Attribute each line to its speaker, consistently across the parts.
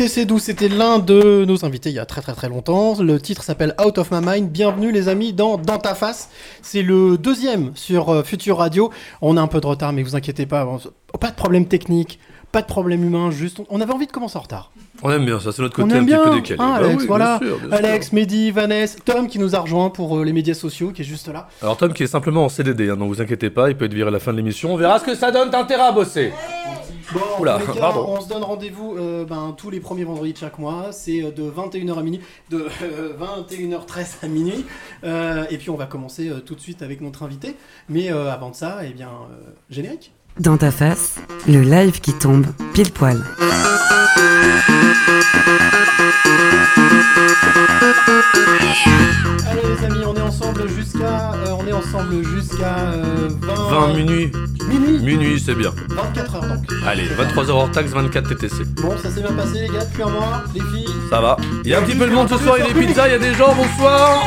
Speaker 1: Will TC12, c'était l'un de nos invités il y a très très très longtemps. Le titre s'appelle Out of My Mind. Bienvenue les amis dans Dans ta face. C'est le deuxième sur euh, Future Radio. On a un peu de retard mais vous inquiétez pas. Pas de problème technique, pas de problème humain, juste on- avait envie de commencer en retard.
Speaker 2: On aime bien ça, c'est notre
Speaker 1: On
Speaker 2: côté un
Speaker 1: aime
Speaker 2: petit
Speaker 1: bien,
Speaker 2: peu décalé.
Speaker 1: hein,
Speaker 2: Bah
Speaker 1: Alex,
Speaker 2: bien
Speaker 1: voilà.
Speaker 2: sûr, bien sûr.
Speaker 1: Alex, Mehdi, Vanessa, Tom qui nous a rejoint pour euh, les médias sociaux, qui est juste là.
Speaker 2: Alors Tom qui est simplement en CDD, hein, donc vous inquiétez pas, il peut être viré à la fin de l'émission. On verra ce que ça donne, t'as intérêt à bosser.
Speaker 1: Bon, en
Speaker 2: Oula,
Speaker 1: tous les cas,
Speaker 2: pardon.
Speaker 1: on se donne rendez-vous euh, ben, tous les premiers vendredis de chaque mois. C'est euh, de 21h à minuit, de euh, 21h13 à minuit. Euh, et puis on va commencer euh, tout de suite avec notre invité. Mais euh, avant de ça, eh bien, euh, générique.
Speaker 3: Dans ta face, le live qui tombe pile poil.
Speaker 1: Allez les amis, on est ensemble jusqu'à, euh, on est ensemble jusqu'à euh, 20,
Speaker 2: 20 minuit,
Speaker 1: minuit,
Speaker 2: minuit c'est bien.
Speaker 1: 24 heures donc.
Speaker 2: Allez, 23h hors taxe, 24 TTC.
Speaker 1: Bon, ça s'est bien passé les gars depuis un mois, les filles.
Speaker 2: Ça va. Il y a un petit peu de monde ce soir, il y a des pizzas, il y a des gens, bonsoir.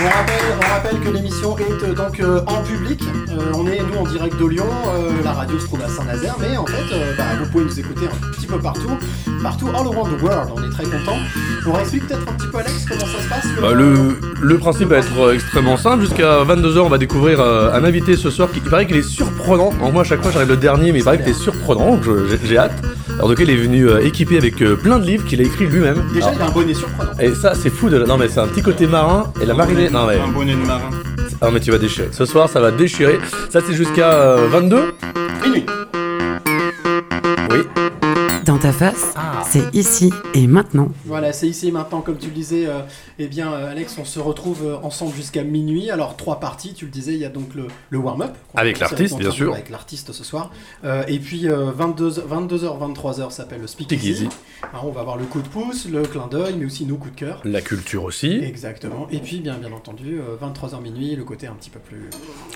Speaker 1: On rappelle, on rappelle que l'émission est euh, donc euh, en public. Euh, on est nous en direct de Lyon. Euh, la radio se trouve à Saint-Nazaire, mais en fait, euh, bah, vous pouvez nous écouter un petit peu partout, partout all around the world. On est très contents. On explique peut-être un petit peu Alex comment ça se passe.
Speaker 2: Bah, le, le principe va être extrêmement simple. Jusqu'à 22h, on va découvrir euh, un invité ce soir qui il paraît qu'il est surprenant. Alors, moi, à chaque fois, j'arrive le dernier, mais il paraît qu'il est surprenant. J'ai hâte. Alors, donc, il est venu euh, équipé avec euh, plein de livres qu'il a écrit lui-même.
Speaker 1: Déjà,
Speaker 2: Alors,
Speaker 1: il a un bonnet surprenant.
Speaker 2: et ça, c'est fou de. Non, mais c'est un petit côté marin. Et la Non, mais.
Speaker 4: Un bonnet de marin.
Speaker 2: Ah, mais tu vas déchirer. Ce soir, ça va déchirer. Ça, c'est jusqu'à euh, 22
Speaker 1: Minuit.
Speaker 2: Oui.
Speaker 3: Dans ta face, c'est ici et maintenant.
Speaker 1: Voilà, c'est ici et maintenant, comme tu le disais, euh, eh bien, euh, Alex, on se retrouve euh, ensemble jusqu'à minuit. Alors, trois parties, tu le disais, il y a donc le, le warm-up.
Speaker 2: Avec l'artiste,
Speaker 1: notre
Speaker 2: bien sûr.
Speaker 1: Avec l'artiste ce soir. Euh, et puis, euh, 22, 22h, 23h s'appelle le Speakeasy.
Speaker 2: Speakeasy.
Speaker 1: Alors, on va avoir le coup de pouce, le clin d'œil, mais aussi nos coups de cœur.
Speaker 2: La culture aussi.
Speaker 1: Exactement. Et puis, bien, bien entendu, euh, 23h minuit, le côté un petit peu plus.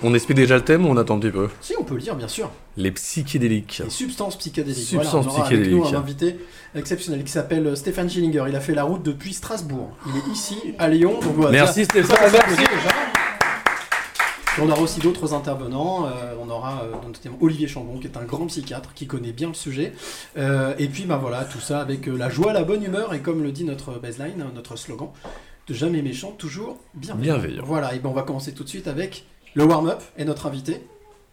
Speaker 2: On explique déjà le thème ou on attend un petit peu?
Speaker 1: Si, on peut le dire, bien sûr.
Speaker 2: Les psychédéliques.
Speaker 1: Les substances psychédéliques.
Speaker 2: Substances
Speaker 1: voilà, avec nous un invité exceptionnel qui s'appelle euh, Stéphane Schillinger. Il a fait la route depuis Strasbourg. Il est ici, à Lyon. Donc voilà,
Speaker 2: Merci, Stéphane,
Speaker 1: ça,
Speaker 2: merci.
Speaker 1: on aura aussi d'autres intervenants. euh, on aura euh, notamment Olivier Chambon, qui est un grand psychiatre, qui connaît bien le sujet. Euh, et puis, bah voilà, tout ça avec la joie, la bonne humeur, et comme le dit notre baseline, hein, notre slogan, de jamais méchant, toujours bienveillant.
Speaker 2: Bienveillant.
Speaker 1: Voilà, et ben on va commencer tout de suite avec le warm-up et notre invité,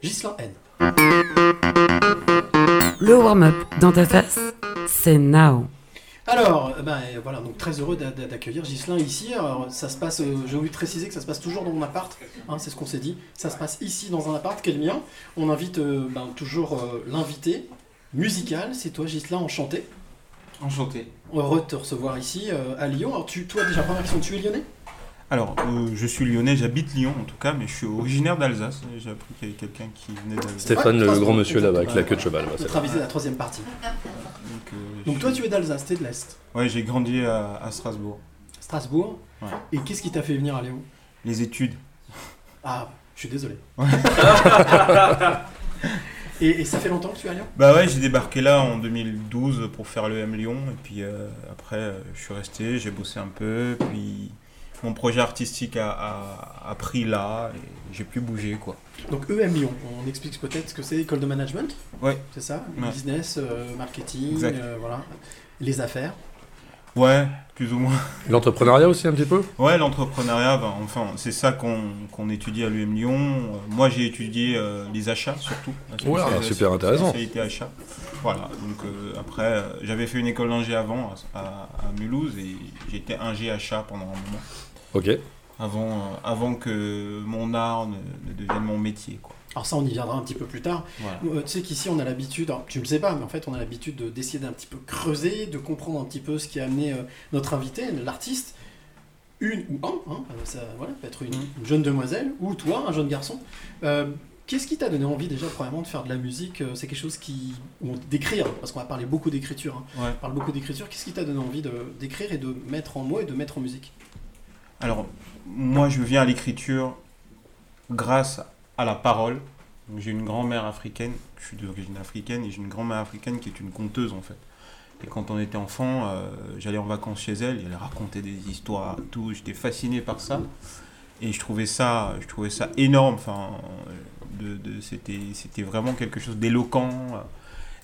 Speaker 1: Ghislain N.
Speaker 3: Le warm-up dans ta face, c'est now.
Speaker 1: Alors, euh, ben, euh, voilà, donc très heureux d'a- d'a- d'accueillir Ghislain ici. Alors, ça se passe, euh, j'ai envie de préciser que ça se passe toujours dans mon appart, hein, c'est ce qu'on s'est dit. Ça se passe ici dans un appart qui est le mien. On invite euh, ben, toujours euh, l'invité musical, c'est toi Ghislain, enchanté.
Speaker 4: Enchanté.
Speaker 1: Heureux de te recevoir ici euh, à Lyon. Alors, tu, toi, déjà, première question, tu es lyonnais?
Speaker 4: Alors, euh, je suis lyonnais, j'habite Lyon en tout cas, mais je suis originaire d'Alsace. J'ai appris qu'il y avait quelqu'un qui venait d'Alsace.
Speaker 2: Stéphane,
Speaker 1: Ouais,
Speaker 2: le grand monsieur là-bas avec la queue de cheval. bah,
Speaker 1: invité de la troisième partie.
Speaker 4: Donc, euh,
Speaker 1: Donc, toi, tu es d'Alsace, t'es de l'Est.
Speaker 4: Ouais, j'ai grandi à, à Strasbourg.
Speaker 1: Strasbourg.
Speaker 4: Ouais.
Speaker 1: Et qu'est-ce qui t'a fait venir à Lyon
Speaker 4: Les études.
Speaker 1: Ah, je suis désolé. et, et ça fait longtemps que tu es à Lyon?
Speaker 4: Bah ouais, j'ai débarqué là en 2012 pour faire le M Lyon. Et puis euh, après, euh, je suis resté, j'ai bossé un peu. Puis mon projet artistique a, a- a pris là et j'ai pu bouger quoi.
Speaker 1: Donc EM Lyon, on explique peut-être ce que c'est, école de management
Speaker 4: Ouais.
Speaker 1: C'est ça?
Speaker 4: Ouais.
Speaker 1: Business, euh, marketing, euh, voilà. Les affaires.
Speaker 4: Ouais, plus ou moins.
Speaker 2: L'entrepreneuriat aussi un petit peu?
Speaker 4: Ouais, l'entrepreneuriat, ben, enfin, c'est ça qu'on qu'on étudie à l'UM Lyon. Euh, moi, j'ai étudié euh, les achats surtout.
Speaker 2: Ouais, super intéressant.
Speaker 4: Spécialité achat. Voilà, donc euh, après, euh, j'avais fait une école d'ingé avant à, à- à Mulhouse et j'étais ingé achat pendant un moment.
Speaker 2: Ok.
Speaker 4: Avant, euh, avant que mon art ne, ne devienne mon métier. Quoi.
Speaker 1: Alors ça, on y viendra un petit peu plus tard.
Speaker 4: Voilà.
Speaker 1: Euh, tu sais qu'ici, on a l'habitude, tu ne le sais pas, mais en fait, on a l'habitude de- d'essayer d'un petit peu creuser, de comprendre un petit peu ce qui a amené euh, notre invité, l'artiste, une ou un, hein, ça voilà, peut être une,
Speaker 4: Mhm.
Speaker 1: une jeune demoiselle, ou toi, un jeune garçon. Euh, Qu'est-ce qui t'a donné envie déjà, premièrement, de faire de la musique C'est quelque chose qui... ou d'écrire, parce qu'on va parler beaucoup d'écriture. hein.
Speaker 4: Ouais.
Speaker 1: On parle beaucoup d'écriture. Qu'est-ce qui t'a donné envie d'écrire et de mettre en mots et de mettre en musique?
Speaker 4: Alors, moi, je viens à l'écriture grâce à la parole. J'ai une grand-mère africaine, je suis d'origine africaine, et j'ai une grand-mère africaine qui est une conteuse en fait. Et quand on était enfant, euh, j'allais en vacances chez elle, et elle racontait des histoires, tout. J'étais fasciné par ça. Et je trouvais ça, je trouvais ça énorme. Enfin, c'était, c'était vraiment quelque chose d'éloquent.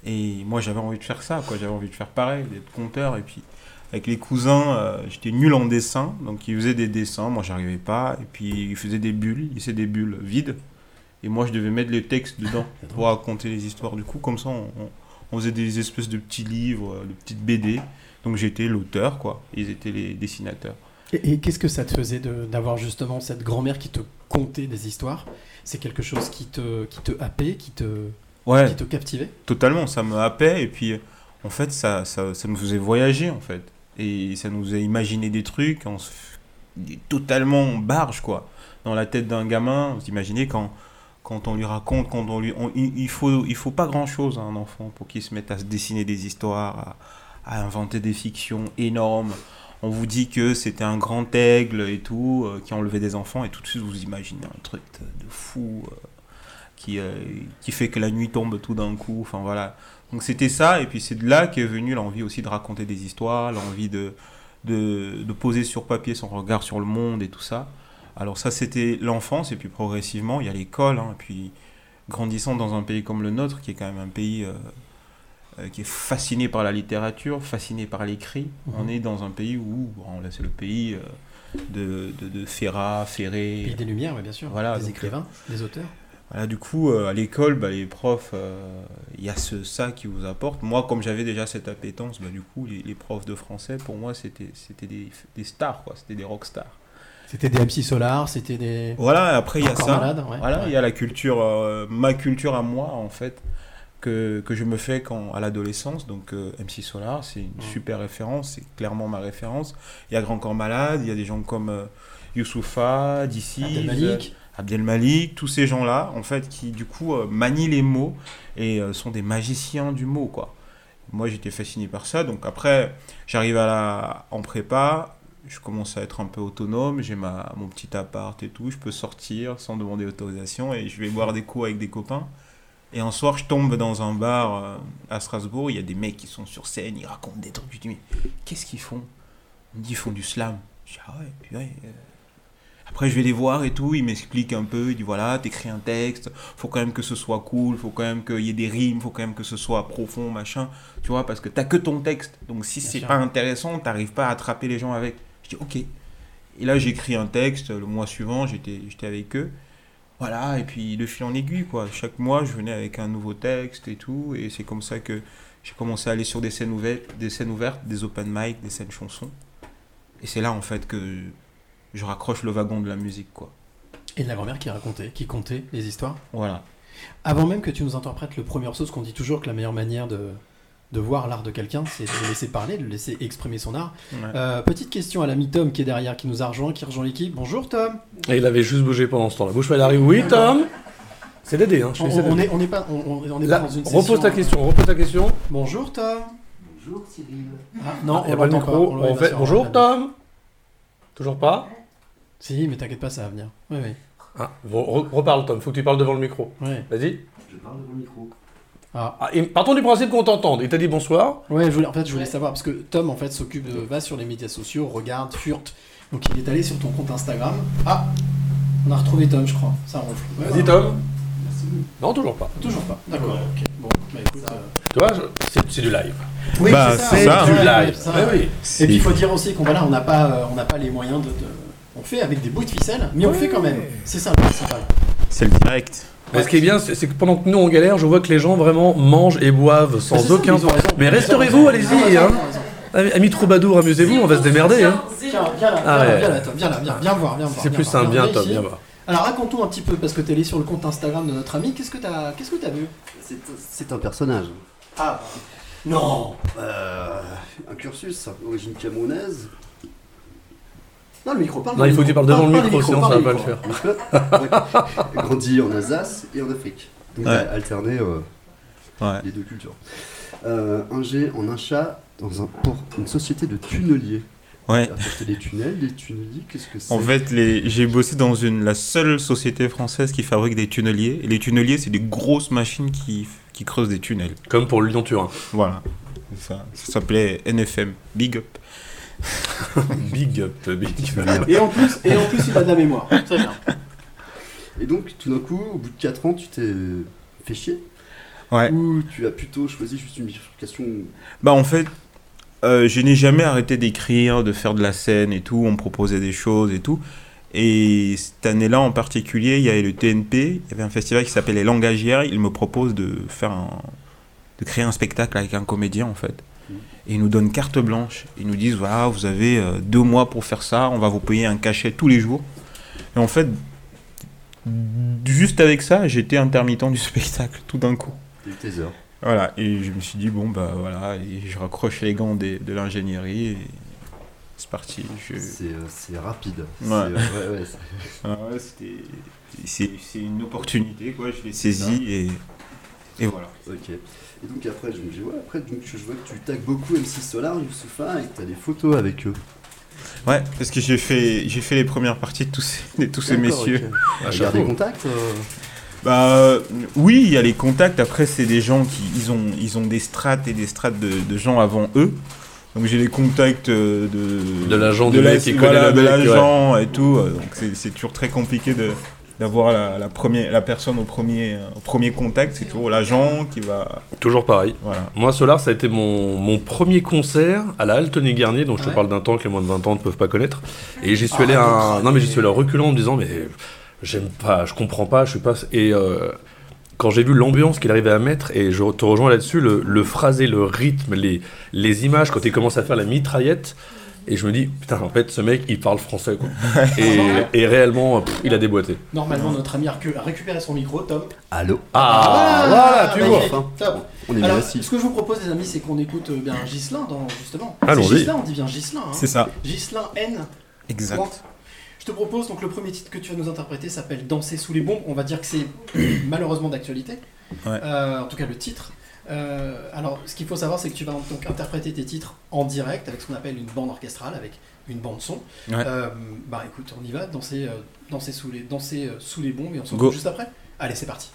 Speaker 4: Et moi, j'avais envie de faire ça, quoi. J'avais envie de faire pareil, d'être conteur. Et puis, avec les cousins, euh, j'étais nul en dessin. Donc, ils faisaient des dessins. Moi, j'arrivais pas. Et puis, ils faisaient des bulles. Ils faisaient des bulles vides. Et moi, je devais mettre les textes dedans pour raconter les histoires. Du coup, comme ça, on, faisait des espèces de petits livres, euh, de petites BD. Donc, j'étais l'auteur, quoi. Ils étaient les dessinateurs.
Speaker 1: Et, et qu'est-ce que ça te faisait d'avoir justement cette grand-mère qui te contait des histoires? C'est quelque chose qui te, qui te happait, qui te,
Speaker 4: Ouais.
Speaker 1: qui te captivait?
Speaker 4: Totalement, ça me happait et puis en fait ça, ça, ça nous faisait voyager en fait et ça nous faisait imaginer des trucs, totalement barge quoi. Dans la tête d'un gamin, vous imaginez quand, quand on lui raconte, quand on lui, on- il, faut, il faut pas grand chose à un enfant pour qu'il se mette à se dessiner des histoires, à, inventer des fictions énormes. On vous dit que c'était un grand aigle et tout, euh, qui enlevait des enfants, et tout de suite vous imaginez un truc de, de fou euh, qui, euh, qui fait que la nuit tombe tout d'un coup. Enfin voilà. Donc c'était ça, et puis c'est de là qu'est venue l'envie aussi de raconter des histoires, l'envie de, de, de poser sur papier son regard sur le monde et tout ça. Alors ça c'était l'enfance, et puis progressivement il y a l'école, hein, et puis grandissant dans un pays comme le nôtre, qui est quand même un pays euh, euh, qui est fasciné par la littérature, fasciné par l'écrit.
Speaker 1: Mhm.
Speaker 4: On est dans un pays où, bon, là c'est le pays euh, de, de, de Ferrat, Ferré.
Speaker 1: Pays des Lumières, oui, bien sûr.
Speaker 4: Voilà,
Speaker 1: des
Speaker 4: donc,
Speaker 1: écrivains, des auteurs.
Speaker 4: Du coup, euh, à l'école, bah, les profs, euh, il y a ce, ça qui vous apporte. Moi, comme j'avais déjà cette appétence, bah, du coup, les, les profs de français, pour moi, c'était des, des stars, quoi. C'était des rockstars.
Speaker 1: C'était des MC Solar, c'était des.
Speaker 4: Voilà, après, il y a ça.
Speaker 1: ouais.
Speaker 4: Voilà, il
Speaker 1: Ouais.
Speaker 4: y a la culture, euh, ma culture à moi, en fait, que, que je me fais quand, à l'adolescence. Donc, euh, MC Solar, c'est une
Speaker 1: Ouais.
Speaker 4: super référence, c'est clairement ma référence. Il y a Grand Corps Malade, il y a des gens comme euh, Youssoufa, d'ici.
Speaker 1: Abdel Malik.
Speaker 4: Abdel Malik, tous ces gens-là, en fait, qui du coup euh, manient les mots et euh, sont des magiciens du mot, quoi. Moi, j'étais fasciné par ça. Donc après, j'arrive à la en prépa, je commence à être un peu autonome, j'ai ma mon petit appart et tout, je peux sortir sans demander autorisation et je vais boire des coups avec des copains. Et un soir, je tombe dans un bar euh, à Strasbourg, il y a des mecs qui sont sur scène, ils racontent des trucs. Je dis, mais qu'est-ce qu'ils font? On me dit, ils font du slam. Je dis, ah ouais, ouais. euh. Après, je vais les voir et tout, ils m'expliquent un peu, ils disent, voilà, t'écris un texte, faut quand même que ce soit cool, faut quand même qu'il y ait des rimes, faut quand même que ce soit profond, machin. Tu vois, parce que t'as que ton texte. Donc si c'est pas intéressant, t'arrives pas à attraper les gens avec. Je dis, ok. Et là, j'écris un texte, le mois suivant, j'étais j'étais avec eux. Voilà, et puis de fil en aiguille, quoi. Chaque mois, je venais avec un nouveau texte et tout, et c'est comme ça que j'ai commencé à aller sur des scènes ouvertes, des scènes ouvertes, des open mic, des scènes chansons. Et c'est là, en fait, que je raccroche le wagon de la musique, quoi.
Speaker 1: Et de la grand-mère qui racontait, qui contait les histoires.
Speaker 4: Voilà.
Speaker 1: Avant même que tu nous interprètes le premier morceau, ce qu'on dit toujours que la meilleure manière de, de voir l'art de quelqu'un, c'est de le laisser parler, de le laisser exprimer son art.
Speaker 4: Ouais.
Speaker 1: Euh, petite question à l'ami Tom qui est derrière, qui nous a rejoint, qui rejoint l'équipe. Bonjour Tom.
Speaker 2: Et il avait juste bougé pendant ce temps-là. Bouge pas, il arrive. Oui, Tom C'est Dédé, hein. Je
Speaker 1: On,
Speaker 2: suis
Speaker 1: on est, on est pas, on, on- on est
Speaker 2: Là,
Speaker 1: pas dans une
Speaker 2: repose
Speaker 1: session,
Speaker 2: ta
Speaker 1: euh,
Speaker 2: question, repose ta question.
Speaker 1: Bonjour Tom.
Speaker 5: Bonjour Cyril.
Speaker 1: Ah, non,
Speaker 2: il y a
Speaker 1: on
Speaker 2: pas le micro.
Speaker 1: on
Speaker 2: On fait- Bonjour, Tom Toujours pas
Speaker 1: Si, mais t'inquiète pas, ça va venir. Oui, oui.
Speaker 2: ah, re- Reparle, Tom. Faut que tu parles devant le micro.
Speaker 1: oui.
Speaker 2: Vas-y.
Speaker 5: Je parle devant le micro.
Speaker 1: Ah.
Speaker 2: Ah, et partons du principe qu'on t'entende. Il t'a dit bonsoir.
Speaker 1: Ouais, je voulais, en fait, je voulais savoir parce que Tom, en fait, s'occupe de, va sur les médias sociaux, regarde, furte. Donc, il est allé sur ton compte Instagram. Ah, on a retrouvé Tom, je crois. Ça ronfle. Ouais,
Speaker 2: Vas-y. Tom. Non, toujours pas.
Speaker 1: Toujours pas. D'accord. Bon, bah écoute. euh,
Speaker 2: Tu vois, je- c'est du live.
Speaker 1: Oui,
Speaker 4: Bah, c'est ça.
Speaker 2: Du live.
Speaker 1: ça.
Speaker 2: Ouais, oui.
Speaker 1: Et puis il faut dire aussi qu'on voilà, on n'a pas, euh, on n'a pas les moyens de, fait avec des bouts de ficelle, mais on le fait quand même. C'est ça le principal.
Speaker 4: C'est le direct.
Speaker 2: Mais ce qui est bien, c'est que pendant que nous on galère, je vois que les gens vraiment mangent et boivent sans
Speaker 1: ça,
Speaker 2: aucun. Mais resterez-vous,
Speaker 1: raison.
Speaker 2: allez-y, hein. Amis troubadours, amusez-vous, on va se démerder. Hein.
Speaker 1: Viens là,
Speaker 2: Ah
Speaker 1: viens là,
Speaker 2: ouais.
Speaker 1: viens là, Tom, viens là, viens, viens voir, viens voir.
Speaker 2: C'est plus un
Speaker 1: viens
Speaker 2: Tom, voir.
Speaker 1: Alors raconte-nous un petit peu, parce que t'es allé sur le compte Instagram de notre ami, qu'est-ce que t'as qu'est-ce que t'as vu?
Speaker 5: C'est c'est un personnage.
Speaker 1: Ah Non
Speaker 5: Euh, un cursus, origine camerounaise. Non, le micro parle.
Speaker 2: Non, il faut que tu parles devant le micro, sinon ça va pas le faire.
Speaker 5: Ouais. Grandi en Alsace et en Afrique. Donc
Speaker 4: Ouais.
Speaker 5: alterné euh,
Speaker 4: Ouais.
Speaker 5: les deux cultures. Euh, un G en un chat dans un, pour une société de tunneliers.
Speaker 4: Ouais.
Speaker 5: Des tunnels, des tunneliers, qu'est-ce que c'est
Speaker 4: En fait, les... j'ai bossé dans une... la seule société française qui fabrique des tunneliers. Et les tunneliers, c'est des grosses machines qui, qui creusent des tunnels.
Speaker 2: Comme pour le Lyon-Turin.
Speaker 4: Voilà. C'est Ça, ça s'appelait NFM. Big up.
Speaker 2: Big up, big up.
Speaker 1: Et en plus, et en plus il a de la mémoire. Très bien.
Speaker 5: Et donc, tout d'un coup, au bout de 4 ans, tu t'es fait chier
Speaker 4: Ouais.
Speaker 5: Ou tu as plutôt choisi juste une bifurcation
Speaker 4: Bah en fait, euh, je n'ai jamais arrêté d'écrire, de faire de la scène et tout. On me proposait des choses et tout. Et cette année-là en particulier, il y avait le TNP, il y avait un festival qui s'appelait Les Langagières. Il me propose de faire un, de créer un spectacle avec un comédien en fait. Et ils nous donnent carte blanche. Ils nous disent voilà, vous avez euh, deux mois pour faire ça. On va vous payer un cachet tous les jours. Et en fait, juste avec ça, j'étais intermittent du spectacle tout d'un coup.
Speaker 5: Heures.
Speaker 4: Voilà, et je me suis dit, bon, bah voilà, et je raccroche les gants de l'ingénierie et c'est parti. Je...
Speaker 5: C'est euh, c'est rapide. C'est,
Speaker 4: Ouais.
Speaker 5: euh, ouais, ouais,
Speaker 4: Ah c'est une opportunité, quoi, je l'ai saisie et, et voilà.
Speaker 5: Ok. Et donc après, je me dis, ouais, après, donc, je vois que tu tags beaucoup MC Solar, Youssoufa, et que t'as des photos avec eux.
Speaker 4: Ouais, parce que j'ai fait, j'ai fait les premières parties de tous ces, de tous ces messieurs.
Speaker 5: ok.
Speaker 2: Ah,
Speaker 5: Tu des contacts euh,
Speaker 4: Bah oui, il y a les contacts. Après, c'est des gens qui ils ont ils ont des strates et des strates de, de gens avant eux. Donc j'ai les contacts euh, de
Speaker 2: De l'agent
Speaker 4: de
Speaker 2: mec qui
Speaker 4: voilà, de
Speaker 2: mec,
Speaker 4: l'agent et tout. euh, Donc c'est c'est toujours très compliqué de d'avoir la, la première la personne au premier au premier contact. C'est toujours l'agent qui va
Speaker 2: Toujours pareil.
Speaker 4: voilà.
Speaker 2: Moi, Solar, ça a été mon, mon premier concert à la Altony Garnier, donc je te parle d'un temps que les moins de 20 ans ne peuvent pas connaître. Et j'y suis
Speaker 1: Ah,
Speaker 2: allé un... Non, mais j'y suis allé en reculant en me disant, mais j'aime pas, je comprends pas, je suis pas. Et euh, quand j'ai vu l'ambiance qu'il arrivait à mettre, et je te rejoins là-dessus, le, le phrasé, le rythme, les, les images, quand il commence à faire la mitraillette, et je me dis, putain, en fait, ce mec, il parle français, quoi. et, et réellement, pff, il a déboîté.
Speaker 1: Normalement, notre ami a récupéré son micro, Tom.
Speaker 5: Allô
Speaker 2: Ah, voilà, tu vois.
Speaker 1: Top.
Speaker 5: On est bien
Speaker 1: Alors,
Speaker 5: assis.
Speaker 1: ce que je vous propose, les amis, c'est qu'on écoute euh, bien Gislin, dans, justement.
Speaker 2: Allons-y.
Speaker 1: C'est Gislin, on dit bien Gislin. Hein.
Speaker 4: C'est ça.
Speaker 1: Gislin N.
Speaker 4: Exact.
Speaker 1: Je te propose donc le premier titre que tu vas nous interpréter s'appelle Danser sous les bombes. On va dire que c'est malheureusement d'actualité.
Speaker 4: Ouais.
Speaker 1: Euh, en tout cas le titre. Euh, alors ce qu'il faut savoir c'est que tu vas donc interpréter tes titres en direct avec ce qu'on appelle une bande orchestrale avec une bande son.
Speaker 4: Ouais.
Speaker 1: Euh, bah écoute on y va danser euh, danser sous les danser euh, sous les bombes et on se retrouve juste après. Allez c'est parti.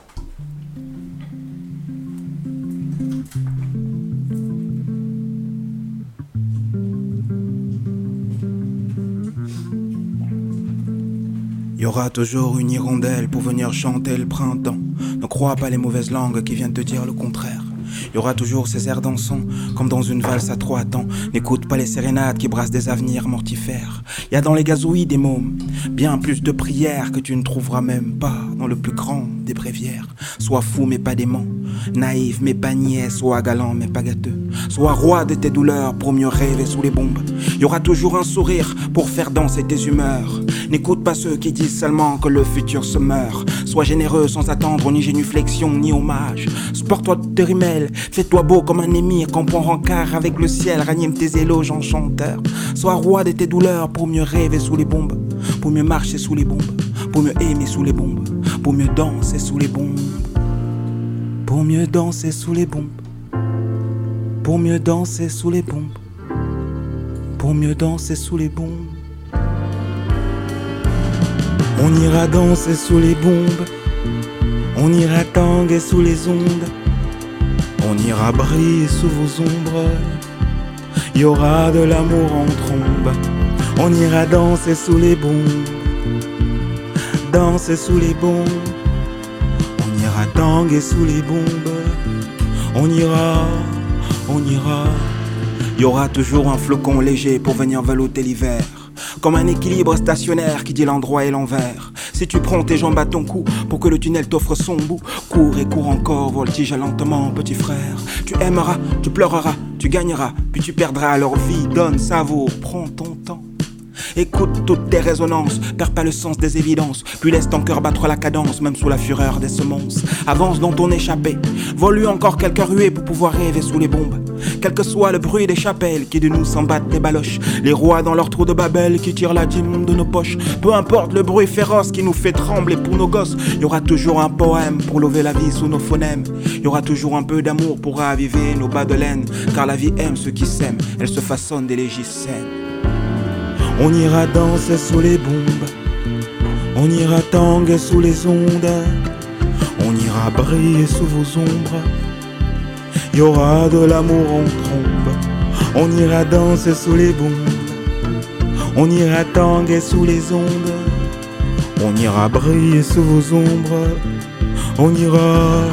Speaker 6: Y aura toujours une hirondelle pour venir chanter le printemps. Ne crois pas les mauvaises langues qui viennent te dire le contraire. Y aura toujours ces airs dansants, comme dans une valse à trois temps. N'écoute pas les sérénades qui brassent des avenirs mortifères. Y a dans les gazouilles des mômes, bien plus de prières que tu ne trouveras même pas dans le plus grand des bréviaires. Sois fou mais pas dément, naïf mais pas niais, sois galant mais pas gâteux. Sois roi de tes douleurs pour mieux rêver sous les bombes. Y aura toujours un sourire pour faire danser tes humeurs. N'écoute pas ceux qui disent seulement que le futur se meurt. Sois généreux sans attendre ni génuflexion ni hommage. Sport-toi de rimel, fais-toi beau comme un émir qu'on prend rencard avec le ciel. Ranime tes éloges en chanteur. Sois roi de tes douleurs pour mieux rêver sous les bombes. Pour mieux marcher sous les bombes. Pour mieux aimer sous les bombes. Pour mieux danser sous les bombes. Pour mieux danser sous les bombes. Pour mieux danser sous les bombes. Pour mieux danser sous les bombes. On ira danser sous les bombes. On ira tanguer sous les ondes. On ira briller sous vos ombres. Y aura de l'amour en trombe. On ira danser sous les bombes. Danser sous les bombes. On ira tanguer sous les bombes. On ira, on ira. Y aura toujours un flocon léger pour venir velouter l'hiver. Comme un équilibre stationnaire qui dit l'endroit et l'envers. Si tu prends tes jambes à ton cou pour que le tunnel t'offre son bout, cours et cours encore, voltige lentement, petit frère. Tu aimeras, tu pleureras, tu gagneras, puis tu perdras. Leur vie donne, savoure, prends ton temps. Écoute toutes tes résonances, perds pas le sens des évidences, puis laisse ton cœur battre la cadence, même sous la fureur des semonces. Avance dans ton échappée, volue encore quelques ruées pour pouvoir rêver sous les bombes. Quel que soit le bruit des chapelles qui de nous s'en battent des baloches, les rois dans leur trou de Babel qui tirent la dîme de nos poches. Peu importe le bruit féroce qui nous fait trembler pour nos gosses, y aura toujours un poème pour lever la vie sous nos phonèmes. Y aura toujours un peu d'amour pour raviver nos bas de laine, car la vie aime ceux qui s'aiment, elle se façonne des légiscènes. On ira danser sous les bombes, on ira tanguer sous les ondes, on ira briller sous vos ombres. Y aura de l'amour en trombe, on ira danser sous les bombes, On ira tanguer sous les ondes. On ira briller sous vos ombres. On ira,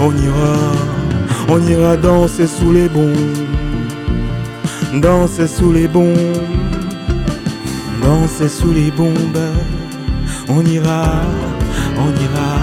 Speaker 6: on ira, on ira danser sous les bombes. Danser sous les bombes. Danser sous les bombes. On ira, on ira.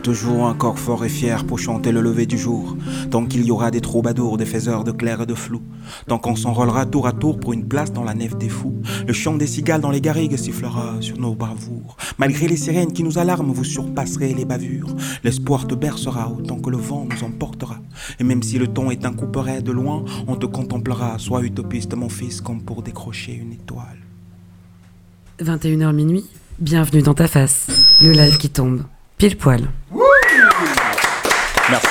Speaker 6: Toujours un corps fort et fier pour chanter le lever du jour. Tant qu'il y aura des troubadours, des faiseurs de clair et de flou. Tant qu'on s'enrôlera tour à tour pour une place dans la nef des fous. Le chant des cigales dans les garrigues sifflera sur nos bravoures. Malgré les sirènes qui nous alarment, vous surpasserez les bavures. L'espoir te bercera autant que le vent nous emportera. Et même si le ton est un couperet de loin, on te contemplera. Sois utopiste, mon fils, comme pour décrocher une étoile.
Speaker 3: 21h minuit, bienvenue dans ta face. Le live qui tombe. Pile poil.
Speaker 4: Merci.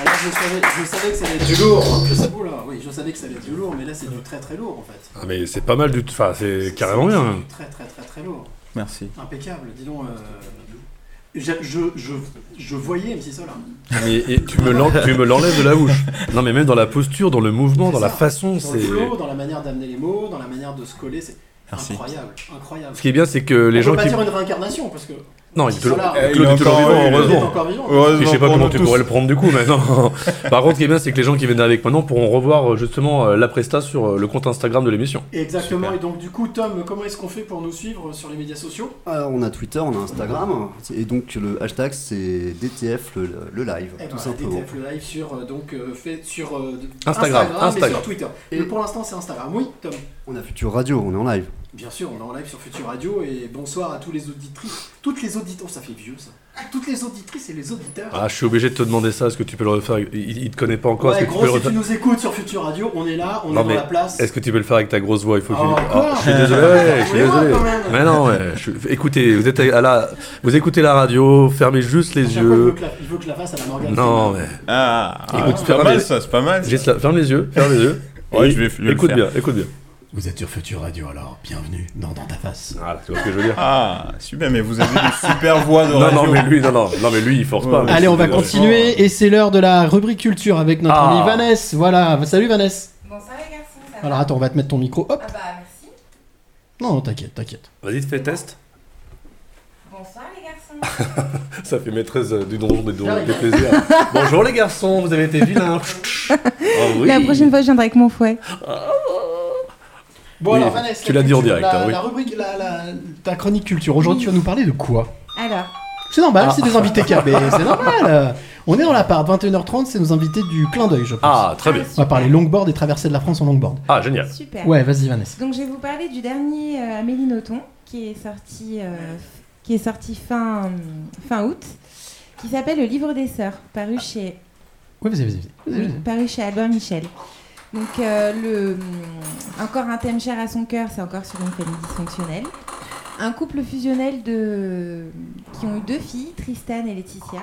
Speaker 1: Alors, je, savais, je savais que ça allait être du lourd. Je savais, oula, oui, je savais que ça allait être du lourd, mais là c'est du très très lourd en fait.
Speaker 2: Ah, mais c'est pas mal du tout. Enfin, c'est carrément bien. Hein.
Speaker 1: du Très très très très lourd.
Speaker 4: Merci.
Speaker 1: Impeccable. Dis donc. euh, Je, je, je, je voyais MC Solar.
Speaker 2: Et, et tu me l'enlèves de la bouche. Non, mais même dans la posture, dans le mouvement, dans la façon,
Speaker 1: Dans le
Speaker 2: c'est.
Speaker 1: flow, dans la manière d'amener les mots, dans la manière de se coller,
Speaker 4: Merci.
Speaker 1: incroyable, incroyable.
Speaker 2: Ce qui est bien, c'est que les
Speaker 1: On
Speaker 2: gens
Speaker 1: peut pas
Speaker 2: qui.
Speaker 1: dire une réincarnation parce que
Speaker 2: Non, il. Claude
Speaker 4: Il est
Speaker 2: toujours vivant, heureusement.
Speaker 1: encore vivant.
Speaker 4: Heureusement
Speaker 2: Et je sais pas comment tu
Speaker 4: tous.
Speaker 2: pourrais le prendre du coup, mais non. Par contre, ce qui est bien, c'est que les gens qui viennent avec maintenant pourront revoir euh, justement euh, la presta sur euh, le compte Instagram de l'émission.
Speaker 1: Exactement.
Speaker 2: Super.
Speaker 1: Et donc du coup, Tom, comment est-ce qu'on fait pour nous suivre sur les médias sociaux?
Speaker 5: Alors, on a Twitter, on a Instagram, et donc le hashtag c'est DTF le, le live,
Speaker 1: Eh
Speaker 5: tout
Speaker 1: ben,
Speaker 5: simplement.
Speaker 1: DTF le live sur donc fait sur euh,
Speaker 2: Instagram,
Speaker 1: et
Speaker 2: Instagram.
Speaker 1: sur Twitter. Et
Speaker 5: Et-
Speaker 1: pour l'instant, c'est Instagram. Oui, Tom.
Speaker 5: On a Future Radio, on est en live.
Speaker 1: Bien sûr, on est en live sur Future Radio et bonsoir à tous les auditrices, toutes les auditeurs, ça fait vieux ça. Toutes les auditrices et les auditeurs.
Speaker 2: Ah, je suis obligé de te demander ça. Est-ce que tu peux le refaire? Il, il te connaît pas encore.
Speaker 1: ouais,
Speaker 2: Est-ce que tu peux le
Speaker 1: si
Speaker 2: refaire?
Speaker 1: tu nous écoutes sur Future Radio, on est là, on
Speaker 2: Non,
Speaker 1: est dans
Speaker 2: mais
Speaker 1: la place.
Speaker 2: Est-ce que tu peux le faire avec ta grosse voix? Il faut que
Speaker 1: Oh,
Speaker 2: tu-
Speaker 1: quoi
Speaker 2: Ah, je suis désolé. ouais, je suis désolé.
Speaker 1: quand même.
Speaker 2: Mais non, ouais, je suis- écoutez, vous êtes à la, vous écoutez la radio, fermez juste
Speaker 1: À
Speaker 2: les
Speaker 1: chaque fois, il, veut
Speaker 2: yeux.
Speaker 1: que la- il veut que je la fasse à la Morgane.
Speaker 2: Non, mais
Speaker 4: Ah,
Speaker 2: Écoute,
Speaker 4: c'est
Speaker 2: ferme
Speaker 4: pas mal
Speaker 2: les-
Speaker 4: ça, c'est pas mal. ça.
Speaker 2: ferme les yeux, ferme les yeux.
Speaker 4: Ouais, je vais- je vais le
Speaker 2: écoute
Speaker 4: faire.
Speaker 2: bien, écoute bien.
Speaker 1: Vous êtes sur Future Radio alors, bienvenue dans, dans ta face.
Speaker 2: Voilà, tu vois ce que je veux dire.
Speaker 4: Ah, super, mais vous avez une super voix de
Speaker 2: Non,
Speaker 4: radio.
Speaker 2: non, mais lui, non, non, non, mais lui, il force
Speaker 4: Ouais,
Speaker 2: pas.
Speaker 1: Allez, on va continuer et c'est l'heure de la rubrique culture avec notre
Speaker 2: Ah.
Speaker 1: amie Vanessa. Voilà, salut Vanessa.
Speaker 7: Bonsoir les garçons, ça va
Speaker 1: Alors attends, on va te mettre ton micro. Hop.
Speaker 7: Ah bah merci.
Speaker 1: Non, non, t'inquiète, t'inquiète.
Speaker 2: Vas-y, fais test.
Speaker 7: Bonsoir les garçons.
Speaker 2: Ça fait maîtresse euh, du donjon des, don- des plaisirs. Bonjour les garçons, vous avez été vilains. Oh oui.
Speaker 7: La prochaine fois, je viendrai avec mon fouet.
Speaker 1: Bon
Speaker 2: Oui,
Speaker 1: alors Vanessa,
Speaker 2: tu
Speaker 1: la
Speaker 2: l'as dit en direct,
Speaker 1: La,
Speaker 2: hein, oui.
Speaker 1: la rubrique, la, la- ta chronique culture. Aujourd'hui, tu vas nous parler de quoi?
Speaker 7: Alors,
Speaker 1: C'est normal,
Speaker 2: Ah.
Speaker 1: c'est des invités KB, c'est normal. On est dans la part, 21h30, c'est nos invités du clin d'œil, je pense.
Speaker 2: Ah, très bien.
Speaker 1: On va parler longboard et traversée de la France en longboard.
Speaker 2: Ah, génial.
Speaker 7: super.
Speaker 1: Ouais, vas-y Vanessa.
Speaker 7: Donc je vais vous parler du dernier euh, Amélie Nothomb qui est sorti, euh, qui est sorti fin, fin août, qui s'appelle Le Livre des Sœurs, paru chez,
Speaker 1: Ouais, vas-y, vas-y. vas-y, vas-y.
Speaker 7: paru chez Albin Michel. Donc euh, le, hum, encore un thème cher à son cœur, c'est encore sur une famille dysfonctionnelle. Un couple fusionnel de, qui ont eu deux filles, Tristan et Laetitia.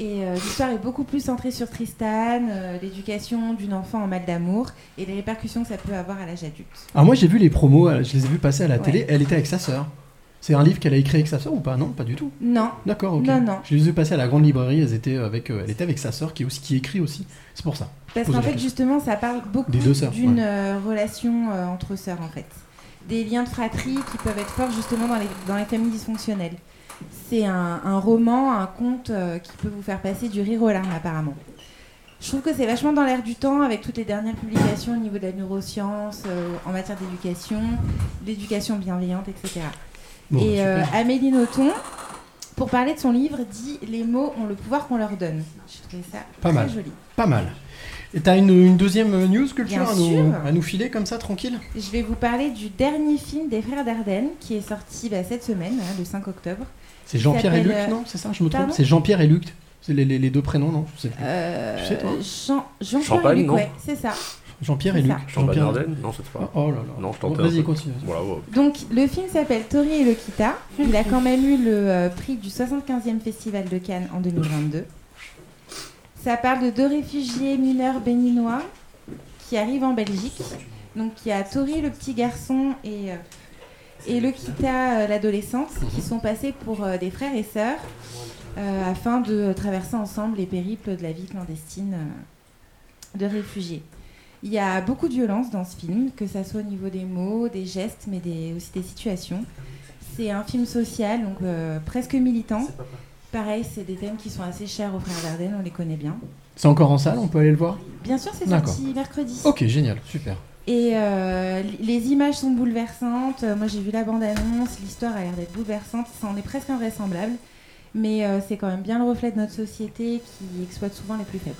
Speaker 7: Et euh, l'histoire est beaucoup plus centrée sur Tristan, euh, l'éducation d'une enfant en mal d'amour et les répercussions que ça peut avoir à l'âge adulte.
Speaker 1: Alors moi j'ai vu les promos, euh, je les ai vus passer à la
Speaker 7: Ouais.
Speaker 1: télé, elle était avec sa sœur. C'est un livre qu'elle a écrit avec sa sœur ou pas Non, pas du tout.
Speaker 7: Non,
Speaker 1: D'accord, ok.
Speaker 7: Non, non.
Speaker 1: Je les ai passer à la grande librairie, elles étaient avec, euh, elle était avec sa sœur qui, aussi, qui écrit aussi. C'est pour ça.
Speaker 7: parce qu'en fait
Speaker 1: question.
Speaker 7: justement ça parle beaucoup d'une
Speaker 1: ouais.
Speaker 7: euh, relation euh, entre sœurs en fait. Des liens de fratrie qui peuvent être forts justement dans les, dans les familles dysfonctionnelles. C'est un, un roman, un conte euh, qui peut vous faire passer du rire aux larmes apparemment. Je trouve que c'est vachement dans l'air du temps avec toutes les dernières publications au niveau de la neuroscience, euh, en matière d'éducation, l'éducation bienveillante, etc.
Speaker 1: Bon,
Speaker 7: Et
Speaker 1: bah,
Speaker 7: euh. Amélie Nothomb, pour parler de son livre, dit Les mots ont le pouvoir qu'on leur donne. J'ai trouvé ça
Speaker 1: Pas
Speaker 7: très
Speaker 1: mal.
Speaker 7: joli.
Speaker 1: Pas mal. Et t'as une, une deuxième euh, news culture à nous, à nous filer comme ça, tranquille?
Speaker 7: Je vais vous parler du dernier film des frères Dardenne qui est sorti bah, cette semaine, hein, le 5 octobre.
Speaker 1: C'est Jean-Pierre et Luc,
Speaker 7: euh,
Speaker 1: non? C'est ça, je me trompe C'est Jean-Pierre et Luc. C'est les, les- les deux prénoms, non? Je sais plus.
Speaker 7: Euh,
Speaker 1: Tu sais, toi?
Speaker 7: Jean, Jean
Speaker 2: Champagne,
Speaker 7: Luc,
Speaker 2: non?
Speaker 7: ouais, c'est ça.
Speaker 1: Jean-Pierre et Luc. Jean-Pierre-
Speaker 2: Ardenne Non, c'est pas.
Speaker 1: Oh là là.
Speaker 2: Non, je
Speaker 1: Bon,
Speaker 2: tentais un
Speaker 1: Vas-y, continue.
Speaker 2: Voilà, ouais.
Speaker 7: Donc le film s'appelle Tori et Lokita. Il a quand même eu le euh, prix du 75e Festival de Cannes en 2022. Ça parle de deux réfugiés mineurs béninois qui arrivent en Belgique. Donc il y a Tori, le petit garçon, et euh, et Lokita, euh, l'adolescente, qui sont passés pour euh, des frères et sœurs euh, afin de traverser ensemble les périples de la vie clandestine euh, de réfugiés. Il y a beaucoup de violence dans ce film, que ça soit au niveau des mots, des gestes, mais des- aussi des situations. C'est un film social, donc euh, presque militant. Pareil, c'est des thèmes qui sont assez chers aux frères Dardenne, on les connaît bien.
Speaker 1: C'est encore en salle, on peut aller le voir?
Speaker 7: Bien sûr, c'est sorti mercredi.
Speaker 1: Ok, génial, super.
Speaker 7: Et euh, les images sont bouleversantes. Euh, Moi, j'ai vu la bande-annonce. L'histoire a l'air d'être bouleversante. Ça en est presque invraisemblable. Mais euh, c'est quand même bien le reflet de notre société qui exploite souvent les plus faibles.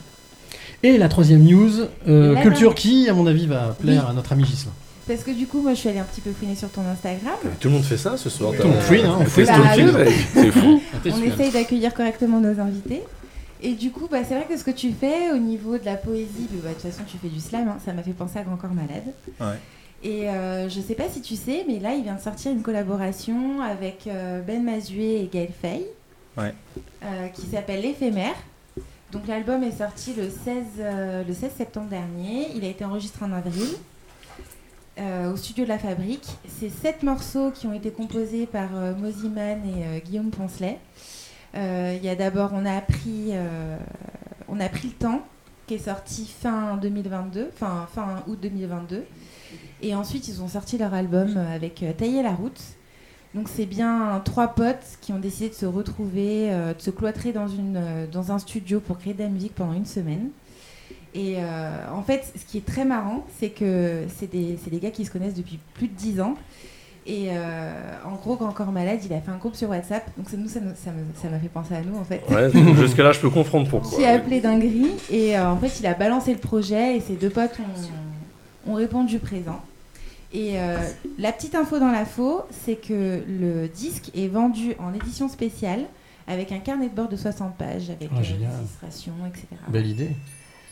Speaker 1: Et la troisième news, euh,
Speaker 7: là,
Speaker 1: culture
Speaker 7: là-
Speaker 1: qui, à mon avis, va plaire
Speaker 7: Oui.
Speaker 1: à notre ami Gislain.
Speaker 7: Parce que du coup, moi, je suis allée un petit peu fouiner sur ton Instagram.
Speaker 2: Tout le monde fait ça ce soir.
Speaker 1: Tout le monde fouine, hein, on fouine.
Speaker 7: Bah,
Speaker 2: mec. C'est fou.
Speaker 7: On essaye d'accueillir correctement nos invités. Et du coup, bah, c'est vrai que ce que tu fais au niveau de la poésie, bah, de toute façon, tu fais du slam. hein, ça m'a fait penser à Grand Corps Malade.
Speaker 4: Ouais.
Speaker 7: Et euh, je sais pas si tu sais, mais là, il vient de sortir une collaboration avec euh, Ben Mazué et Gaël Fay,
Speaker 4: Ouais.
Speaker 7: euh, qui s'appelle L'éphémère. Donc l'album est sorti le 16, euh, le 16 septembre dernier. Il a été enregistré en avril euh, au studio de la Fabrique. C'est sept morceaux qui ont été composés par euh, Moziman et euh, Guillaume Poncelet. Il y a d'abord, on a pris le temps, qui est sorti fin 2022, fin, août 2022. Et ensuite, ils ont sorti leur album avec Tailler la route. Donc c'est bien trois potes qui ont décidé de se retrouver, euh, de se cloîtrer dans, une, euh, dans un studio pour créer de la musique pendant une semaine. Et euh, en fait, ce qui est très marrant, c'est que c'est des, c'est des gars qui se connaissent depuis plus de 10 ans. Et en gros, quand Encore Malade, il a fait un groupe sur WhatsApp. Donc ça, nous, ça, m'a fait penser à nous en fait.
Speaker 2: Ouais, jusqu'à là, je peux comprendre pourquoi.
Speaker 7: J'ai appelé Dinguerie et en fait il a balancé le projet et ses deux potes ont, ont répondu présent. Et euh, la petite info dans la faux, c'est que le disque est vendu en édition spéciale avec un carnet de bord de 60 pages avec
Speaker 1: Ah,
Speaker 7: euh, des illustrations, etc.
Speaker 1: Belle idée.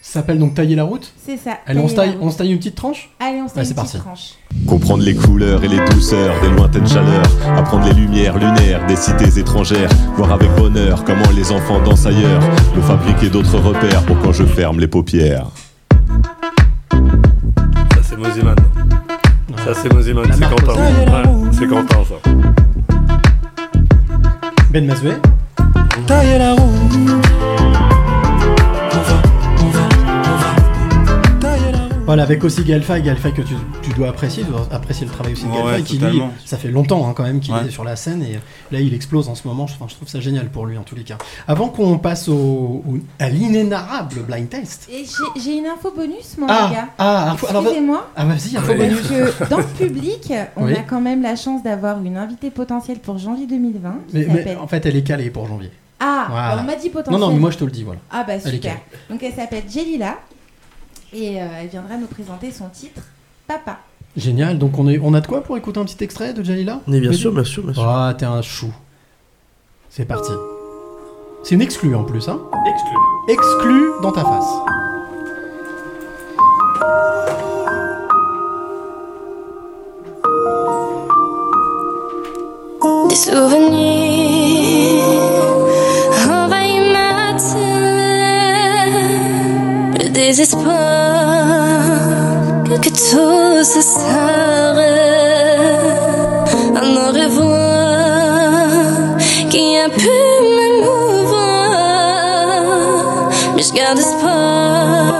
Speaker 1: Ça s'appelle donc Tailler la route?
Speaker 7: C'est ça.
Speaker 1: Allez, on se, taille, on se taille une petite tranche?
Speaker 7: Allez, on se
Speaker 1: Ouais, c'est
Speaker 7: une petite
Speaker 1: parti.
Speaker 7: tranche.
Speaker 8: Comprendre les couleurs et les douceurs des lointaines chaleurs, apprendre les lumières lunaires des cités étrangères, voir avec bonheur comment les enfants dansent ailleurs, me fabriquer d'autres repères pour quand je ferme les paupières.
Speaker 2: Ça, c'est Moziman. Ça, c'est Moziman.
Speaker 1: La
Speaker 2: C'est Quentin. Ouais, c'est Quentin, ça.
Speaker 1: Ben Mazoué
Speaker 6: Tailler la route.
Speaker 1: Voilà, avec aussi Galfa, Galfa que tu, tu dois apprécier, tu dois apprécier le travail aussi de Galfa,
Speaker 4: ouais,
Speaker 1: qui lui, ça fait longtemps hein, quand même qu'il
Speaker 4: Ouais.
Speaker 1: est sur la scène et là il explose en ce moment, je, enfin, je trouve ça génial pour lui en tous les cas. Avant qu'on passe au, au- à l'inénarrable blind test.
Speaker 7: J'ai- une info bonus, mon
Speaker 1: Ah,
Speaker 7: gars.
Speaker 1: ah, info-
Speaker 7: Excusez-moi.
Speaker 1: ah vas-y, info bonus.
Speaker 7: Parce que dans le public, on
Speaker 1: Oui.
Speaker 7: a quand même la chance d'avoir une invitée potentielle pour janvier 2020 qui
Speaker 1: Mais, en fait elle est calée pour janvier.
Speaker 7: Ah,
Speaker 1: Voilà.
Speaker 7: on m'a dit
Speaker 1: Non,
Speaker 7: potentielle.
Speaker 1: non, mais moi je te le dis, voilà.
Speaker 7: Ah bah super. Donc elle s'appelle Jelila et euh, elle viendra nous présenter son titre Papa.
Speaker 1: Génial, donc on, est, on a de quoi pour écouter un petit extrait de Jalila?
Speaker 9: Mais bien sûr, bien sûr, bien sûr.
Speaker 1: Ah, t'es un chou. C'est parti. C'est une exclue en plus, hein
Speaker 2: Exclu.
Speaker 1: Exclue dans ta face.
Speaker 10: Des souvenirs ma tête. Le désespoir que tout se s'arrête. Un au revoir qui a pu m'émouvoir. Mais je garde espoir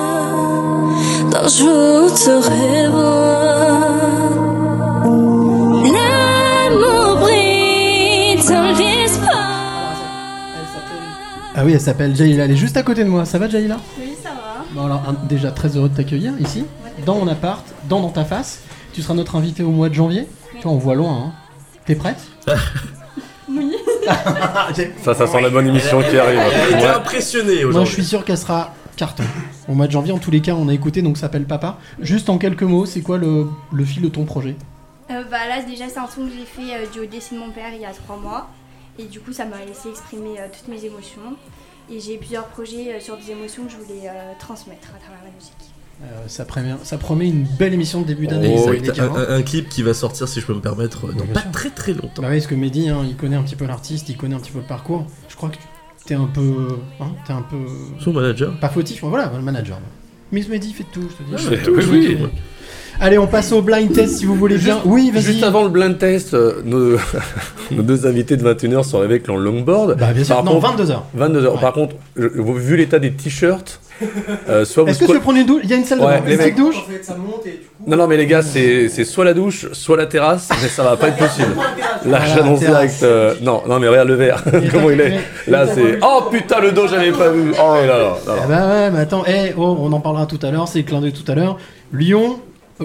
Speaker 10: d'un jour te revoir. L'amour brille dans l'espoir.
Speaker 1: Ah oui, elle s'appelle Jalila. Elle est juste à côté de moi. Ça va, Jalila
Speaker 10: Oui.
Speaker 1: Bon, alors, un- déjà très heureux de t'accueillir ici, dans mon appart, dans Dans ta face. Tu seras notre invité au mois de janvier. Tu vois, on voit loin. Hein. T'es prête?
Speaker 10: Oui.
Speaker 2: Ça, ça sent la bonne émission qui arrive.
Speaker 9: Elle a été
Speaker 2: Ouais.
Speaker 9: impressionnée
Speaker 1: Moi,
Speaker 9: aujourd'hui.
Speaker 1: je suis sûr qu'elle sera carton. Au mois de janvier, en tous les cas, on a écouté, donc ça s'appelle Papa. Juste en quelques mots, c'est quoi le, le fil de ton projet?
Speaker 10: Euh, bah là, déjà, c'est un son que j'ai fait euh, du décès de mon père il y a trois mois. Et du coup, ça m'a laissé exprimer euh, toutes mes émotions. Et j'ai plusieurs projets euh, sur des émotions que je voulais euh, transmettre à travers la musique.
Speaker 1: Euh, ça, promet, ça promet une belle émission de début d'année.
Speaker 9: Oh, un,
Speaker 1: hein.
Speaker 9: un- un clip qui va sortir, si je peux me permettre, dans pas
Speaker 1: sûr.
Speaker 9: très très longtemps.
Speaker 1: Bah oui, parce que Mehdi, hein, il connaît un petit peu l'artiste, il connaît un petit peu le parcours. Je crois que t'es un peu. Hein, t'es un peu.
Speaker 9: Son manager.
Speaker 1: Pas fautif, voilà, le manager. Miss Mehdi fait tout, je te dis.
Speaker 9: Je fais tout, je fais tout, moi.
Speaker 1: Allez, on passe au blind test si vous voulez bien. Oui, vas-y.
Speaker 2: Juste avant le blind test, euh, nos... nos deux invités de 21h sont arrivés avec leur longboard.
Speaker 1: Bah, bien sûr.
Speaker 2: Par
Speaker 1: non,
Speaker 2: contre-
Speaker 1: 22h.
Speaker 2: 22h. Par contre, je- vu l'état des t-shirts, euh, soit vous
Speaker 1: Est-ce que tu
Speaker 2: squat-
Speaker 1: veux prendre une douche Il y a une salle de
Speaker 2: Ouais,
Speaker 1: bain.
Speaker 2: les
Speaker 1: douche
Speaker 2: Non, non, mais les gars, c'est c'est soit la douche, soit la terrasse, mais ça va pas être possible. Là, j'annonce direct. euh, Non, non, mais regarde le verre, comment il est. Là, c'est. Oh putain, le dos, j'avais pas vu. Oh là là. là.
Speaker 1: Ah bah ouais, mais attends, eh, oh, on en parlera tout à l'heure, c'est le clin d'œil tout à l'heure. Lyon,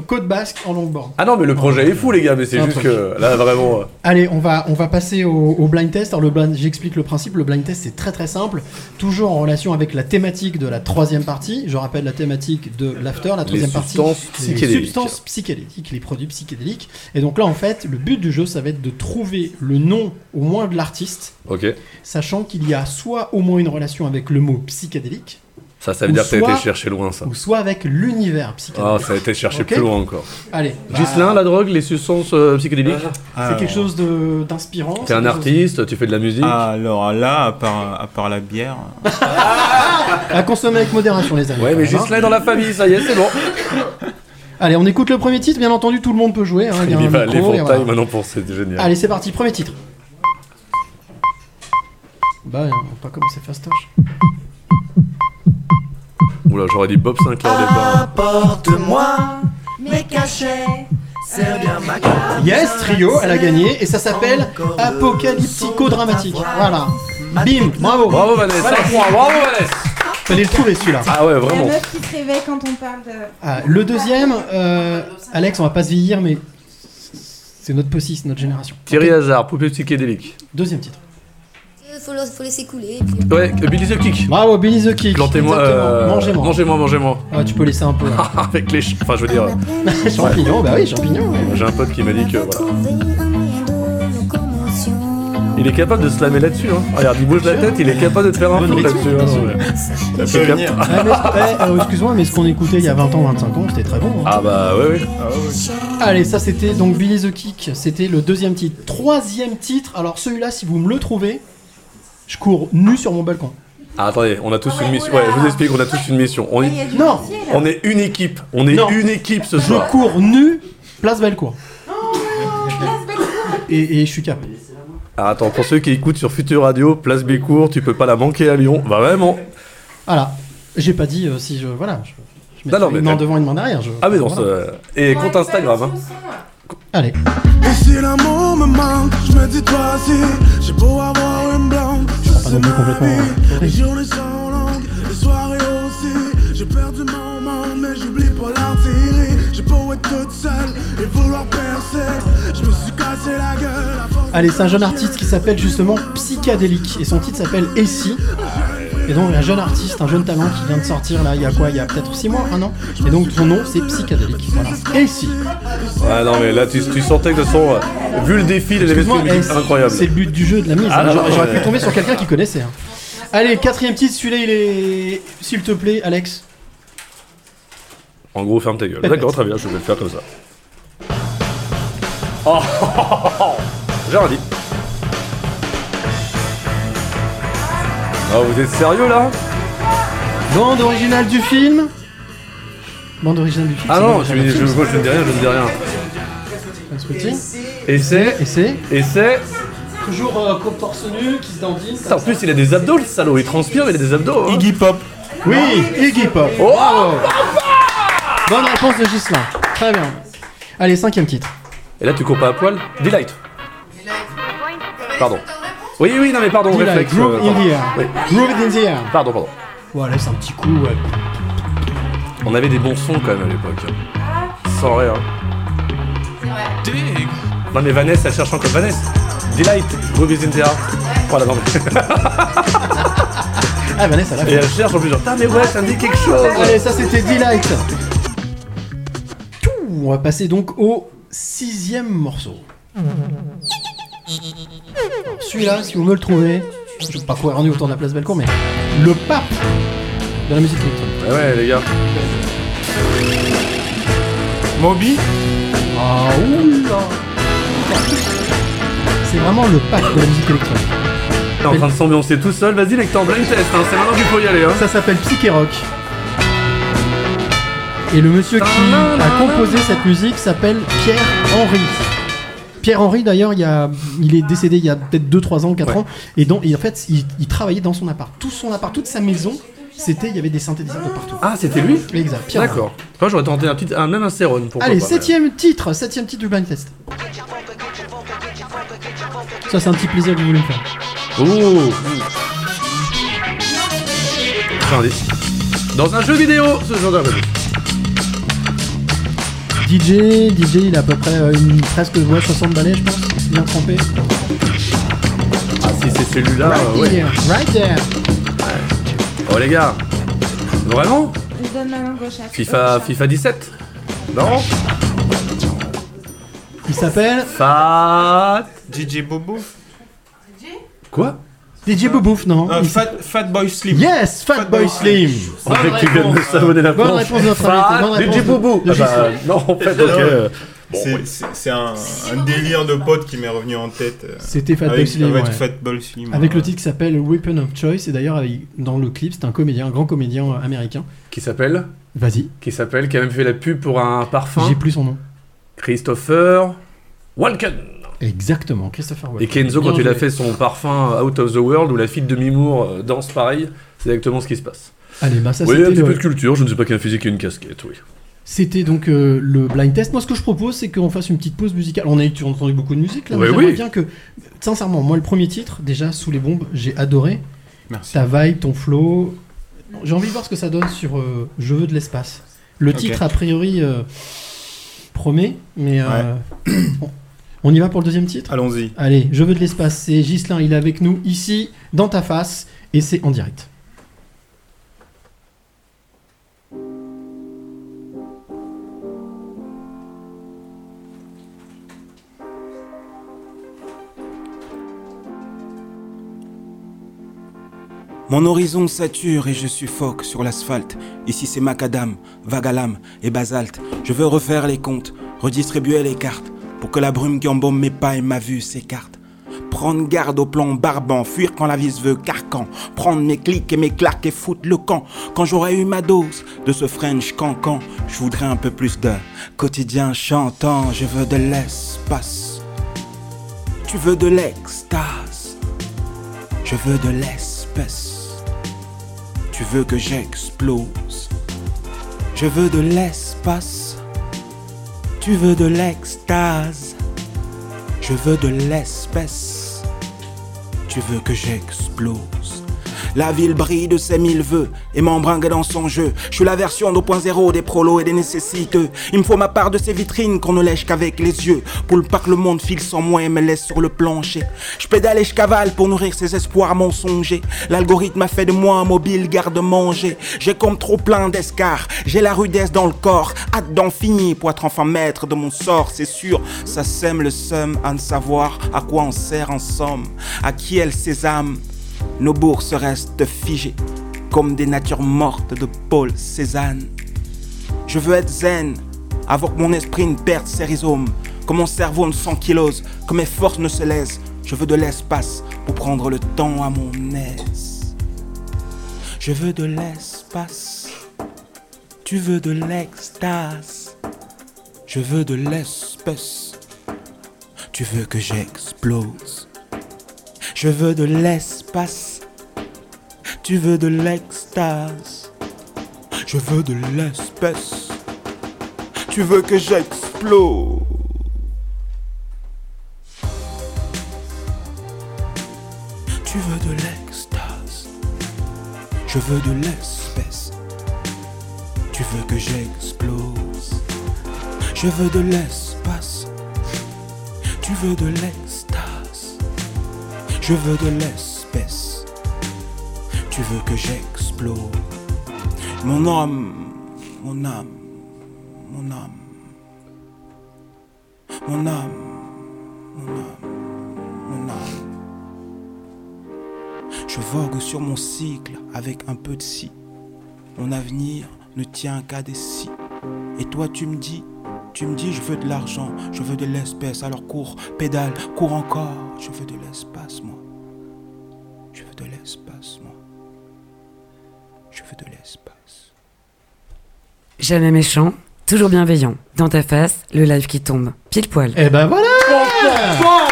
Speaker 1: Côte Basque en longboard.
Speaker 2: Ah non, mais le projet est fou, les gars, mais c'est juste que là, vraiment. euh,
Speaker 1: Allez, on va, on va passer au, au blind test. Alors, le blind, j'explique le principe. Le blind test, c'est très très simple. Toujours en relation avec la thématique de la troisième partie. Je rappelle la thématique de l'after, la troisième partie.
Speaker 2: substances
Speaker 1: les substances psychédéliques, les produits psychédéliques. Et donc là, en fait, le but du jeu, ça va être de trouver le nom au moins de l'artiste,
Speaker 2: Ok.
Speaker 1: sachant qu'il y a soit au moins une relation avec le mot psychédélique,
Speaker 2: Ça, ça veut
Speaker 1: Ou
Speaker 2: dire que t'as
Speaker 1: soit-
Speaker 2: été chercher loin, ça.
Speaker 1: ou soit avec l'univers psychédélique.
Speaker 2: Ah, ça a été cherché plus loin encore.
Speaker 1: Allez.
Speaker 2: Gislin, la drogue, les substances euh, psychédéliques
Speaker 1: C'est quelque chose de- d'inspirant.
Speaker 2: T'es un
Speaker 1: chose-
Speaker 2: artiste, tu fais de la musique.
Speaker 4: Alors là, à part, à part la bière.
Speaker 1: À consommer avec modération, les amis.
Speaker 2: Ouais, mais. Gislin est dans la famille, ça y est, c'est bon.
Speaker 1: Allez, on écoute le premier titre. Bien entendu, tout le monde peut jouer. hein, il y a
Speaker 2: Il
Speaker 1: un
Speaker 2: va
Speaker 1: micro, et
Speaker 2: l'éventail
Speaker 1: voilà.
Speaker 2: maintenant pour c'est génial.
Speaker 1: Allez, c'est parti. Premier titre. Bah, on va pas commencer fastoche.
Speaker 2: Oula, j'aurais dit Bob Sinclair au départ.
Speaker 11: Apporte-moi mes cachets. Serre bien ma carte.
Speaker 1: Yes, trio, elle a gagné et ça s'appelle Apocalyptico Dramatique. Voilà. Bim, bravo.
Speaker 2: Bravo Vanessa,
Speaker 1: Voilà.
Speaker 2: bravo Vanessa.
Speaker 1: Fallait le trouver celui-là.
Speaker 2: Ah ouais,
Speaker 7: La
Speaker 2: vraiment.
Speaker 7: meuf qui se réveille quand on parle de.
Speaker 1: Ah, le deuxième, euh, Alex, on va pas se vieillir, mais c'est notre possi, c'est notre génération.
Speaker 2: Thierry Hazard, poupée psychédélique.
Speaker 1: Deuxième titre.
Speaker 12: Faut, le- faut laisser couler. et puis-
Speaker 2: Ouais, Billy the Kick.
Speaker 1: Bravo, Billy the Kick.
Speaker 2: Plantez-moi.
Speaker 1: Exactement.
Speaker 2: euh,
Speaker 1: Mangez-moi.
Speaker 2: Mangez-moi, mangez-moi.
Speaker 1: Ah, tu peux laisser un peu. là.
Speaker 2: Avec les. ch- Enfin, je veux dire. euh,
Speaker 1: champignons, bah oui, champignons. ouais.
Speaker 2: J'ai un pote qui m'a dit que. Voilà. Il est capable de se lamer là-dessus. Hein. Regarde, il bouge la tête, il est capable de te faire un
Speaker 1: Bonne lecture,
Speaker 2: là-dessus.
Speaker 1: bien
Speaker 2: hein,
Speaker 1: sûr.
Speaker 2: ouais.
Speaker 4: Ça peut
Speaker 2: capte-
Speaker 4: venir.
Speaker 1: Ah, mais- eh, euh, Excuse-moi, mais ce qu'on écoutait il y a 20 ans, 25 ans, c'était très bon. hein.
Speaker 2: Ah bah ouais, ouais.
Speaker 1: Allez, ça c'était donc Billy the Kick, c'était le deuxième titre. Troisième titre, alors celui-là, si vous me le trouvez, je cours nu sur mon balcon.
Speaker 2: Ah, attendez, on a tous une mission. Ouais, je vous explique, on a tous une mission. On
Speaker 7: Ah,
Speaker 2: est,
Speaker 7: a du
Speaker 1: Non.
Speaker 2: on est une équipe. On est
Speaker 1: Non.
Speaker 2: une équipe ce
Speaker 1: Je
Speaker 2: soir.
Speaker 1: cours nu, place Bellecour. Et, et je suis cap.
Speaker 2: Alors attends, pour ceux qui écoutent sur Future Radio, Place Bécourt, tu peux pas la manquer à Lyon. Bah vraiment.
Speaker 1: Voilà. J'ai pas dit euh, si je. Voilà. Je, je
Speaker 2: Non, non, mais
Speaker 1: une main devant, une main derrière. je-
Speaker 2: Ah mais non,
Speaker 1: voilà.
Speaker 2: ça- et compte Instagram. Hein.
Speaker 1: Allez.
Speaker 11: Et si l'amour me manque, je me dis toi aussi. J'ai beau avoir une blanque, je
Speaker 1: pas
Speaker 11: sais
Speaker 1: non plus
Speaker 11: ma
Speaker 1: complètement,
Speaker 11: vie. Les journées sont longues, les soirées aussi. J'ai perdu mon monde, mais j'oublie pas l'artillerie. J'ai beau être toute seule et vouloir percer. Je me suis cassé la gueule. à force
Speaker 1: Allez, c'est un jeune artiste qui s'appelle justement Psychadélique et son titre s'appelle Essie. Et donc un jeune artiste, un jeune talent qui vient de sortir là, il y a quoi? Il y a peut-être 6 mois, un an? Et donc son nom c'est Psychadélique. Voilà. Essie.
Speaker 2: Ouais, non, mais là, tu, tu sentais que de façon, euh, vu le défi,
Speaker 1: Excuse-moi,
Speaker 2: une
Speaker 1: eh,
Speaker 2: incroyable.
Speaker 1: C'est le but du jeu de la mise.
Speaker 2: Ah,
Speaker 1: hein.
Speaker 2: non,
Speaker 1: J'aurais
Speaker 2: non,
Speaker 1: j'aurais
Speaker 2: ouais.
Speaker 1: pu tomber sur quelqu'un qui connaissait. hein. Allez, quatrième titre, celui-là il est. S'il te plaît, Alex.
Speaker 2: En gros, ferme ta gueule. D'accord, très bien, je vais le faire comme ça. Oh, J'ai rien dit. Oh, vous êtes sérieux là
Speaker 1: Bande originale du film. Bande originale du film.
Speaker 2: Ah
Speaker 1: c'est
Speaker 2: non,
Speaker 1: bande
Speaker 2: je,
Speaker 1: originale
Speaker 2: je,
Speaker 1: du film,
Speaker 2: moi, je ne dis rien, je ne dis rien.
Speaker 1: c'est Sweetie.
Speaker 2: Et c'est.
Speaker 1: Et c'est
Speaker 2: Et c'est.
Speaker 1: toujours euh, comme torse nu qui se dandine.
Speaker 2: En plus, il a des abdos, le salaud. Il transpire, mais il a des abdos. hein.
Speaker 4: Iggy Pop.
Speaker 1: Oui, Iggy Pop.
Speaker 2: Oh
Speaker 1: Bravo. Bonne réponse de Gislain. Très bien. Allez, cinquième titre.
Speaker 2: Et là, tu cours pas à poil Delight. Pardon. Oui, oui, non, mais pardon,
Speaker 1: Delight,
Speaker 2: réflexe.
Speaker 1: Groove
Speaker 2: euh,
Speaker 1: in
Speaker 2: pardon.
Speaker 1: the air.
Speaker 2: Oui.
Speaker 1: Groove in the air.
Speaker 2: Pardon, pardon.
Speaker 1: Voilà, c'est un petit coup. ouais.
Speaker 2: On avait des bons sons quand même à l'époque. Sans rien. Non, mais Vanessa, elle cherche encore Vanessa. Delight, Groove is in the air. Voilà, non, mais.
Speaker 1: Ah, Vanessa, là.
Speaker 2: Et elle cherche en plus, genre, putain, mais ouais, ça me dit quelque chose.
Speaker 1: Allez, ça c'était Delight. Tout, On va passer donc au sixième morceau. Celui-là, si vous me le trouvez, je vais pas courir nu autour de la place Bellecour, mais le pape de la musique électronique.
Speaker 2: Ouais, ouais, les gars.
Speaker 4: Moby
Speaker 1: Ah oula C'est vraiment le pape de la musique électronique.
Speaker 2: T'es en train de s'ambiancer tout seul, vas-y, Lector, blind test, hein, c'est maintenant qu'il faut y aller. Hein.
Speaker 1: Ça s'appelle Psyché Rock. Et le monsieur qui a composé cette musique s'appelle Pierre Henry. Pierre Henry d'ailleurs, il, y a- il est décédé il y a peut-être 2-3 ans, 4 ans, et, donc, et en fait il, il travaillait dans son appart. Tout son appart, toute sa maison, c'était, il y avait des synthétiseurs de partout.
Speaker 2: Ah, c'était lui?
Speaker 1: Exact, Pierre.
Speaker 2: D'accord. Moi, j'aurais tenté un, petit, un, même un Céron. pourquoi
Speaker 1: Allez, septième titre, septième titre du blind test. Ça c'est un petit plaisir que vous voulez me faire.
Speaker 2: Ouh. Dans un jeu vidéo, ce genre de
Speaker 1: DJ, DJ, il a à peu près euh, une, presque ouais, 60 balais, je pense, bien trempé.
Speaker 2: Ah, si c'est celui-là,
Speaker 1: right
Speaker 2: euh, ouais.
Speaker 1: right there.
Speaker 2: Oh, les gars. Vraiment
Speaker 7: Je donne ma main gauche à
Speaker 2: FIFA, FIFA 17 Non
Speaker 1: Il s'appelle
Speaker 2: Fat.
Speaker 4: DJ Bobo
Speaker 2: Quoi?
Speaker 1: DJ Bobouf, non
Speaker 4: Euh, Fat, Fatboy Slim.
Speaker 1: Yes, Fatboy Slim.
Speaker 2: On que tu viens de me savonner la
Speaker 1: Bonne réponse de notre
Speaker 2: Fat,
Speaker 1: invité,
Speaker 2: DJ Boubou. Ah bah, non, en fait, ok.
Speaker 4: C'est- c'est c'est un, un délire de pote qui m'est revenu en tête. euh,
Speaker 1: C'était Fatboy
Speaker 4: avec-
Speaker 1: Slim.
Speaker 4: Avec
Speaker 1: ouais.
Speaker 4: Fatboy Slim.
Speaker 1: Avec
Speaker 4: ouais.
Speaker 1: le titre qui s'appelle Weapon of Choice, et d'ailleurs, dans le clip, c'est un comédien, un grand comédien euh, américain.
Speaker 2: Qui s'appelle
Speaker 1: Vas-y,
Speaker 2: Qui s'appelle, qui a même fait la pub pour un parfum.
Speaker 1: j'ai plus son nom.
Speaker 2: Christopher Walken.
Speaker 1: Exactement, Christopher
Speaker 2: Et
Speaker 1: Walken.
Speaker 2: Kenzo, quand il a fait son parfum Out of the World, où la fille de Mimour euh, danse pareil, c'est exactement ce qui se passe.
Speaker 1: Allez, bah ça
Speaker 2: oui, un
Speaker 1: c'était
Speaker 2: petit
Speaker 1: le-
Speaker 2: peu de culture, je ne sais pas qu'un physique et une casquette, oui.
Speaker 1: C'était donc euh, le blind test. Moi, ce que je propose, c'est qu'on fasse une petite pause musicale. On a eu- entendu beaucoup de musique là.
Speaker 2: Ouais,
Speaker 1: mais
Speaker 2: oui.
Speaker 1: bien que, sincèrement, moi, le premier titre, déjà sous les bombes, j'ai adoré.
Speaker 4: Merci.
Speaker 1: Ta vibe, ton flow. J'ai envie de voir ce que ça donne sur euh, Je veux de l'espace. Le titre, a priori, euh, promet, mais euh, on y va pour le deuxième titre
Speaker 4: Allons-y.
Speaker 1: Allez, Je veux de l'espace. C'est Gislin, il est avec nous ici, dans ta face, et c'est en direct.
Speaker 6: Mon horizon sature et je suffoque sur l'asphalte. Ici c'est macadam, lame et basalte. Je veux refaire les comptes, redistribuer les cartes pour que la brume qui embaume mes pas et ma vue s'écarte. Prendre garde au plan barbant, fuir quand la vie se veut carcan. Prendre mes clics et mes claques et foutre le camp. Quand j'aurai eu ma dose de ce French cancan, je voudrais un peu plus de quotidien chantant. Je veux de l'espace. Tu veux de l'extase. Je veux de l'espèce. Tu veux que j'explose. Je veux de l'espace. Tu veux de l'extase. Je veux de l'espèce. Tu veux que j'explose. La ville brille de ses mille vœux et m'embringue dans son jeu. Je suis la version 2.0 des prolos et des nécessiteux. Il me faut ma part de ces vitrines qu'on ne lèche qu'avec les yeux. Pour pas que le monde file sans moi et me laisse sur le plancher. Je pédale et je cavale pour nourrir ses espoirs mensongers. L'algorithme a fait de moi un mobile garde-manger. J'ai comme trop plein d'escarres. J'ai la rudesse dans le corps. Hâte d'en finir pour être enfin maître de mon sort, c'est sûr. Ça sème le seum à ne savoir à quoi on sert en somme. À qui elle sésame nos bourses restent figées comme des natures mortes de Paul Cézanne. Je veux être zen avant que mon esprit ne perde ses rhizomes, que mon cerveau ne s'ankylose, que mes forces ne se laissent. Je veux de l'espace pour prendre le temps à mon aise. Je veux de l'espace. Tu veux de l'extase. Je veux de l'espèce. Tu veux que j'explose. Je veux de l'espace. Tu veux de l'extase. Je veux de l'espèce. Tu veux que j'explose. Tu veux de l'extase. Je veux de l'espèce. Tu veux que j'explose. Je veux de l'espace. Tu veux de l'extase. Je veux de l'espèce. Tu veux que j'explose. Mon âme, mon âme, mon âme. Mon âme, mon âme, mon âme. Je vogue sur mon cycle avec un peu de si. Mon avenir ne tient qu'à des si. Et toi tu me dis, tu me dis je veux de l'argent, je veux de l'espèce. Alors cours, pédale, cours encore. Je veux de l'espace moi. Je veux de l'espace moi. Je veux de l'espace.
Speaker 3: Jamais méchant, toujours bienveillant. Dans ta face, le live qui tombe. Pile poil.
Speaker 1: Et ben voilà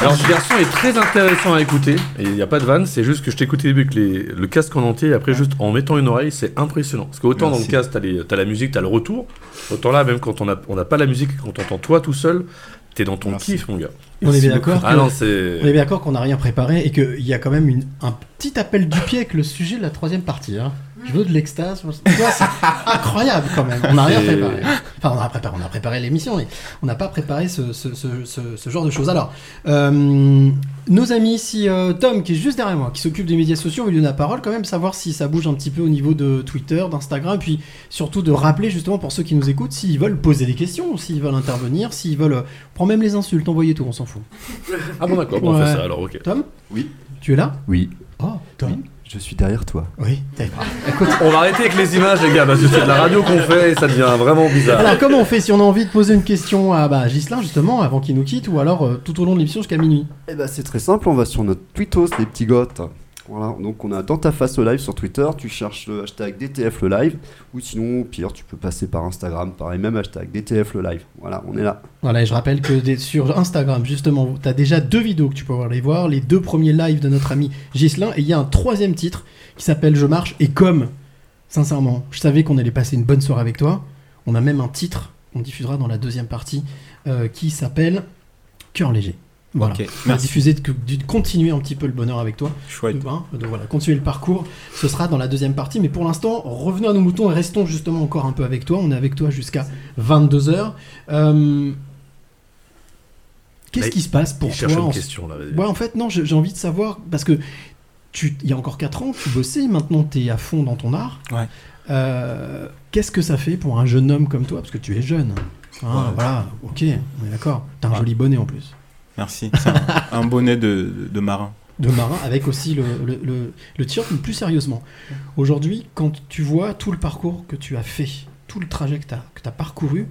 Speaker 2: Alors ce garçon est très intéressant à écouter, et il n'y a pas de vanne, c'est juste que je t'écoutais au début avec les- le casque en entier, et après juste en mettant une oreille, c'est impressionnant. Parce qu'autant dans le casque, t'as, les- t'as la musique, t'as le retour, autant là, même quand on n'a on pas la musique, quand t'entends toi tout seul, t'es dans ton kiff, mon gars.
Speaker 1: On est bien d'accord
Speaker 2: Ah
Speaker 1: que-
Speaker 2: non, c'est...
Speaker 1: On est bien d'accord qu'on n'a rien préparé et qu'il y a quand même une- un petit appel du pied avec le sujet de la troisième partie. hein. Je veux de l'extase. C'est incroyable quand même. On n'a rien préparé. Enfin, on a préparé, on a préparé l'émission, mais on n'a pas préparé ce, ce- ce- ce- ce genre de choses. Alors, euh, nos amis, si euh, Tom, qui est juste derrière moi, qui s'occupe des médias sociaux, il lui donne la parole, quand même savoir si ça bouge un petit peu au niveau de Twitter, d'Instagram, et puis surtout de rappeler justement pour ceux qui nous écoutent, s'ils veulent poser des questions, s'ils veulent intervenir, s'ils veulent. euh, On prend même les insultes, envoyez tout, on s'en fout.
Speaker 2: Ah bon d'accord, bon, on
Speaker 1: Ouais.
Speaker 2: fait ça alors, ok.
Speaker 1: Tom?
Speaker 5: Oui.
Speaker 1: Tu es là?
Speaker 5: Oui.
Speaker 1: Oh, Tom
Speaker 5: Je suis derrière toi.
Speaker 1: Oui,
Speaker 2: Écoute, on va arrêter avec les images les gars, parce que c'est de la radio qu'on fait et ça devient vraiment bizarre.
Speaker 1: Alors comment on fait si on a envie de poser une question à bah, Ghislain justement avant qu'il nous quitte ou alors euh, tout au long de l'émission jusqu'à minuit?
Speaker 5: Eh ben c'est très simple, on va sur notre Twittos, les petits goths. Voilà, donc on a dans ta face au live sur Twitter, tu cherches le hashtag DTF le live, ou sinon pire tu peux passer par Instagram, pareil même hashtag DTF le live. Voilà, on est là.
Speaker 1: Voilà, et je rappelle que sur Instagram, justement, tu as déjà deux vidéos que tu peux aller voir, les deux premiers lives de notre ami Ghislain, et il y a un troisième titre qui s'appelle Je marche, et comme, sincèrement, je savais qu'on allait passer une bonne soirée avec toi, on a même un titre qu'on diffusera dans la deuxième partie, euh, qui s'appelle Cœur léger. Voilà.
Speaker 4: Ok,
Speaker 1: on va diffuser, de, de continuer un petit peu le bonheur avec toi.
Speaker 4: Chouette.
Speaker 1: De, hein, de, voilà, continuer le parcours, ce sera dans la deuxième partie, mais pour l'instant, revenons à nos moutons et restons justement encore un peu avec toi. On est avec toi jusqu'à 22h. Euh, Qu'est-ce qui se passe pour toi
Speaker 2: une
Speaker 1: en-
Speaker 2: question, là.
Speaker 1: Ouais, en fait, non, j'ai envie de savoir, parce que tu, il y a encore 4 ans, tu bossais, maintenant tu es à fond dans ton art.
Speaker 4: Ouais.
Speaker 1: Euh, Qu'est-ce que ça fait pour un jeune homme comme toi? Parce que tu es jeune. Hein,
Speaker 4: Ouais.
Speaker 1: Voilà, ok, on est d'accord. T'as un joli bonnet en plus.
Speaker 4: Merci. C'est un, un bonnet de, marin.
Speaker 1: de marin avec aussi le, le, le, le t-shirt, mais plus sérieusement. Aujourd'hui, quand tu vois tout le parcours que tu as fait, tout le trajet que tu as, parcouru,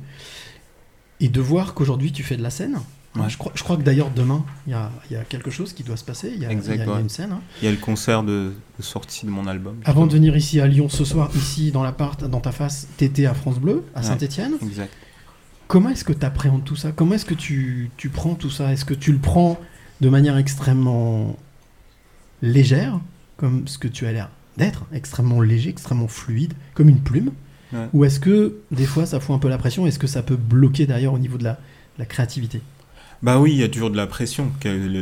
Speaker 1: et de voir qu'aujourd'hui tu fais de la scène,
Speaker 4: Ouais.
Speaker 1: je, crois, je crois que d'ailleurs demain, il y y a quelque chose qui doit se passer, il y a, y y une scène. hein.
Speaker 4: Il y a le concert de, de sortie de mon album.
Speaker 1: Avant de venir ici à Lyon ce soir, ici dans l'appart, dans ta face, t'étais à France Bleu, à
Speaker 4: Ouais,
Speaker 1: Saint-Etienne.
Speaker 4: Exact.
Speaker 1: Comment est-ce que tu appréhendes tout ça? Comment est-ce que tu, tu prends tout ça? Est-ce que tu le prends de manière extrêmement légère, comme ce que tu as l'air d'être, extrêmement léger, extrêmement fluide, comme une plume?
Speaker 4: Ouais.
Speaker 1: Ou est-ce que des fois ça fout un peu la pression? Est-ce que ça peut bloquer d'ailleurs au niveau de la, la créativité?
Speaker 4: Bah oui, il y a toujours de la pression.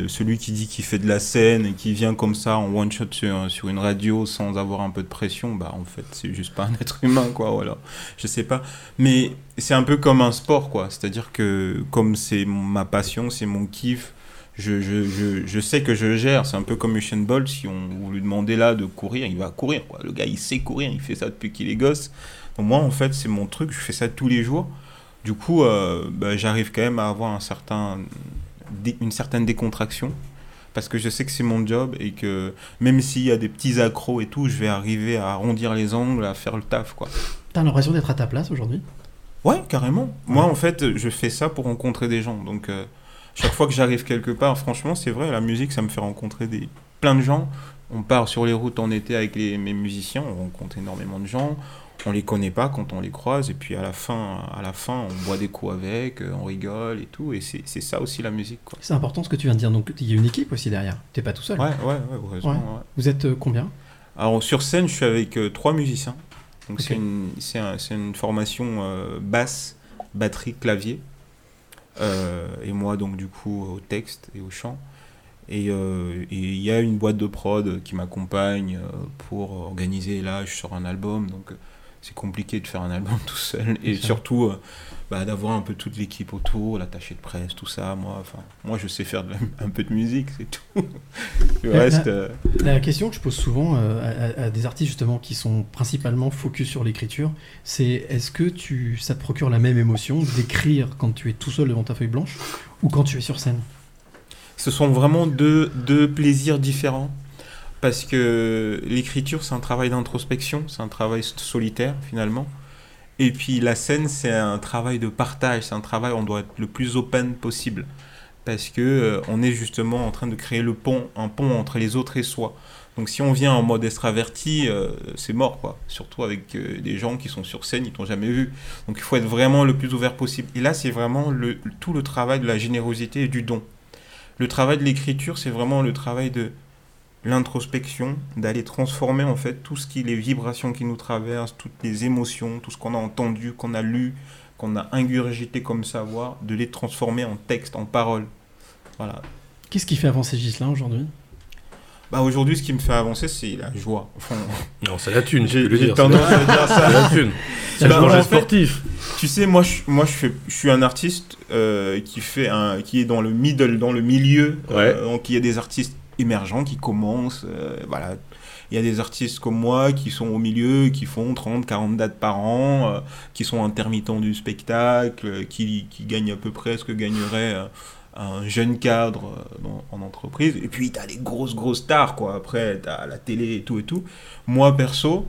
Speaker 4: Celui qui dit qu'il fait de la scène et qui vient comme ça en one shot sur, une radio sans avoir un peu de pression, bah en fait c'est juste pas un être humain quoi. Voilà, je sais pas. Mais c'est un peu comme un sport quoi. C'est-à-dire que comme c'est ma passion, c'est mon kiff. Je, je, je, je sais que je gère, c'est un peu comme Usain Bolt, si on vous lui demandez là de courir, il va courir. Le gars, il sait courir, il fait ça depuis qu'il est gosse. Donc moi, en fait, c'est mon truc, je fais ça tous les jours. Du coup, euh, bah, j'arrive quand même à avoir un certain, dé- une certaine décontraction. Parce que je sais que c'est mon job et que même s'il y a des petits accros et tout, je vais arriver à arrondir les angles, à faire le taf. quoi.
Speaker 1: T'as l'impression d'être à ta place aujourd'hui?
Speaker 4: Ouais, carrément. Moi, en fait, je fais ça pour rencontrer des gens. Donc, euh, chaque fois que j'arrive quelque part, franchement, c'est vrai, la musique, ça me fait rencontrer des, plein de gens. On part sur les routes en été avec les, mes musiciens, on rencontre énormément de gens. On les connaît pas quand on les croise, et puis à la fin, à la fin on boit des coups avec, euh, on rigole et tout. Et c'est ça aussi la musique. Quoi.
Speaker 1: C'est important ce que tu viens de dire. Donc il y a une équipe aussi derrière. T'es pas tout seul.
Speaker 4: Ouais, ouais, ouais, heureusement.
Speaker 1: Ouais.
Speaker 4: ouais.
Speaker 1: Vous êtes euh, combien?
Speaker 4: Alors sur scène, je suis avec euh, trois musiciens. Donc c'est une, c'est un- une formation euh, basse, batterie, clavier. Euh, et moi donc du coup au texte et au chant. Et euh, il y a une boîte de prod qui m'accompagne pour organiser. Là, je sors un album, donc c'est compliqué de faire un album tout seul. Et surtout euh, bah, d'avoir un peu toute l'équipe autour, l'attaché de presse, tout ça. Moi, enfin, moi je sais faire de un peu de musique, c'est tout. Le
Speaker 1: La-
Speaker 4: reste.
Speaker 1: la,
Speaker 4: euh,
Speaker 1: la question que je pose souvent euh, à, à- à des artistes justement qui sont principalement focus sur l'écriture, c'est est-ce que tu, ça te procure la même émotion d'écrire quand tu es tout seul devant ta feuille blanche ou quand tu es sur scène?
Speaker 4: Ce sont vraiment deux, deux plaisirs différents. Parce que l'écriture, c'est un travail d'introspection, c'est un travail solitaire finalement. Et puis la scène, c'est un travail de partage, c'est un travail où on doit être le plus open possible. Parce que euh, on est justement en train de créer le pont, un pont entre les autres et soi. Donc si on vient en mode extraverti, euh, c'est mort, quoi. Surtout avec euh, des gens qui sont sur scène, ils t'ont jamais vu. Donc il faut être vraiment le plus ouvert possible. Et là, c'est vraiment le, tout le travail de la générosité et du don. Le travail de l'écriture, c'est vraiment le travail de l'introspection, d'aller transformer en fait tout ce qui, les vibrations qui nous traversent, toutes les émotions, tout ce qu'on a entendu, qu'on a lu, qu'on a ingurgité comme savoir, de les transformer en texte, en parole. Voilà.
Speaker 1: Qu'est-ce qui fait avancer Gislain aujourd'hui?
Speaker 4: Bah aujourd'hui, ce qui me fait avancer, c'est la joie. Enfin,
Speaker 2: Non, c'est la thune,
Speaker 4: j'ai tendance
Speaker 2: c'est
Speaker 4: à dire ça.
Speaker 2: C'est la thune. C'est
Speaker 4: Bah, en fait,
Speaker 2: sportif.
Speaker 4: Tu sais, moi, je, moi, je, fais, je suis un artiste euh, qui fait un, qui est dans le middle, dans le milieu. Euh, donc, il y a des artistes émergents qui commencent, euh, voilà. Il y a des artistes comme moi qui sont au milieu, qui font 30, 40 dates par an, euh, qui sont intermittents du spectacle, euh, qui, qui gagnent à peu près ce que gagnerait un jeune cadre en entreprise. Et puis, tu as les grosses, grosses stars, quoi. Après, tu as la télé et tout et tout. Moi, perso,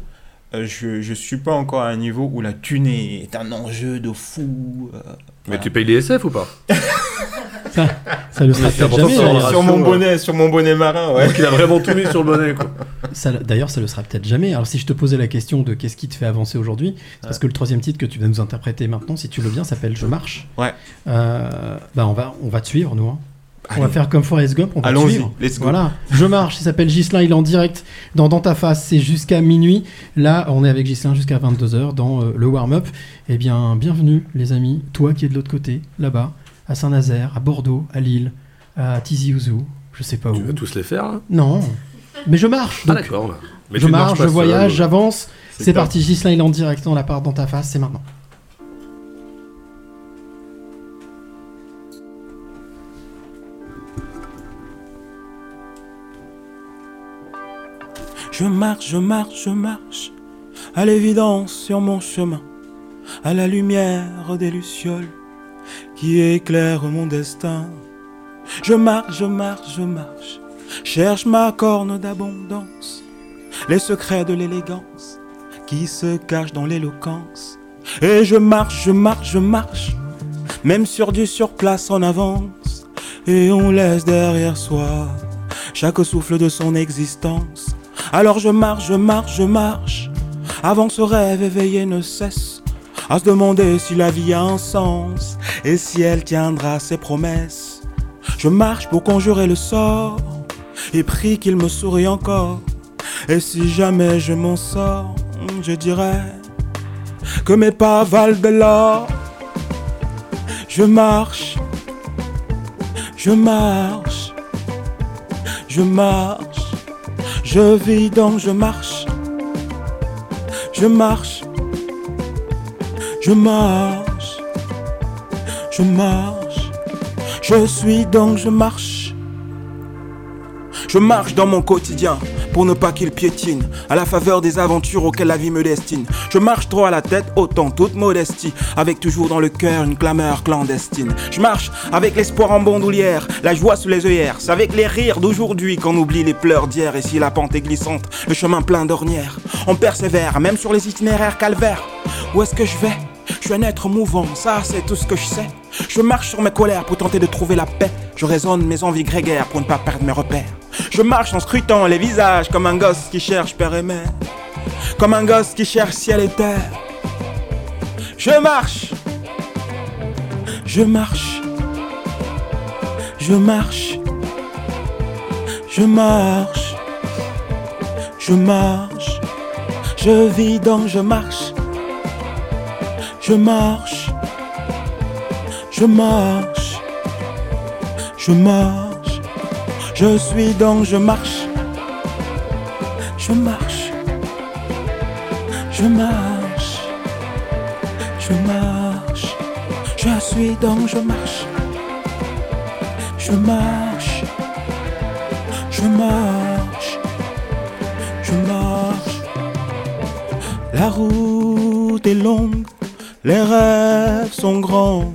Speaker 4: je, je suis pas encore à un niveau où la thune est un enjeu de fou.
Speaker 2: Mais tu payes les SF ou pas?
Speaker 1: Ça, ça le sera peut-être jamais.
Speaker 4: sur mon
Speaker 2: ratio,
Speaker 4: bonnet, sur mon bonnet marin, ouais.
Speaker 2: Donc il a vraiment tout mis sur le bonnet, quoi.
Speaker 1: Ça, D'ailleurs, ça le sera peut-être jamais. Alors, si je te posais la question de qu'est-ce qui te fait avancer aujourd'hui, c'est parce que le troisième titre que tu vas nous interpréter maintenant, si tu le viens, s'appelle Je marche.
Speaker 4: Ouais.
Speaker 1: Euh, bah, on va, on va te suivre, nous. hein. On va faire comme Forrest Gump, on va suivre.
Speaker 4: let's go.
Speaker 1: Voilà. Je marche. Il s'appelle Gislain. Il est en direct dans Dans ta face. C'est jusqu'à minuit. Là, on est avec Gislain jusqu'à 22h dans euh, le warm-up. Eh bien, bienvenue, les amis. Toi qui es de l'autre côté, là-bas, à Saint-Nazaire, à Bordeaux, à Lille, à Tizi Ouzou, je sais pas
Speaker 2: Tu
Speaker 1: où.
Speaker 2: vas tous les faire, là?
Speaker 1: Non. Mais je marche.
Speaker 2: Ah
Speaker 1: donc-
Speaker 2: d'accord. là. Mais
Speaker 1: je
Speaker 2: tu
Speaker 1: marche, je voyage, j'avance.
Speaker 2: c'est
Speaker 1: parti, Gislain, il est en direct dans la part dans ta face, c'est maintenant.
Speaker 6: Je marche, je marche, je marche, à l'évidence sur mon chemin, à la lumière des lucioles qui éclairent mon destin. Je marche, je marche, je marche, cherche ma corne d'abondance, les secrets de l'élégance qui se cachent dans l'éloquence. Et je marche, je marche, je marche, même sur du surplace en avance, et on laisse derrière soi chaque souffle de son existence. Alors je marche, je marche, je marche, avant ce rêve éveillé ne cesse à se demander si la vie a un sens et si elle tiendra ses promesses. Je marche pour conjurer le sort et prie qu'il me sourie encore. Et si jamais je m'en sors, je dirais que mes pas valent de l'or. Je marche, je marche, je marche, je vis donc je marche, je marche, je marche, je marche, je suis donc je marche. Je marche dans mon quotidien pour ne pas qu'il piétine à la faveur des aventures auxquelles la vie me destine. Je marche trop à la tête, autant toute modestie, avec toujours dans le cœur une clameur clandestine. Je marche avec l'espoir en bandoulière, la joie sous les œillères, avec les rires d'aujourd'hui qu'on oublie les pleurs d'hier. Et si la pente est glissante, le chemin plein d'ornières, on persévère, même sur les itinéraires calvaires. Où est-ce que je vais? Je suis un être mouvant, ça c'est tout ce que je sais. Je marche sur mes colères pour tenter de trouver la paix. Je raisonne mes envies grégaires pour ne pas perdre mes repères. Je marche en scrutant les visages comme un gosse qui cherche père et mère. Comme un gosse qui cherche ciel et terre. Je marche. Je marche. Je marche. Je marche. Je marche. Je vis donc je marche. Je marche. Je marche. Je marche. Je suis donc je marche. Je marche. Je marche. Je marche. Je suis donc je marche. Je marche. Je marche. Je marche. La route est longue, les rêves sont grands,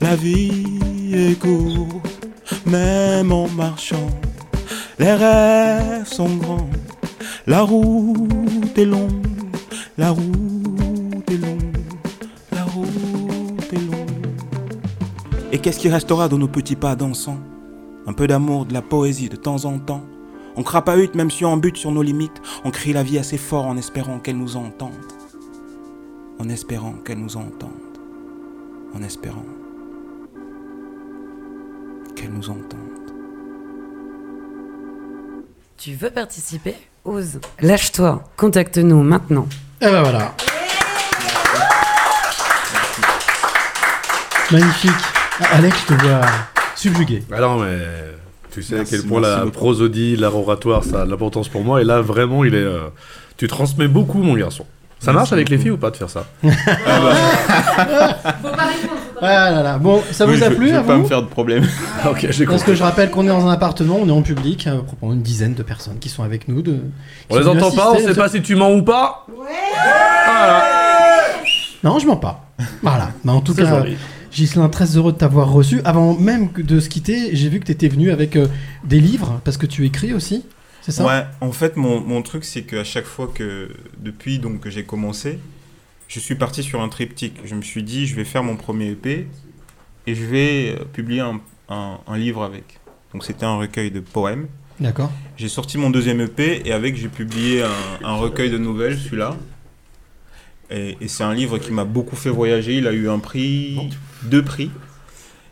Speaker 6: la vie est courte, même en marchant. Les rêves sont grands, la route est longue, la route est longue, la route est longue. Et qu'est-ce qui restera de nos petits pas dansants? Un peu d'amour, de la poésie de temps en temps. On crapahute même si on bute sur nos limites. On crie la vie assez fort en espérant qu'elle nous entende. En espérant qu'elle nous entende. En espérant qu'elle nous entende.
Speaker 3: Tu veux participer? Ose. Lâche-toi. Contacte-nous maintenant.
Speaker 1: Et ben voilà. Magnifique. Alex, je te vois subjugué.
Speaker 2: Ah non, mais tu sais
Speaker 1: Merci,
Speaker 2: à quel point la
Speaker 1: beaucoup.
Speaker 2: prosodie, l'art oratoire, ça a de l'importance pour moi. Et là, vraiment, il est. euh, tu transmets beaucoup, mon garçon. Ça
Speaker 1: Merci
Speaker 2: marche avec les filles ou pas de faire ça?
Speaker 1: Ah là là. Bon, ça
Speaker 4: Oui,
Speaker 1: vous a
Speaker 4: je-
Speaker 1: plu
Speaker 4: je vais pas
Speaker 1: vous
Speaker 4: me faire de problème.
Speaker 2: ok, j'ai
Speaker 1: Parce que je rappelle qu'on est dans un appartement, on est en public, euh, proprement une dizaine de personnes qui sont avec nous. De,
Speaker 2: On les entend pas, on sait pas si tu mens ou pas.
Speaker 1: Non, je mens pas. Voilà. Mais en tout cas,
Speaker 2: joli.
Speaker 1: Ghislain, très heureux de t'avoir reçu. Avant même de se quitter, j'ai vu que tu étais venu avec euh, des livres, parce que tu écris aussi. C'est ça?
Speaker 4: Ouais, en fait, mon, mon truc, c'est qu'à chaque fois que, depuis donc, que j'ai commencé, je suis parti sur un triptyque. Je me suis dit, je vais faire mon premier EP et je vais euh, publier un, un- un livre avec. Donc, c'était un recueil de poèmes.
Speaker 1: D'accord.
Speaker 4: J'ai sorti mon deuxième EP et avec, j'ai publié un, un recueil de nouvelles, celui-là. Et, et c'est un livre qui m'a beaucoup fait voyager. Il a eu un prix, deux prix.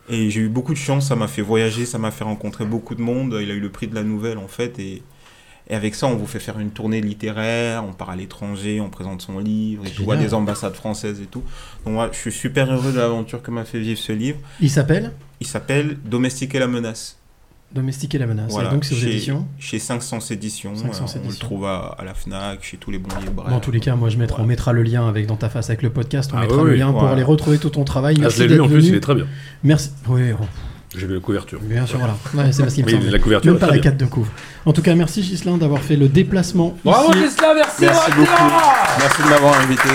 Speaker 4: Et j'ai eu beaucoup de chance, ça m'a fait voyager, ça m'a fait rencontrer beaucoup de monde. Il a eu le prix de la nouvelle en fait. Et, et avec ça, on vous fait faire une tournée littéraire, on part à l'étranger, on présente son livre, vois
Speaker 1: Génial.
Speaker 4: des ambassades françaises et tout. Donc moi, je suis super heureux de l'aventure que m'a fait vivre ce livre.
Speaker 1: Il s'appelle
Speaker 4: Il s'appelle Domestiquer la menace.
Speaker 1: Domestiquer la menace.
Speaker 4: Voilà,
Speaker 1: Et donc, c'est aux
Speaker 4: chez,
Speaker 1: éditions
Speaker 4: Chez 500 éditions.
Speaker 1: 500
Speaker 4: euh, on le trouve à, à la Fnac, chez tous les bons livres.
Speaker 1: Dans tous les cas, moi, je mettrai, on mettra le lien avec dans ta face avec le podcast. On
Speaker 2: Ah
Speaker 1: mettra
Speaker 2: oui,
Speaker 1: le lien pour aller retrouver tout ton travail.
Speaker 2: Ah,
Speaker 1: Merci
Speaker 2: je l'ai lu
Speaker 1: d'être
Speaker 2: en plus,
Speaker 1: venu.
Speaker 2: il est très bien.
Speaker 1: Merci. Oui, oh,
Speaker 2: J'ai vu la couverture.
Speaker 1: bien sûr, voilà. Ouais, c'est parce qu'il me
Speaker 2: la couverture
Speaker 1: Même pas la
Speaker 2: bien.
Speaker 1: 4 de couvre. En tout cas, merci Gislain d'avoir fait le déplacement.
Speaker 2: Bravo. Gislain, merci
Speaker 4: Merci beaucoup. Merci de m'avoir invité.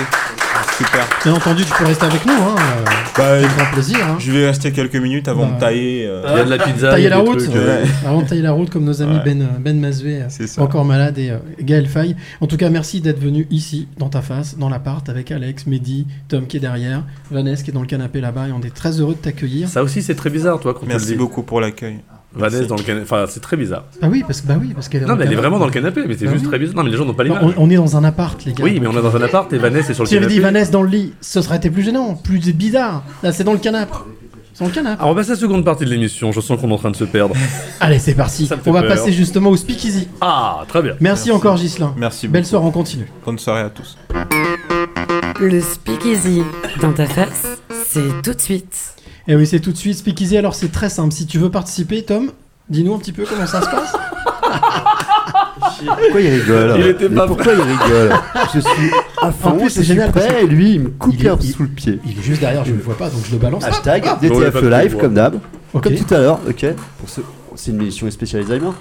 Speaker 4: Super.
Speaker 1: Bien entendu, tu peux rester avec nous. Hein. euh,
Speaker 4: Bah,
Speaker 1: grand plaisir. Hein.
Speaker 4: Je vais rester quelques minutes avant
Speaker 1: Bah.
Speaker 4: de tailler. euh,
Speaker 2: Il y a de la pizza.
Speaker 1: Tailler la route,
Speaker 2: trucs, euh,
Speaker 4: ouais.
Speaker 1: avant de tailler la route comme nos amis
Speaker 4: Ouais.
Speaker 1: Ben, ben Mazoué, euh, encore malade, et euh, Gaël Faye. En tout cas, merci d'être venu ici, dans ta face, dans l'appart, avec Alex, Mehdi, Tom qui est derrière, Vanessa qui est dans le canapé là-bas, et on est très heureux de t'accueillir.
Speaker 2: Ça aussi, c'est très bizarre, toi, quand
Speaker 4: Merci beaucoup pour l'accueil.
Speaker 2: Vanessa dans le canapé. Enfin, c'est très bizarre.
Speaker 1: Bah oui, parce, bah oui, parce qu'elle est dans
Speaker 2: Non, mais elle est
Speaker 1: canapé.
Speaker 2: vraiment dans le canapé, mais c'est
Speaker 1: Bah
Speaker 2: juste
Speaker 1: oui.
Speaker 2: très bizarre. Non, mais les gens n'ont pas l'image.
Speaker 1: on, on est dans un appart, les gars.
Speaker 2: Oui, mais on est dans un appart et Vanessa est sur le
Speaker 1: Si j'avais
Speaker 2: canapé.
Speaker 1: dit Vanessa dans le lit, ce serait été plus gênant, plus bizarre. Là, c'est dans le canapé. C'est dans le canapé.
Speaker 2: Alors, on passe à la seconde partie de l'émission. Je sens qu'on est en train de se perdre.
Speaker 1: Allez, c'est parti. On va
Speaker 2: peur.
Speaker 1: passer justement au speakeasy.
Speaker 2: Ah, très bien.
Speaker 1: Merci, encore, Gislain.
Speaker 4: Merci
Speaker 1: Belle
Speaker 4: beaucoup.
Speaker 1: soirée, on continue.
Speaker 4: Bonne soirée à tous.
Speaker 3: Le speakeasy dans ta face, c'est tout de suite.
Speaker 1: Et Eh oui, c'est tout de suite Speakeasy. Alors, c'est très simple. Si tu veux participer, Tom, dis-nous un petit peu comment ça se passe.
Speaker 5: Pourquoi il rigole
Speaker 2: Il était pas
Speaker 5: Pourquoi il rigole Je suis à fond,
Speaker 1: plus,
Speaker 5: je
Speaker 1: c'est génial
Speaker 5: prêt et lui il me coupe l'herbe sous le pied.
Speaker 1: Il est juste derrière, je ne le vois pas, donc je le balance.
Speaker 5: Hashtag
Speaker 2: on l'a
Speaker 5: DTF live comme d'hab.
Speaker 1: Ok.
Speaker 5: Comme tout à l'heure, ok. Pour ce... C'est une émission spécialisée moi.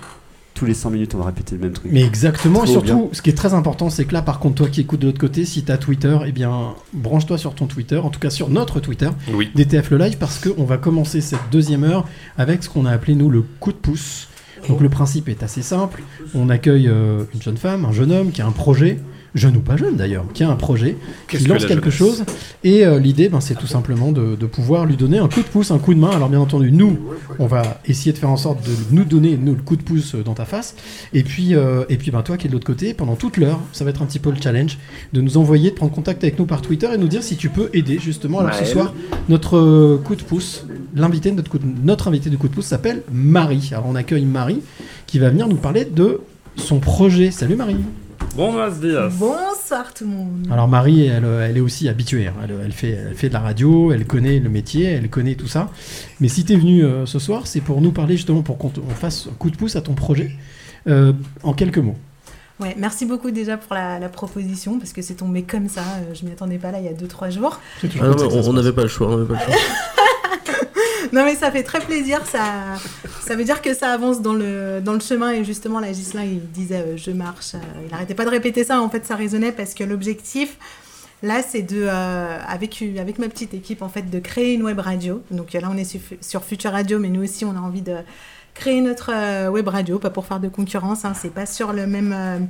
Speaker 5: Tous les 100 minutes, on va répéter le même truc.
Speaker 1: Mais exactement, et surtout,
Speaker 5: bien.
Speaker 1: ce qui est très important, c'est que là, par contre, toi qui écoutes de l'autre côté, si t'as Twitter, eh bien, branche-toi sur ton Twitter, en tout cas sur notre Twitter,
Speaker 2: Oui.
Speaker 1: DTF le live, parce qu'on va commencer cette deuxième heure avec ce qu'on a appelé, nous, le coup de pouce. Donc le principe est assez simple. On accueille euh, une jeune femme, un jeune homme qui a un projet, jeune ou pas jeune d'ailleurs, qui a un projet, qui
Speaker 2: Qu'est-ce
Speaker 1: lance
Speaker 2: la
Speaker 1: quelque
Speaker 2: jeunesse
Speaker 1: chose. Et euh, l'idée, ben, c'est tout simplement de, de pouvoir lui donner un coup de pouce, un coup de main. Alors bien entendu, nous, on va essayer de faire en sorte de nous donner nous, le coup de pouce euh, dans ta face. Et puis, euh, et puis ben, toi qui es de l'autre côté, pendant toute l'heure, ça va être un petit peu le challenge, de nous envoyer, de prendre contact avec nous par Twitter et nous dire si tu peux aider justement. Alors ce soir, notre coup de pouce, l'invité de notre, coup de- notre invité du coup de pouce s'appelle Marie. Alors on accueille Marie qui va venir nous parler de son projet. Salut Marie.
Speaker 13: Bonsoir tout le monde.
Speaker 1: Alors Marie, elle, elle est aussi habituée. hein. Elle, elle fait, elle fait de la radio, elle connaît le métier, elle connaît tout ça. Mais si tu es venue euh, ce soir, c'est pour nous parler justement pour qu'on fasse un coup de pouce à ton projet. Euh, en quelques mots.
Speaker 13: Ouais, merci beaucoup déjà pour la, la proposition parce que c'est tombé comme ça. euh, Je m'y attendais pas là il y a 2-3 jours.
Speaker 9: Ah non, on n'avait pas le choix, on n'avait pas le choix.
Speaker 13: Non mais ça fait très plaisir. Ça, ça veut dire que ça avance dans le, dans le chemin et justement là Gislain il disait euh, je marche. euh, il arrêtait pas de répéter ça. En fait ça résonnait parce que l'objectif là c'est de euh, avec avec ma petite équipe en fait de créer une web radio. Donc là on est sur, sur Future Radio mais nous aussi on a envie de créer notre web radio pas pour faire de concurrence. Hein, c'est pas sur le même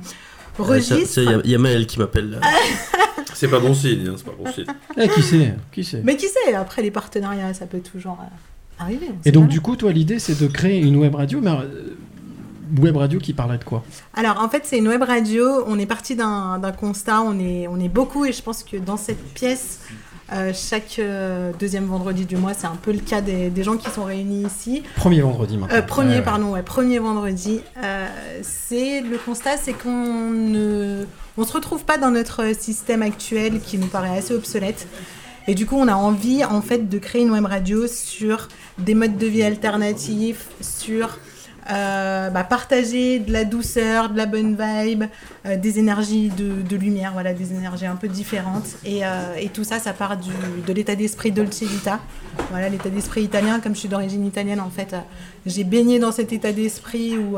Speaker 13: registre.
Speaker 9: Il y a- il y, a Maël qui m'appelle là.
Speaker 2: C'est pas bon signe, hein, c'est pas bon signe.
Speaker 1: Eh, qui sait Qui sait
Speaker 13: Mais qui sait, après les partenariats, ça peut toujours euh, arriver.
Speaker 1: Et donc du coup, toi, l'idée, c'est de créer une web radio. Mais euh, web radio qui parlait de quoi?
Speaker 13: Alors en fait c'est une web radio, on est parti d'un d'un constat, on est, on est beaucoup et je pense que dans cette pièce, euh, chaque euh, deuxième vendredi du mois, c'est un peu le cas des, des gens qui sont réunis ici.
Speaker 1: Premier vendredi maintenant.
Speaker 13: Euh, premier,
Speaker 1: Ouais, ouais.
Speaker 13: pardon, ouais, premier vendredi. C'est le constat, c'est qu'on ne, on se retrouve pas dans notre système actuel qui nous paraît assez obsolète. Et du coup, on a envie en fait de créer une web radio sur des modes de vie alternatifs, sur euh, bah, partager de la douceur, de la bonne vibe, euh, des énergies de, de lumière, voilà, des énergies un peu différentes. Et, euh, et tout ça, ça part du, de l'état d'esprit Dolce Vita. Voilà, l'état d'esprit italien. Comme je suis d'origine italienne, en fait, j'ai baigné dans cet état d'esprit où,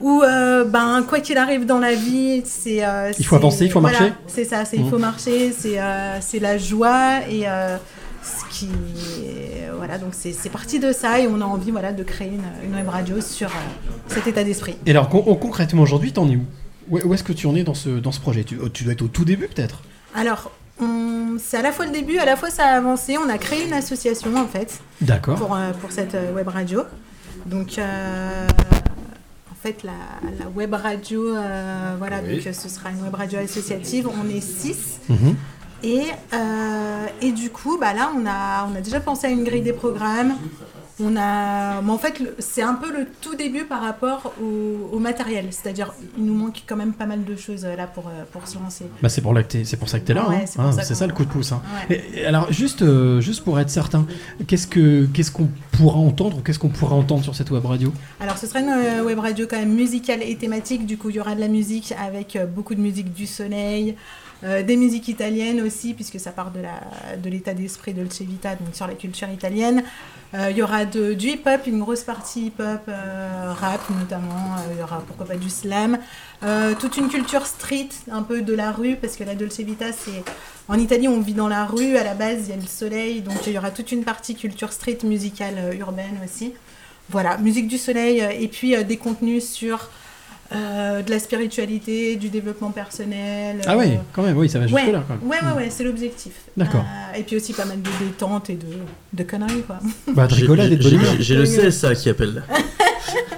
Speaker 13: où euh, ben, quoi qu'il arrive dans la vie, c'est. euh,
Speaker 1: Il faut avancer, il faut
Speaker 13: voilà,
Speaker 1: marcher.
Speaker 13: C'est ça, c'est il faut marcher, c'est euh, c'est la joie et. Ce qui voilà donc c'est c'est parti de ça et on a envie voilà de créer une, une web radio sur euh, cet état d'esprit.
Speaker 1: Et alors con- concrètement aujourd'hui, t'en es où? Où, où est-ce que tu en es dans ce, dans ce projet? Tu, tu dois être au tout début peut-être?
Speaker 13: Alors on- c'est à la fois le début à la fois ça a avancé on a créé une association en fait
Speaker 1: D'accord.
Speaker 13: pour, euh, pour cette euh, web radio. Donc euh, en fait la, la web radio euh, voilà
Speaker 1: Oui.
Speaker 13: donc ce sera une web radio associative. On est six.
Speaker 1: Mhm.
Speaker 13: Et, euh, et du coup, bah là, on a, on a déjà pensé à une grille des programmes. On a, mais en fait, c'est un peu le tout début par rapport au, au matériel. C'est-à-dire, il nous manque quand même pas mal de choses euh, là pour, euh, pour se lancer.
Speaker 1: Bah c'est pour, c'est pour ça que tu es là,
Speaker 13: Ouais,
Speaker 1: hein.
Speaker 13: c'est
Speaker 1: Hein,
Speaker 13: ça qu'on-
Speaker 1: le coup de pouce. hein.
Speaker 13: Ouais.
Speaker 1: Et- et alors juste, euh, juste pour être certain, qu'est-ce que qu'est-ce qu'on pourra entendre ou qu'est-ce qu'on pourra entendre sur cette web radio?
Speaker 13: Alors, ce sera une euh, web radio quand même musicale et thématique. Du coup, il y aura de la musique avec beaucoup de musique du soleil, euh, des musiques italiennes aussi, puisque ça part de la de l'état d'esprit de Dolce Vita, donc sur la culture italienne. Euh, il y aura du hip-hop, une grosse partie hip-hop, euh, rap notamment. Il y aura pourquoi pas du slam. Toute une culture street, un peu de la rue, parce que la Dolce Vita, c'est. En Italie, on vit dans la rue, à la base, il y a le soleil, donc il y aura toute une partie culture street musicale urbaine aussi. Voilà, musique du soleil, et puis des contenus sur euh, de la spiritualité, du développement personnel.
Speaker 1: Ah oui, quand même, oui, ça va
Speaker 13: ouais,
Speaker 1: jusque-là, quand même.
Speaker 13: Ouais, ouais,
Speaker 1: Mm.
Speaker 13: ouais, c'est l'objectif.
Speaker 1: D'accord.
Speaker 13: Euh, et puis aussi pas mal de détente et de, de conneries, quoi.
Speaker 1: Bah, de
Speaker 9: J'ai-
Speaker 1: rigolade et de
Speaker 9: j'ai-
Speaker 1: bonne.
Speaker 9: J'ai le CSA qui appelle.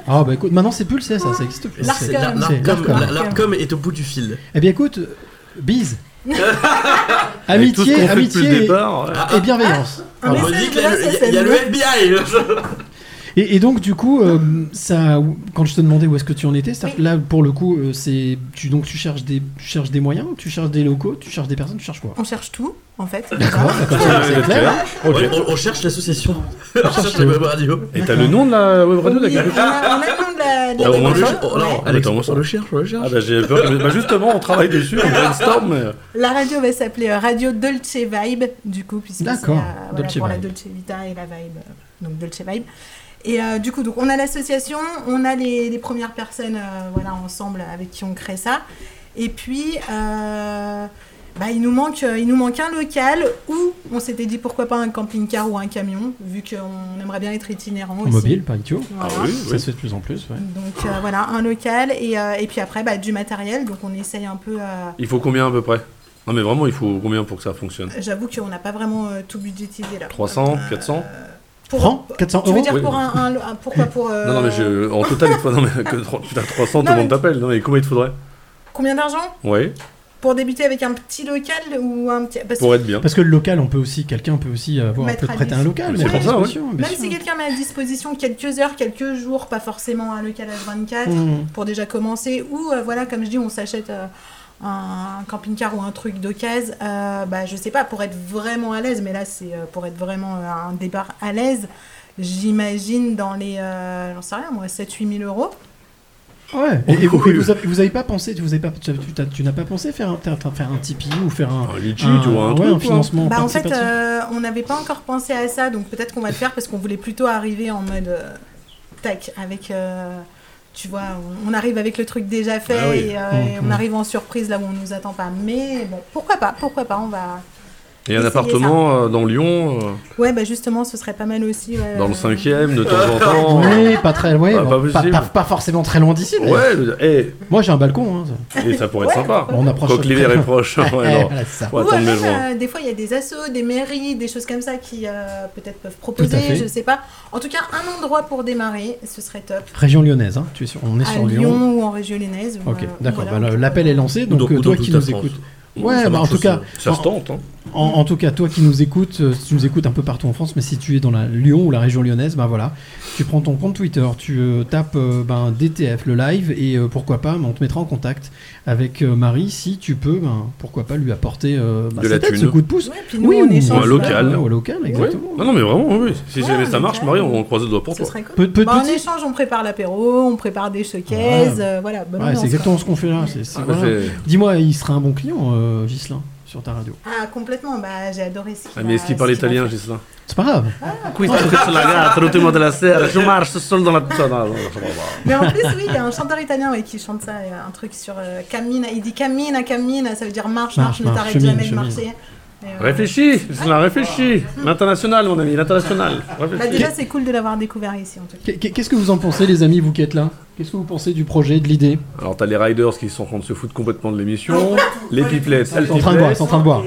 Speaker 1: Ah bah écoute, maintenant c'est plus le CSA, ça existe plus.
Speaker 9: L'ARCOM est au bout du fil.
Speaker 1: Eh bien écoute, euh, bise. Amitié, amitié et-
Speaker 9: départ, ouais.
Speaker 1: et bienveillance.
Speaker 9: On me dit qu'il y a le- il y a- il y a le FBI.
Speaker 1: Et, et donc du coup, euh, ça, quand je te demandais où est-ce que tu en étais, là pour le coup, euh, c'est tu donc tu cherches des, tu cherches des moyens, tu cherches des locaux, tu cherches des personnes, tu cherches quoi?
Speaker 13: On cherche tout, en fait.
Speaker 1: D'accord, d'accord, c'est- c'est clair.
Speaker 9: On, on- on cherche l'association. On cherche la web radio.
Speaker 2: Et t'as le nom de la web radio
Speaker 13: Oui,
Speaker 2: la
Speaker 13: on a, on a le nom de la, de la
Speaker 2: Ah, moins le
Speaker 13: radio.
Speaker 2: oh, non,
Speaker 9: on le cherche, on le cherche.
Speaker 2: Ah bah j'ai peur. Bah justement, on travaille dessus, on brainstorm. mais-
Speaker 13: La radio va s'appeler euh, Radio Dolce Vibe, du coup, puisque c'est euh,
Speaker 1: D'accord,
Speaker 13: voilà, pour la. Dolce Vita et la Vibe, euh, donc Dolce Vibe. Et euh, du coup, donc, on a l'association, on a les, les premières personnes euh, voilà, ensemble avec qui on crée ça. Et puis, euh, bah, il, nous manque, il nous manque un local où on s'était dit pourquoi pas un camping-car ou un camion, vu qu'on aimerait bien être itinérant aussi.
Speaker 1: mobile, pas idiot.
Speaker 13: Voilà.
Speaker 1: Ça se fait de plus en plus. ouais.
Speaker 13: Donc euh, voilà, un local et, euh, et puis après bah, du matériel. Donc on essaye un peu. euh,
Speaker 2: Il faut combien à peu près? Non mais vraiment, il faut combien pour que ça fonctionne?
Speaker 13: J'avoue qu'on n'a pas vraiment euh, tout budgétisé là.
Speaker 2: 300, 400
Speaker 13: Pour,
Speaker 1: Francs 400
Speaker 13: Tu veux
Speaker 1: euros
Speaker 13: dire
Speaker 2: Oui.
Speaker 13: pour un, un- un- pourquoi pour euh,
Speaker 2: Non, non, mais je, en total, il te faut. Non, mais que putain, 300, tout le monde
Speaker 13: mais-
Speaker 2: t'appelle. Non, mais combien il te faudrait
Speaker 13: combien d'argent
Speaker 2: Ouais,
Speaker 13: pour débuter avec un petit local ou un petit parce
Speaker 2: pour
Speaker 13: que
Speaker 2: être bien.
Speaker 1: Parce que le local, on peut aussi, quelqu'un peut aussi avoir peut
Speaker 13: à
Speaker 1: prêter un local.
Speaker 2: C'est
Speaker 1: mais
Speaker 2: pour ça, ouais.
Speaker 13: même si quelqu'un met à disposition quelques heures, quelques jours, pas forcément un local H24
Speaker 1: Mhm.
Speaker 13: pour déjà commencer ou euh, voilà comme je dis on s'achète euh, un camping-car ou un truc d'occasion, euh, bah je sais pas pour être vraiment à l'aise, mais là c'est euh, pour être vraiment euh, un départ à l'aise. J'imagine dans les, euh, j'en sais rien moi, 7-8 000 euros.
Speaker 1: Ouais. Et, et vous, et vous avez, vous avez pas pensé, tu vous avez pas, tu, tu t'as- tu n'as pas pensé faire un, faire un- Tipeee ou faire un,
Speaker 2: Un Litchi, un
Speaker 1: ouais,
Speaker 2: truc,
Speaker 1: un financement
Speaker 13: Bah en fait, euh, on n'avait pas encore pensé à ça, donc peut-être qu'on va le faire parce qu'on voulait plutôt arriver en mode euh, tac, avec, euh, tu vois, on, arrive avec le truc déjà fait
Speaker 2: Ah oui.
Speaker 13: et, euh, et
Speaker 1: Mhm.
Speaker 13: on arrive en surprise là où on nous attend pas. Mais bon, pourquoi pas, pourquoi pas, on va,
Speaker 2: Et un appartement euh, dans Lyon, euh,
Speaker 13: Ouais, bah justement, ce serait pas mal aussi. ouais,
Speaker 2: dans
Speaker 13: euh,
Speaker 2: le cinquième, de temps en temps.
Speaker 1: Oui, pas très loin.
Speaker 2: Bah,
Speaker 1: bon,
Speaker 2: pas
Speaker 1: pas,
Speaker 2: possible.
Speaker 1: pas- pas forcément très loin d'ici.
Speaker 2: Ouais, le- eh,
Speaker 1: Moi j'ai un balcon. hein, ça.
Speaker 2: et ça pourrait être sympa.
Speaker 1: On approche.
Speaker 2: Quoique l'hiver est proche. Ouais.
Speaker 1: Voilà, ça.
Speaker 13: Ou alors, euh, des fois, il y a des assos, des mairies, des choses comme ça qui euh, peut-être peuvent proposer, je sais pas. En tout cas, un endroit pour démarrer, ce serait top.
Speaker 1: Région lyonnaise, hein. tu es sur, on est
Speaker 13: à
Speaker 1: sur
Speaker 13: Lyon,
Speaker 1: Lyon.
Speaker 13: ou en région lyonnaise.
Speaker 1: Ok,
Speaker 13: euh,
Speaker 1: d'accord.
Speaker 13: voilà.
Speaker 1: bah, L'appel est lancé, donc euh, toi qui nous écoutes.
Speaker 9: Ça
Speaker 1: Ouais, bah, en tout cas,
Speaker 2: Ça se tente. Hein.
Speaker 1: En, en tout cas, toi qui nous écoutes, euh, si tu nous écoutes un peu partout en France, mais si tu es dans la Lyon ou la région lyonnaise, bah voilà, tu prends ton compte Twitter, tu euh, tapes euh, ben, DTF le live et euh, pourquoi pas, ben, on te mettra en contact avec euh, Marie si tu peux, ben, pourquoi pas lui apporter euh, ben,
Speaker 2: De la
Speaker 1: ce coup de pouce.
Speaker 13: Ouais, puis nous, on
Speaker 1: ou-
Speaker 13: échange,
Speaker 2: Ou un local.
Speaker 1: Ouais, au local, exactement.
Speaker 2: Non, non, mais vraiment, oui. Si
Speaker 13: Ouais,
Speaker 2: jamais ça marche, Marie, on croise le doigt pour
Speaker 13: Ce
Speaker 2: toi.
Speaker 13: serait cool. Bah, en
Speaker 1: petit-
Speaker 13: échange, on prépare l'apéro, on prépare des showcases,
Speaker 1: Ouais.
Speaker 13: euh, voilà.
Speaker 1: Ouais, c'est exactement ce qu'on fait là.
Speaker 2: Ah, bah,
Speaker 1: Dis-moi, il sera un bon client, euh, Ghislain, sur ta radio.
Speaker 13: Ah, complètement, bah, j'ai adoré ce qu'il
Speaker 2: Ah, mais est-ce qu'il parle italien,
Speaker 13: fait.
Speaker 2: Gislain
Speaker 1: C'est pas grave.
Speaker 2: Questa è la gata, l'ultimo della sera, je marche seul dans la... Pas.
Speaker 13: Mais en plus, oui, il y a un chanteur italien qui chante ça, un truc sur euh, Camina. Il dit Camina, Camina, ça veut dire marche,
Speaker 1: Marche,
Speaker 13: marche, ne t'arrête jamais de
Speaker 1: chemine.
Speaker 13: marcher. Euh,
Speaker 2: Réfléchis, réfléchis. L'international, mon ami, l'international.
Speaker 13: Bah, déjà, c'est cool de l'avoir découvert ici, en tout cas.
Speaker 1: Qu'est- Qu'est-ce que vous en pensez, les amis, vous qui êtes là? Qu'est-ce que vous pensez du projet, de l'idée?
Speaker 2: Alors, t'as les riders qui sont en train de se foutre complètement de l'émission. Les pipelettes,
Speaker 1: Ils sont en train de boire, ils sont en train de boire.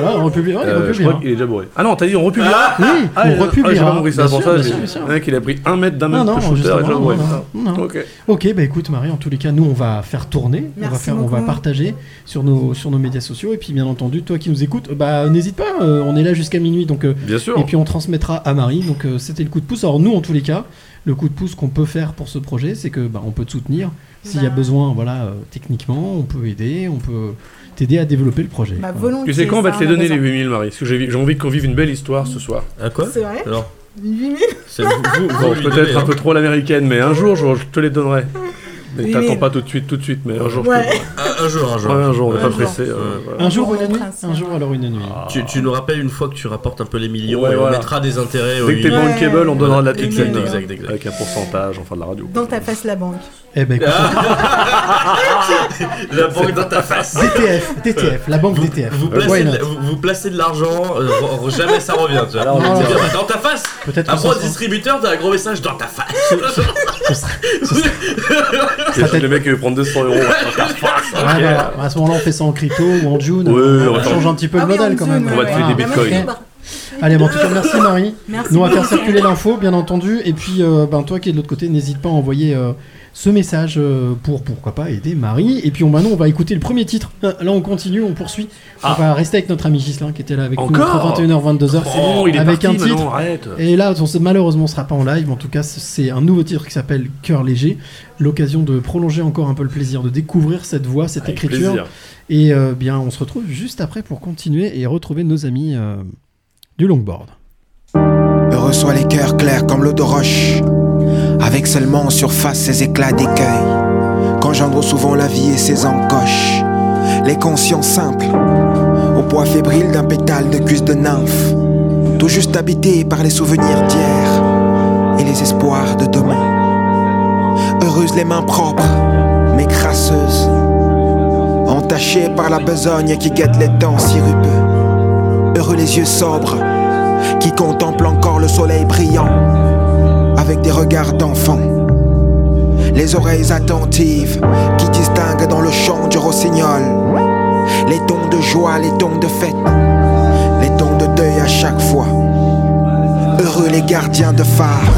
Speaker 1: Voilà, on republie. Ouais,
Speaker 2: Euh, je crois qu'il est déjà bourré. Ah non, t'as dit on republiera
Speaker 1: Oui,
Speaker 2: ah,
Speaker 1: on
Speaker 2: il-
Speaker 1: republiera.
Speaker 2: Ah, j'ai pas compris ça.
Speaker 1: Bien
Speaker 2: Pour
Speaker 1: sûr,
Speaker 2: ça,
Speaker 1: bien
Speaker 2: j'ai
Speaker 1: sûr, bien sûr.
Speaker 2: un il a pris un mètre d'un
Speaker 1: Non,
Speaker 2: mètre
Speaker 1: non,
Speaker 2: de shooter et déjà
Speaker 1: non,
Speaker 2: bourré.
Speaker 1: non,
Speaker 2: putain.
Speaker 1: non, non.
Speaker 2: Ok.
Speaker 1: Ok, bah écoute Marie, en tous les cas, nous on va faire tourner, on va
Speaker 13: Merci
Speaker 1: faire, on va
Speaker 13: beaucoup.
Speaker 1: partager sur nos sur nos médias sociaux et puis bien entendu, toi qui nous écoutes, bah n'hésite pas, euh, on est là jusqu'à minuit donc euh,
Speaker 2: Bien sûr.
Speaker 1: et puis on transmettra à Marie. Donc euh, c'était le coup de pouce. Alors nous en tous les cas, le coup de pouce qu'on peut faire pour ce projet, c'est que bah, on peut te soutenir s'il y a
Speaker 13: Bah.
Speaker 1: besoin, voilà, euh, techniquement, on peut aider, on peut t'aider à développer le projet.
Speaker 13: Bah,
Speaker 1: Voilà.
Speaker 2: Tu sais quand on va te les donner les
Speaker 13: besoin.
Speaker 2: 8000, Marie Parce que j'ai envie qu'on vive une belle histoire ce soir.
Speaker 9: À quoi
Speaker 13: C'est vrai
Speaker 9: Alors,
Speaker 13: 8000
Speaker 9: c'est vous, vous,
Speaker 2: Bon,
Speaker 9: vous lui
Speaker 2: peut-être un
Speaker 9: hein.
Speaker 2: peu trop l'américaine, mais un jour, je, je te les donnerai. Mais
Speaker 13: 8000.
Speaker 2: t'attends pas tout de suite, tout de suite, mais un jour.
Speaker 13: Ouais.
Speaker 2: donnerai.
Speaker 9: Un, un jour, un jour.
Speaker 2: Ouais, un jour, on n'est pas pressé. euh, voilà.
Speaker 1: Un jour une nuit,
Speaker 13: prince.
Speaker 1: un jour alors une nuit.
Speaker 9: Tu, tu nous rappelles une fois que tu rapportes un peu les millions
Speaker 2: Ouais,
Speaker 9: et on mettra des intérêts
Speaker 2: Dès que t'es
Speaker 13: Ouais.
Speaker 2: bankable, on donnera de la petite
Speaker 9: Exact,
Speaker 2: thune,
Speaker 9: exact, exact.
Speaker 2: Avec un pourcentage, enfin de la radio.
Speaker 13: Dans ta face, la banque.
Speaker 1: Eh ben écoute,
Speaker 9: La banque dans ta face.
Speaker 1: DTF, DTF, la banque DTF.
Speaker 9: Vous placez, de, vous, vous placez de l'argent, euh, jamais ça revient. Tu vois. Dans ta face.
Speaker 1: Peut-être
Speaker 9: au
Speaker 1: sera-
Speaker 9: distributeur, t'as un gros message dans ta face.
Speaker 1: ce sera-
Speaker 2: le mec qui veut prendre 200 euros.
Speaker 1: Ouais, voilà. À ce moment-là, on fait ça en crypto ou en June.
Speaker 2: Ouais,
Speaker 1: on change un petit peu
Speaker 13: Ah
Speaker 1: le modèle quand même.
Speaker 2: On va te
Speaker 13: ouais.
Speaker 2: des
Speaker 13: Ah,
Speaker 2: bitcoins.
Speaker 1: Allez, bon, en tout cas, merci Marie.
Speaker 13: Merci
Speaker 1: Nous, on va faire circuler l'info, bien entendu. Et puis, euh, ben, toi qui es de l'autre côté, n'hésite pas à envoyer euh, ce message euh, pour, pourquoi pas, aider Marie. Et puis, on, maintenant, on va écouter le premier titre. Euh, Là, on continue, on poursuit. On
Speaker 2: Ah.
Speaker 1: va rester avec notre ami Gislain qui était là avec nous
Speaker 2: Encore
Speaker 1: entre 21h et 22h.
Speaker 2: C'est bon, il est
Speaker 1: avec
Speaker 2: parti
Speaker 1: un titre. Et là, on sait- malheureusement, on sera pas en live. mais En tout cas, c'est un nouveau titre qui s'appelle Cœur léger. L'occasion de prolonger encore un peu le plaisir de découvre cette voix, cette
Speaker 2: Avec
Speaker 1: écriture.
Speaker 2: plaisir.
Speaker 1: Et euh, bien, on se retrouve juste après pour continuer et retrouver nos amis euh, du longboard.
Speaker 6: Heureux soient les cœurs clairs comme l'eau de roche, avec seulement en surface ces éclats d'écueil, qu'engendre souvent la vie et ses encoches. Les consciences simples, au poids fébrile d'un pétale de cuisse de nymphe, tout juste habité par les souvenirs d'hier et les espoirs de demain. Heureuses les mains propres, mais crasseuses, entachées par la besogne qui guette les temps sirupeux. Heureux les yeux sobres, qui contemplent encore le soleil brillant avec des regards d'enfant. Les oreilles attentives qui distinguent dans le chant du rossignol les tons de joie, les tons de fête, les tons de deuil à chaque fois. Heureux les gardiens de phare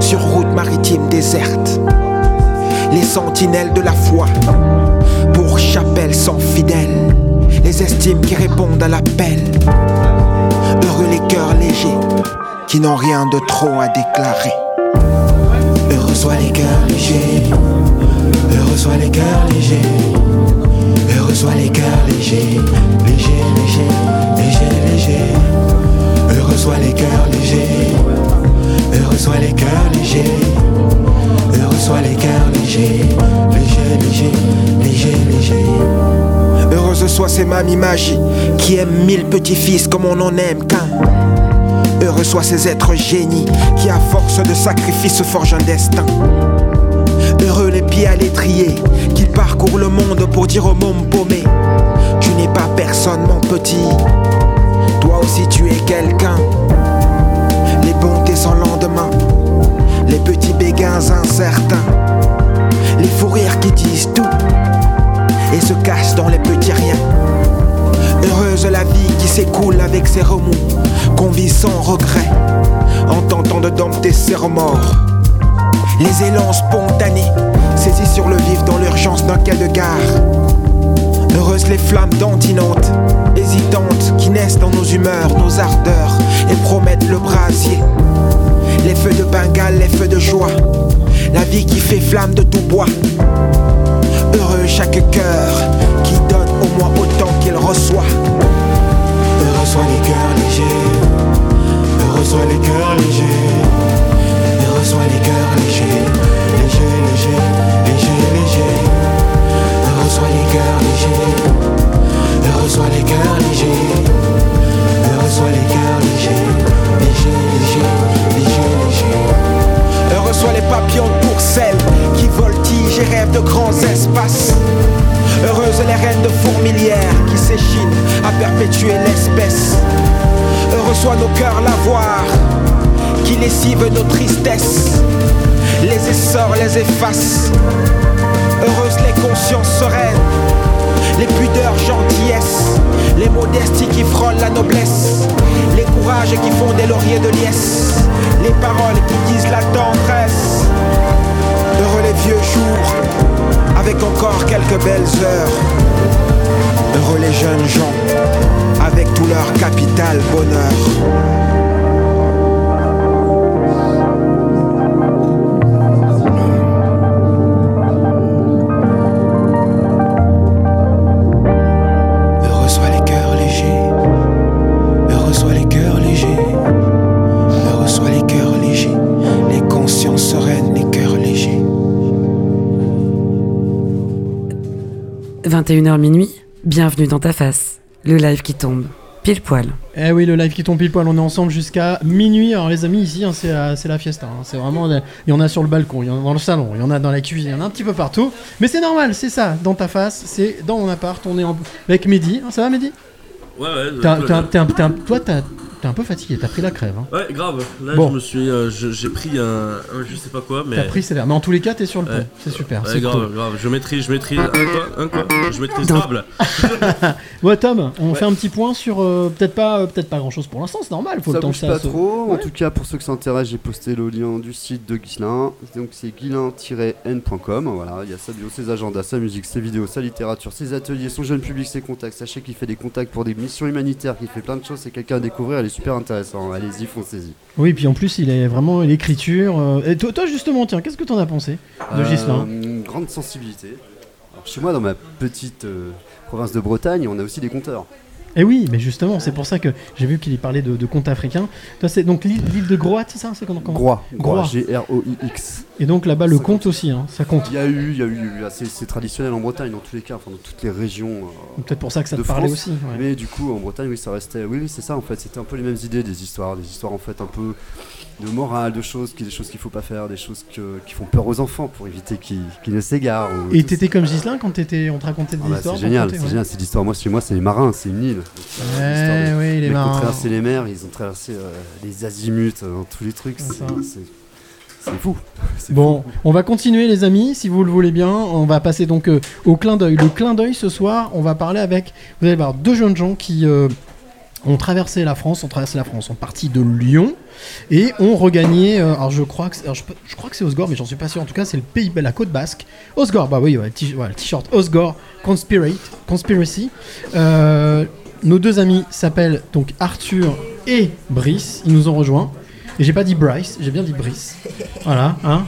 Speaker 6: sur route maritime déserte, les sentinelles de la foi pour chapelle sans fidèles, les estimes qui répondent à l'appel. Heureux les cœurs légers qui n'ont rien de trop à déclarer. Soient les cœurs légers. Heureux soient les cœurs légers. Heureux soient les cœurs légers. Légers, légers, légers, légers. Heureux soient les cœurs légers. Soient les cœurs légers. Heureux soient les cœurs légers. Légers, légers, légers, légers. Heureuse soit ces mamies magie qui aiment mille petits-fils comme on en aime qu'un. Heureux soient ces êtres génies qui, à force de sacrifices, forgent un destin. Heureux les pieds à l'étrier, qu'ils parcourent le monde pour dire au môme paumé Tu n'es pas personne, mon petit. Toi aussi, tu es quelqu'un. Les bontés sans lendemain, les petits béguins incertains, les fous qui disent tout et se cachent dans les petits riens. Heureuse la vie qui s'écoule avec ses remous, qu'on vit sans regret, en tentant de dompter ses remords. Les élans spontanés, saisis sur le vif dans l'urgence d'un quai de gare. Heureuses les flammes dantinantes, hésitantes, qui naissent dans nos humeurs, nos ardeurs, et promettent le brasier. Les feux de Bengale, les feux de joie, la vie qui fait flamme de tout bois. Heureux chaque cœur qui donne au moins autant qu'il reçoit.
Speaker 11: Heureux soient les cœurs légers. Heureux soient les cœurs légers. Heureux soient les cœurs légers. Légers, légers, légers, légers. Heureux les cœurs légers. Heureux soient les cœurs légers. Heureux soient les cœurs légers. Légers, légers, légers, légers.
Speaker 6: Heureux soient les papillons pour celles qui voltigent et rêvent de grands espaces. Heureuses les reines de fourmilières qui s'échinent à perpétuer l'espèce. Heureux soient nos cœurs lavoirs qui lessivent nos tristesses, les essors les effacent. Heureuses les consciences sereines, les pudeurs gentillesses, les modesties qui frôlent la noblesse, les courages qui font des lauriers de liesse, les paroles qui disent la tendresse. Heureux les vieux jours, avec encore quelques belles heures. Heureux les jeunes gens, avec tout leur capital bonheur.
Speaker 3: 21h minuit, bienvenue dans ta face. Le live qui tombe, pile poil.
Speaker 1: Eh oui, le live qui tombe pile poil, on est ensemble jusqu'à minuit. Alors les amis, ici, hein, c'est la, c'est la fiesta. hein. C'est vraiment, il y en a sur le balcon, il y en a dans le salon, il y en a dans la cuisine, il y en a un petit peu partout. Mais c'est normal, c'est ça, dans ta face, c'est dans mon appart, on est en- avec Mehdi. Hein, ça va Mehdi?
Speaker 9: Ouais, ouais.
Speaker 1: T'as- t'es un- Toi, t'as- t'es un peu fatigué, t'as pris la crève. Hein.
Speaker 9: Ouais, grave. Là,
Speaker 1: Bon.
Speaker 9: je me suis. euh, je- J'ai pris un, un je sais pas quoi, mais.
Speaker 1: T'as pris sévère. Mais en tous les cas, t'es sur le pont.
Speaker 9: Ouais.
Speaker 1: C'est super.
Speaker 9: Ouais,
Speaker 1: c'est
Speaker 9: grave,
Speaker 1: cool.
Speaker 9: grave. Je maîtrise, je maîtrise. Un quoi Un quoi Je maîtrise.
Speaker 1: Ouais, Tom, on
Speaker 9: Ouais.
Speaker 1: fait un petit point sur euh, peut-être pas, euh, peut-être pas grand chose pour l'instant, c'est normal. Faut
Speaker 5: ça
Speaker 1: le temps
Speaker 5: bouge
Speaker 1: que ça
Speaker 5: pas
Speaker 1: se-
Speaker 5: trop. En tout cas, pour ceux qui s'intéressent, j'ai posté le lien du site de Guislain. Donc c'est guislain-n.com. Voilà, il y a sa bio, ses agendas, sa musique, ses vidéos, sa littérature, ses ateliers, son jeune public, ses contacts. Sachez qu'il fait des contacts pour des missions humanitaires, qu'il fait plein de choses. C'est quelqu'un à découvrir. Elle est super intéressant. Allez-y, foncez-y.
Speaker 1: Oui, puis en plus, il est vraiment l'écriture. euh, Et toi, toi, justement, tiens, qu'est-ce que t'en as pensé de
Speaker 5: Euh,
Speaker 1: Gislain
Speaker 5: Une grande sensibilité. Alors, chez moi, dans ma petite euh, province de Bretagne, on a aussi des conteurs.
Speaker 1: Eh oui, mais justement, c'est pour ça que j'ai vu qu'il parlait de, de contes africains. Toi, c'est donc l'île de Groat, c'est ça C'est comment comment-
Speaker 5: Groix, Groix.
Speaker 1: Et donc là-bas, le conte aussi, hein, ça compte.
Speaker 5: Il y a eu, il y a eu, c'est traditionnel en Bretagne dans tous les cas, enfin dans toutes les régions. euh,
Speaker 1: Peut-être pour ça que ça te parlait aussi, ouais.
Speaker 5: Mais du coup, en Bretagne, oui, ça restait. Oui, oui, c'est ça en fait. C'était un peu les mêmes idées, des histoires, des histoires en fait un peu de morale, de choses, qui, des choses qu'il faut pas faire, des choses que- qui font peur aux enfants pour éviter qu'ils ne s'égarent.
Speaker 1: Et t'étais comme Gislain quand t'étais, on te racontait des
Speaker 5: Ah bah,
Speaker 1: histoires
Speaker 5: c'est génial, c'est
Speaker 1: ouais.
Speaker 5: génial, c'est l'histoire. Moi, chez moi, c'est les marins, c'est une île. Donc,
Speaker 1: Ouais,
Speaker 5: de-
Speaker 1: oui, les marins.
Speaker 5: ont traversé les mers, ils ont traversé euh, les azimuts, euh, dans tous les trucs.
Speaker 1: C'est
Speaker 5: fou.
Speaker 1: Bon, on va continuer les amis, si vous le voulez bien. On va passer donc euh, au clin d'œil. Le clin d'œil ce soir, on va parler avec, vous allez voir, deux jeunes gens qui euh, ont traversé la France, ont traversé la France, sont partis de Lyon et ont regagné. euh, alors je crois que, alors, je, crois que c'est Osgore, mais j'en suis pas sûr. En tout cas, c'est le pays, la côte basque. Osgore, bah oui, ouais, le t-shirt Osgore Conspirate, Conspiracy. Euh, nos deux amis s'appellent donc Arthur et Brice. Ils nous ont rejoints. Et j'ai pas dit Bryce, j'ai bien dit Brice. Voilà, hein.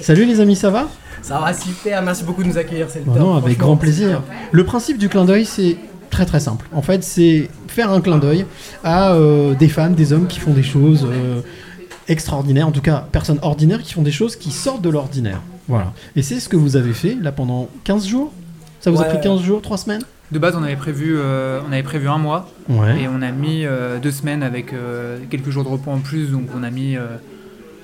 Speaker 1: Salut les amis, ça va?
Speaker 14: Ça va super, merci beaucoup de nous accueillir, c'est le
Speaker 1: Bah
Speaker 14: top,
Speaker 1: non, avec grand plaisir. Le principe du clin d'œil, c'est très très simple. En fait, c'est faire un clin d'œil à euh, des femmes, des hommes qui font des choses euh, extraordinaires, en tout cas, personnes ordinaires qui font des choses qui sortent de l'ordinaire. Voilà. Et c'est ce que vous avez fait là pendant 15 jours? Ça vous a pris 15 jours, 3 semaines?
Speaker 14: De base, on avait prévu, euh, on avait prévu un mois.
Speaker 1: Ouais.
Speaker 14: Et on a mis deux semaines avec quelques jours de repos en plus. Donc on a mis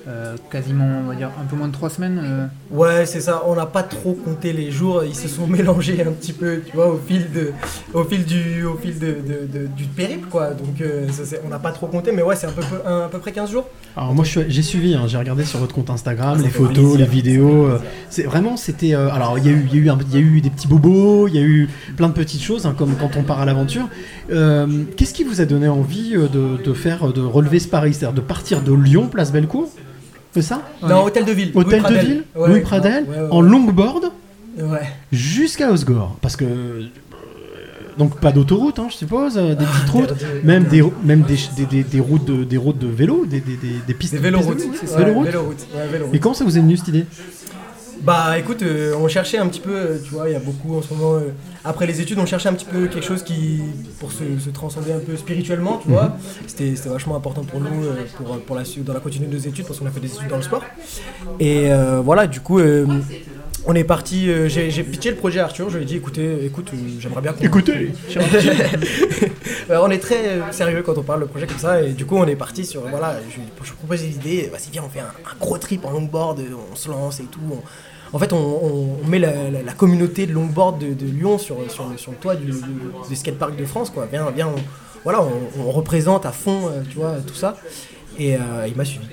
Speaker 14: euh, quasiment, on va dire, un peu moins de trois semaines. euh.
Speaker 9: Ouais, c'est ça. On n'a pas trop compté les jours. Ils se sont mélangés un petit peu, tu vois, au fil de, au fil du, au fil de, de- de- du périple, quoi. Donc, euh, ça, on n'a pas trop compté, mais ouais, c'est un peu, un- à peu près 15 jours.
Speaker 1: Alors moi j'ai suivi, hein, j'ai regardé sur votre compte Instagram
Speaker 9: Ça
Speaker 1: les photos,
Speaker 9: plaisir.
Speaker 1: les vidéos. euh, c'est vraiment c'était. euh, alors il y a eu, il y a eu, un- il y a eu des petits bobos, il y a eu plein de petites choses hein, comme quand on part à l'aventure. Euh, Qu'est-ce qui vous a donné envie de, de faire, de relever ce pari, c'est-à-dire de partir de Lyon, place Bellecour, c'est ça
Speaker 9: Non, hôtel de ville.
Speaker 1: Hôtel
Speaker 9: Louis
Speaker 1: de ville,
Speaker 9: Ouais,
Speaker 1: Louis Pradel,
Speaker 9: ouais, ouais,
Speaker 1: en longboard
Speaker 9: Ouais.
Speaker 1: jusqu'à Osgore, parce que euh, donc pas d'autoroute, hein, je suppose, euh, des petites routes,
Speaker 9: Interdit.
Speaker 1: même des même des, des, des- des routes de des routes de vélo, des, des, pistes.
Speaker 9: Des véloroutes, c'est ça.
Speaker 1: Et comment ça vous est venu cette idée?
Speaker 9: Bah écoute, euh, on cherchait un petit peu, euh, tu vois, il y a beaucoup en ce moment, euh, après les études, on cherchait un petit peu quelque chose qui, pour se, se transcender un peu spirituellement, tu vois. C'était c'était vachement important pour nous, pour, pour la, dans la continuité de nos études, parce qu'on a fait des études dans le sport. Et voilà, du coup, euh, on est parti, euh, j'ai pitché le projet à Arthur, je lui ai dit, écoutez, écoute, euh, j'aimerais bien qu'on...
Speaker 1: Écoutez,
Speaker 9: on est très euh, sérieux quand on parle de projet comme ça, et du coup, on est parti sur, voilà, je, je proposais l'idée, vas-y, viens, on fait un, un gros trip en longboard, on se lance et tout. on- en fait, on, on- on met la, la- la communauté de longboard de, de Lyon sur, sur, sur le toit du, du, du skatepark de France, quoi. Viens, viens, on, voilà, on, on représente à fond, euh, tu vois, tout ça. Et euh, il m'a suivi.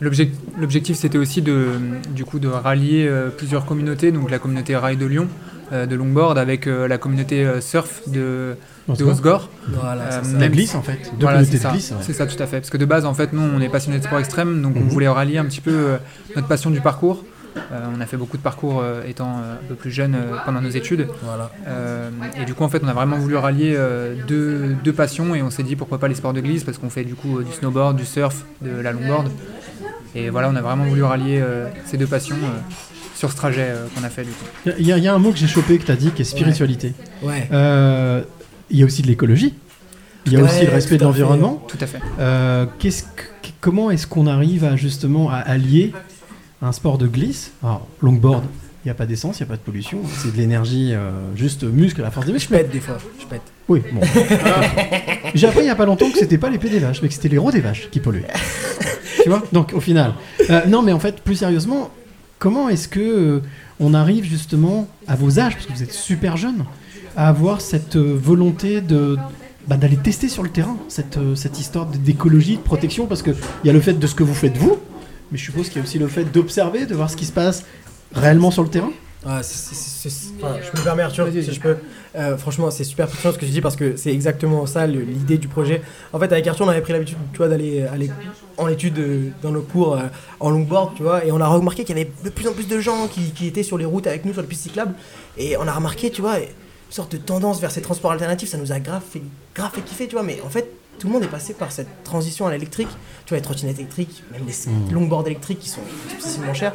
Speaker 14: L'objec- L'objectif, c'était aussi de, du coup, de rallier euh, plusieurs communautés, donc la communauté rail de Lyon, de longboard, avec la communauté surf de, de
Speaker 1: Osgore.
Speaker 9: Voilà, c'est ça.
Speaker 1: La
Speaker 14: même-
Speaker 1: glisse, en fait. Deux
Speaker 14: Voilà, c'est ça.
Speaker 1: ouais.
Speaker 14: C'est ça, tout à fait. Parce que de base, en fait, nous, on est passionnés de sport extrême, donc on
Speaker 1: Mhm.
Speaker 14: voulait rallier un petit peu euh, notre passion du parcours. Euh, on a fait beaucoup de parcours euh, étant euh, un peu plus jeune pendant nos études.
Speaker 9: Voilà.
Speaker 14: Et du coup, en fait, on a vraiment voulu rallier deux, deux passions et on s'est dit pourquoi pas les sports de glisse parce qu'on fait du coup du snowboard, du surf, de la longboard. Et voilà, on a vraiment voulu rallier ces deux passions sur ce trajet euh, qu'on a fait du coup.
Speaker 1: Il y, a- il y a un mot que j'ai chopé que tu as dit qui est spiritualité.
Speaker 9: Ouais.
Speaker 1: Euh, Il y a aussi de l'écologie. Il y a
Speaker 9: Ouais,
Speaker 1: aussi le respect de l'environnement.
Speaker 14: Tout à fait.
Speaker 1: Euh, que- comment est-ce qu'on arrive à justement à allier un sport de glisse Alors, longboard, il n'y a pas d'essence, il n'y a pas de pollution. C'est de l'énergie euh, juste muscle à la force des
Speaker 9: Je
Speaker 1: muscles.
Speaker 9: pète des fois, je pète.
Speaker 1: Oui, bon. J'ai appris il n'y a pas longtemps que c'était pas l'épée des vaches, mais que c'était les rots des vaches qui polluaient. tu vois? Donc au final. Euh, non, mais en fait, plus sérieusement, comment est-ce que euh, on arrive justement à vos âges, parce que vous êtes super jeune, à avoir cette volonté de bah, d'aller tester sur le terrain cette, cette histoire d'écologie, de protection, parce qu'il y a le fait de ce que vous faites vous, mais je suppose qu'il y a aussi le fait d'observer, de voir ce qui se passe réellement sur le terrain.
Speaker 9: Ah, enfin, je me permets Arthur, si je peux. Euh, franchement, c'est super pertinent ce que tu dis parce que c'est exactement ça le- l'idée du projet. En fait, avec Arthur, on avait pris l'habitude, tu vois, d'aller aller en études euh, dans nos cours euh, en longboard, tu vois, et on a remarqué qu'il y avait de plus en plus de gens qui, qui étaient sur les routes avec nous, sur les pistes cyclables, et on a remarqué, tu vois, une sorte de tendance vers ces transports alternatifs, ça nous a grave fait, grave fait kiffer, tu vois, mais en fait, tout le monde est passé par cette transition à l'électrique, tu vois, les trottinettes électriques, même les
Speaker 1: Mhm.
Speaker 9: longboards électriques qui sont excessivement chers.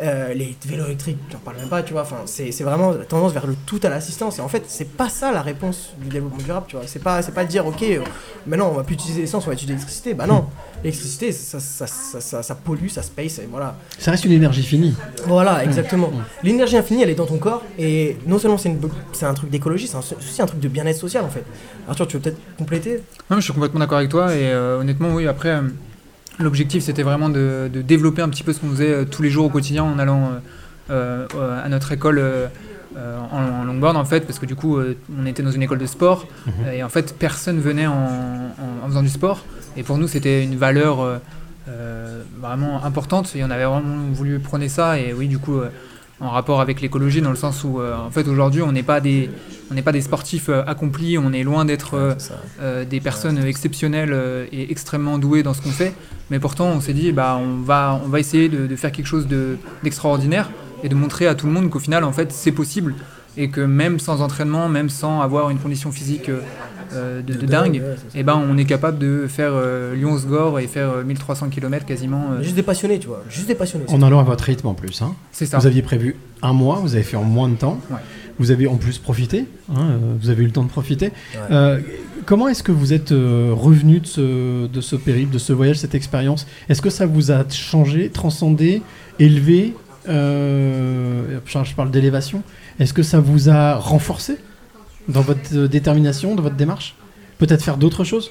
Speaker 9: Euh, les vélos électriques, j'en parle même pas, tu vois. Enfin, c'est c'est vraiment la tendance vers le tout à l'assistance. Et en fait, c'est pas ça la réponse du développement durable, tu vois. C'est pas, pas de dire, ok, euh, maintenant on va plus utiliser l'essence, on va utiliser l'électricité. Bah non, l'électricité, ça, ça, ça, ça, ça pollue, ça space, et voilà.
Speaker 1: Ça reste une énergie finie.
Speaker 9: Voilà, exactement. L'énergie infinie, elle est dans ton corps. Et non seulement c'est une c'est un truc d'écologie, c'est aussi un truc de bien-être social, en fait. Arthur, tu veux peut-être compléter?
Speaker 14: Non, mais je suis complètement d'accord avec toi et euh, honnêtement, oui, après, euh, l'objectif c'était vraiment de, de développer un petit peu ce qu'on faisait euh, tous les jours au quotidien en allant euh, euh, euh, à notre école euh, euh, en, en longboard en fait, parce que du coup, euh, on était dans une école de sport
Speaker 1: Mhm.
Speaker 14: et en fait, personne venait en, en- en faisant du sport et pour nous, c'était une valeur euh, euh, vraiment importante. Et on avait vraiment voulu prôner ça. Et oui, du coup. euh, en rapport avec l'écologie dans le sens où en fait aujourd'hui on n'est pas des on n'est pas des sportifs accomplis. On est loin d'être euh, des personnes exceptionnelles euh, et extrêmement douées dans ce qu'on fait. Mais pourtant on s'est dit bah on va on va essayer de, de faire quelque chose de d'extraordinaire et de montrer à tout le monde qu'au final en fait c'est possible et que même sans entraînement même sans avoir une condition physique euh, euh, de, de
Speaker 9: De
Speaker 14: dingue
Speaker 9: ouais,
Speaker 14: et ben on est capable de faire euh, Lyon-Sgore et faire euh, 1300 km quasiment euh,
Speaker 9: Juste des passionnés, tu vois. Juste des passionnés.
Speaker 1: En allant à votre rythme en plus. Hein.
Speaker 14: C'est ça.
Speaker 1: Vous aviez prévu un mois, vous avez fait en moins de temps.
Speaker 14: Ouais.
Speaker 1: Vous avez en plus profité. hein, euh, vous avez eu le temps de profiter.
Speaker 9: Ouais.
Speaker 1: Euh, comment est-ce que vous êtes euh, revenu de ce, de ce périple, de ce voyage, cette expérience? Est-ce que ça vous a changé, transcendé, élevé? Euh, je parle d'élévation. Est-ce que ça vous a renforcé dans votre euh, détermination, dans votre démarche? Peut-être faire d'autres choses?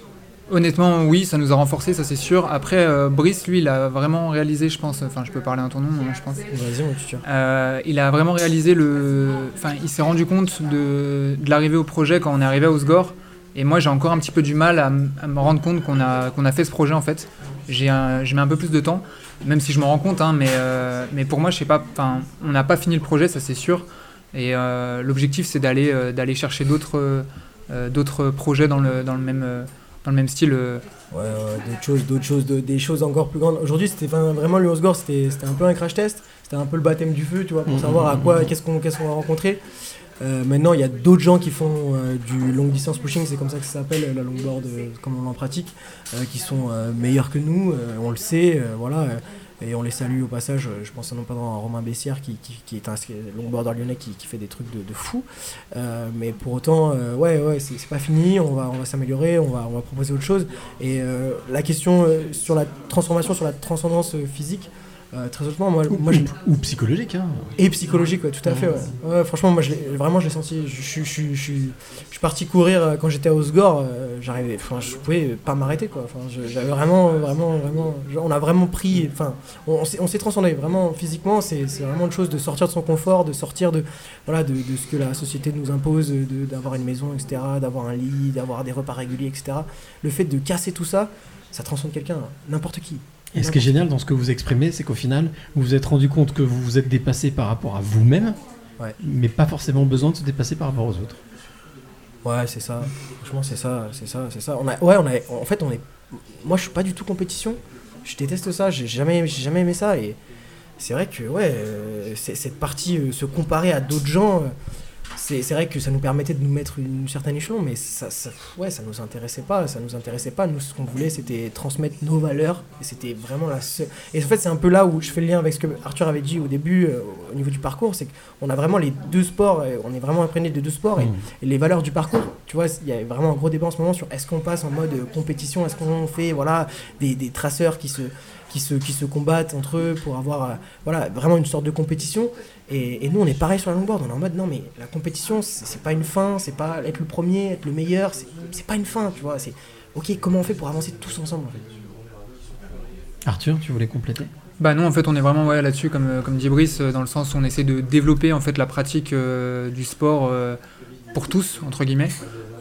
Speaker 14: Honnêtement, oui, ça nous a renforcé, ça c'est sûr. Après, euh, Brice, lui, il a vraiment réalisé, je pense, enfin, je peux parler en ton nom, hein, je pense.
Speaker 9: Vas-y, tuteur.
Speaker 14: Euh, il a vraiment réalisé le. Enfin, il s'est rendu compte de, de l'arrivée au projet quand on est arrivé à Osgore. Et moi, j'ai encore un petit peu du mal à, à me rendre compte qu'on a, qu'on a fait ce projet en fait. J'ai un- je mets un peu plus de temps, même si je me rends compte, hein, mais, euh, mais pour moi, je sais pas. Enfin, on n'a pas fini le projet, ça c'est sûr. Et euh, l'objectif, c'est d'aller euh, d'aller chercher d'autres euh, d'autres projets dans le, dans le même. euh, dans le même style. euh.
Speaker 9: Ouais, ouais, d'autres choses, d'autres choses, de- des choses encore plus grandes. Aujourd'hui, c'était enfin, vraiment le Osgore, c'était c'était un peu un crash test, c'était un peu le baptême du feu, tu vois, pour
Speaker 1: Mhm.
Speaker 9: savoir à quoi, qu'est-ce qu'on qu'est-ce qu'on va rencontrer. Euh, maintenant, il y a d'autres gens qui font euh, du long distance pushing, c'est comme ça que ça s'appelle, la longboard, euh, comme on en pratique, euh, qui sont euh, meilleurs que nous, euh, on le sait, euh, voilà. Et on les salue au passage, euh, je pense notamment à Romain Bessière qui, qui, est un longboarder lyonnais qui, qui fait des trucs de, de fou. Euh, mais pour autant, euh, ouais, ouais, c'est pas fini, on va, on va s'améliorer, on va, on va proposer autre chose. Et la question sur la transformation, sur la transcendance physique, euh, très honnêtement, moi, moi je,
Speaker 1: Ou psychologique, hein.
Speaker 9: et psychologique, ouais, tout à fait. Ouais. Ouais, franchement, moi, je vraiment, je l'ai senti. Je, suis parti courir euh, quand j'étais à Osgore. euh, J'arrivais, enfin, je pouvais pas m'arrêter, quoi. Enfin, j'avais vraiment, vraiment, vraiment. On a vraiment pris. Enfin, on, on s'est- transcendé vraiment physiquement. C'est vraiment une chose de sortir de son confort, de sortir de, voilà, de, de ce que la société nous impose, d'avoir une maison, etc., d'avoir un lit, d'avoir des repas réguliers, etc. Le fait de casser tout ça, ça transcende quelqu'un, n'importe qui.
Speaker 1: Et ce qui est génial dans ce que vous exprimez, c'est qu'au final, vous vous êtes rendu compte que vous vous êtes dépassé par rapport à vous-même,
Speaker 9: Ouais.
Speaker 1: mais pas forcément besoin de se dépasser par rapport aux autres.
Speaker 9: Ouais, c'est ça. Franchement, c'est ça, c'est ça, c'est ça. On a, ouais, on a, en fait, on est. Moi, je suis pas du tout compétition. Je déteste ça. J'ai jamais, j'ai jamais aimé ça. Et c'est vrai que, ouais, euh, cette partie, euh, se comparer à d'autres gens, euh, c'est vrai que ça nous permettait de nous mettre une certaine échelon, mais ça, ça, ouais, ça nous intéressait pas. Ça nous intéressait pas. Nous, ce qu'on voulait, c'était transmettre nos valeurs. Et c'était vraiment la seule. Et en fait, c'est un peu là où je fais le lien avec ce que Arthur avait dit au début, euh, au niveau du parcours, c'est qu'on a vraiment les deux sports. on est vraiment imprégné des deux sports. Et,
Speaker 1: Mm.
Speaker 9: et les valeurs du parcours, tu vois, il y a vraiment un gros débat en ce moment sur est-ce qu'on passe en mode euh, compétition, est-ce qu'on fait voilà, des, des traceurs qui se, qui, se, qui se combattent entre eux pour avoir euh, voilà, vraiment une sorte de compétition. Et, et nous, on est pareil sur la longboard, on est en mode non, mais la compétition, c'est pas une fin, c'est pas être le premier, être le meilleur, c'est pas une fin, tu vois. C'est ok, comment on fait pour avancer tous ensemble en fait?
Speaker 1: Arthur, tu voulais compléter?
Speaker 14: Bah non, en fait, on est vraiment ouais, là-dessus, comme, euh, comme dit Brice, euh, dans le sens où on essaie de développer en fait la pratique euh, du sport euh, pour tous, entre guillemets.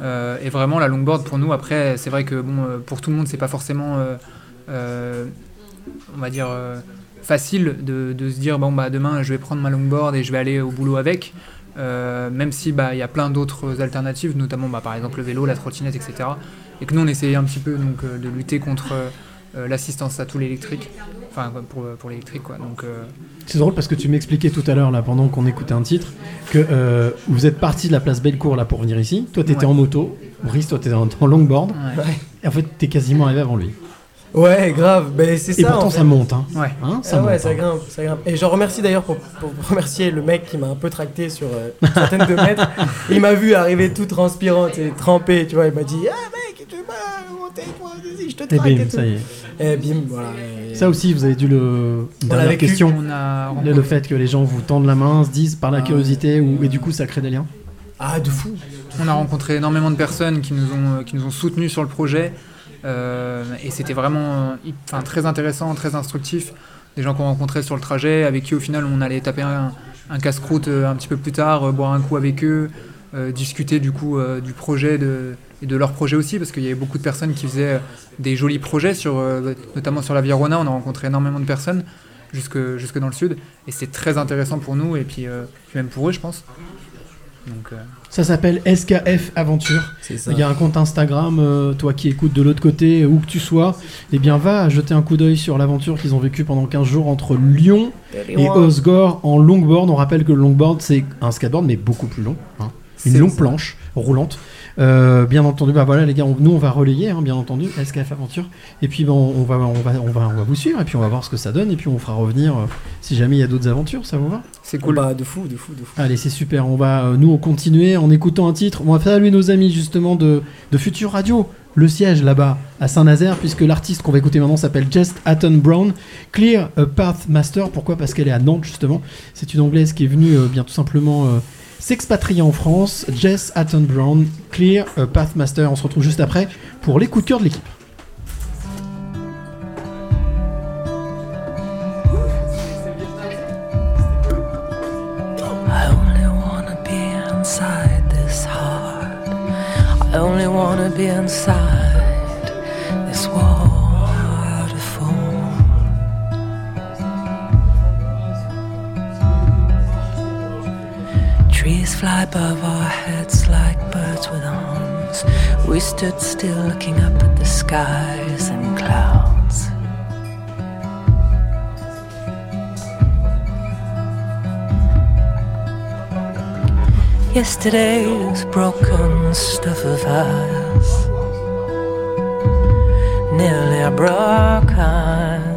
Speaker 14: Euh, et vraiment, la longboard pour nous, après, c'est vrai que bon, pour tout le monde, c'est pas forcément, euh, euh, on va dire, euh, facile de, de se dire bon bah demain, je vais prendre ma longboard et je vais aller au boulot avec. Euh, même si bah il y a plein d'autres alternatives, notamment bah, par exemple le vélo, la trottinette, etc. Et que nous on essayait un petit peu donc euh, de lutter contre euh, l'assistance à tout l'électrique, enfin pour, pour l'électrique quoi. Donc euh,
Speaker 1: C'est drôle parce que tu m'expliquais tout à l'heure, là, pendant qu'on écoutait un titre, que vous êtes parti de la place Bellecour là pour venir ici. Toi, t'étais
Speaker 14: Ouais.
Speaker 1: en moto. Brice, toi, t'étais en, en longboard.
Speaker 14: Ouais.
Speaker 1: Et en fait, t'es quasiment arrivé avant lui.
Speaker 9: Ouais, grave, ben c'est ça.
Speaker 1: Et pourtant,
Speaker 9: en fait.
Speaker 1: ça monte, hein.
Speaker 14: Ouais.
Speaker 1: Hein, ça
Speaker 9: Ah
Speaker 1: monte,
Speaker 9: ouais, ça
Speaker 1: hein.
Speaker 9: grimpe, ça grimpe. Et j'en remercie d'ailleurs pour, pour remercier le mec qui m'a un peu tracté sur euh, une centaine de mètres. Il m'a vu arriver tout transpirant, et trempé, tu vois. Il m'a dit Ah mec, tu vas monter, toi, vas-y, je te
Speaker 1: Et
Speaker 9: traque.
Speaker 1: bim,
Speaker 9: et tout.
Speaker 1: ça y est.
Speaker 9: Et bim, voilà. et-
Speaker 1: Ça aussi, vous avez dû le.
Speaker 9: On l'a
Speaker 1: Dernière
Speaker 9: vécu.
Speaker 1: question.
Speaker 14: on a
Speaker 1: Le,
Speaker 14: rencontré-
Speaker 1: le fait que les gens vous tendent la main, se disent par la
Speaker 9: Ah
Speaker 1: curiosité, ou, et du coup, ça crée des liens.
Speaker 9: Ah, de fou.
Speaker 14: On a rencontré énormément de personnes qui nous ont, euh, qui nous ont soutenus sur le projet. Euh, et c'était vraiment très intéressant, très instructif. Des gens qu'on rencontrait sur le trajet, avec qui au final on allait taper un, casse-croûte euh, un petit peu plus tard, euh, boire un coup avec eux, discuter du coup du projet et de leur projet aussi, parce qu'il y avait beaucoup de personnes qui faisaient des jolis projets, sur, notamment sur la Virona. On a rencontré énormément de personnes jusque, jusque dans le sud. Et c'est très intéressant pour nous et puis même pour eux, je pense. Donc, euh,
Speaker 1: Ça s'appelle SKF Aventure. Il y a un compte Instagram, euh, toi qui écoutes de l'autre côté, où que tu sois, eh bien va jeter un coup d'œil sur l'aventure qu'ils ont vécue pendant 15 jours entre Lyon et Osgore en longboard. On rappelle que le longboard c'est un skateboard mais beaucoup plus long. hein. Une longue
Speaker 9: ça.
Speaker 1: planche roulante. Euh, bien entendu, bah voilà les gars, on- nous on va relayer, hein, bien entendu, SKF Aventure. Et puis bah, on, va, on, va, on, va, on va vous suivre et puis on va voir ce que ça donne. Et puis on fera revenir euh, si jamais il y a d'autres aventures, ça vous va?
Speaker 14: C'est cool.
Speaker 9: Bah, de fou, de fou, de fou.
Speaker 1: Allez, c'est super. On va euh, nous continuer en écoutant un titre. On va saluer nos amis justement de, de Future Radio, le siège là-bas à Saint-Nazaire, puisque l'artiste qu'on va écouter maintenant s'appelle Jess Hatton Brown. Clear a Path Master. Pourquoi? Parce qu'elle est à Nantes justement. C'est une anglaise qui est venue euh, bien tout simplement euh, s'expatrie en France. Jess Hatton Brown, Clear a Pathmaster. On se retrouve juste après pour les coups de cœur de l'équipe.
Speaker 15: I Fly above our heads like birds with arms. We stood still looking up at the skies and clouds. Yesterday's broken stuff of ours Nearly broke us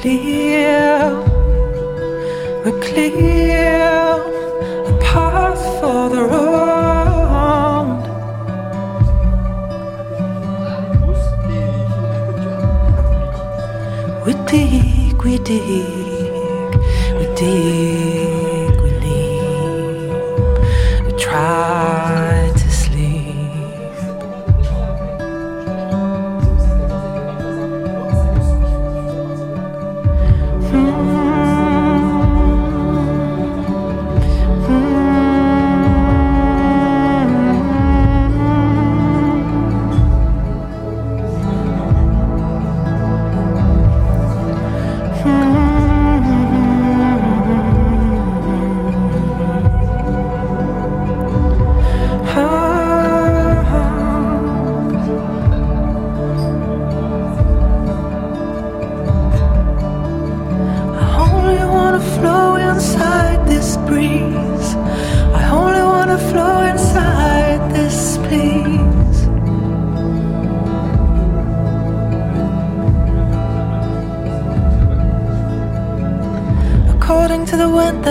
Speaker 15: clear We're clear A path for the road. We dig, we dig, we dig, we leap, we try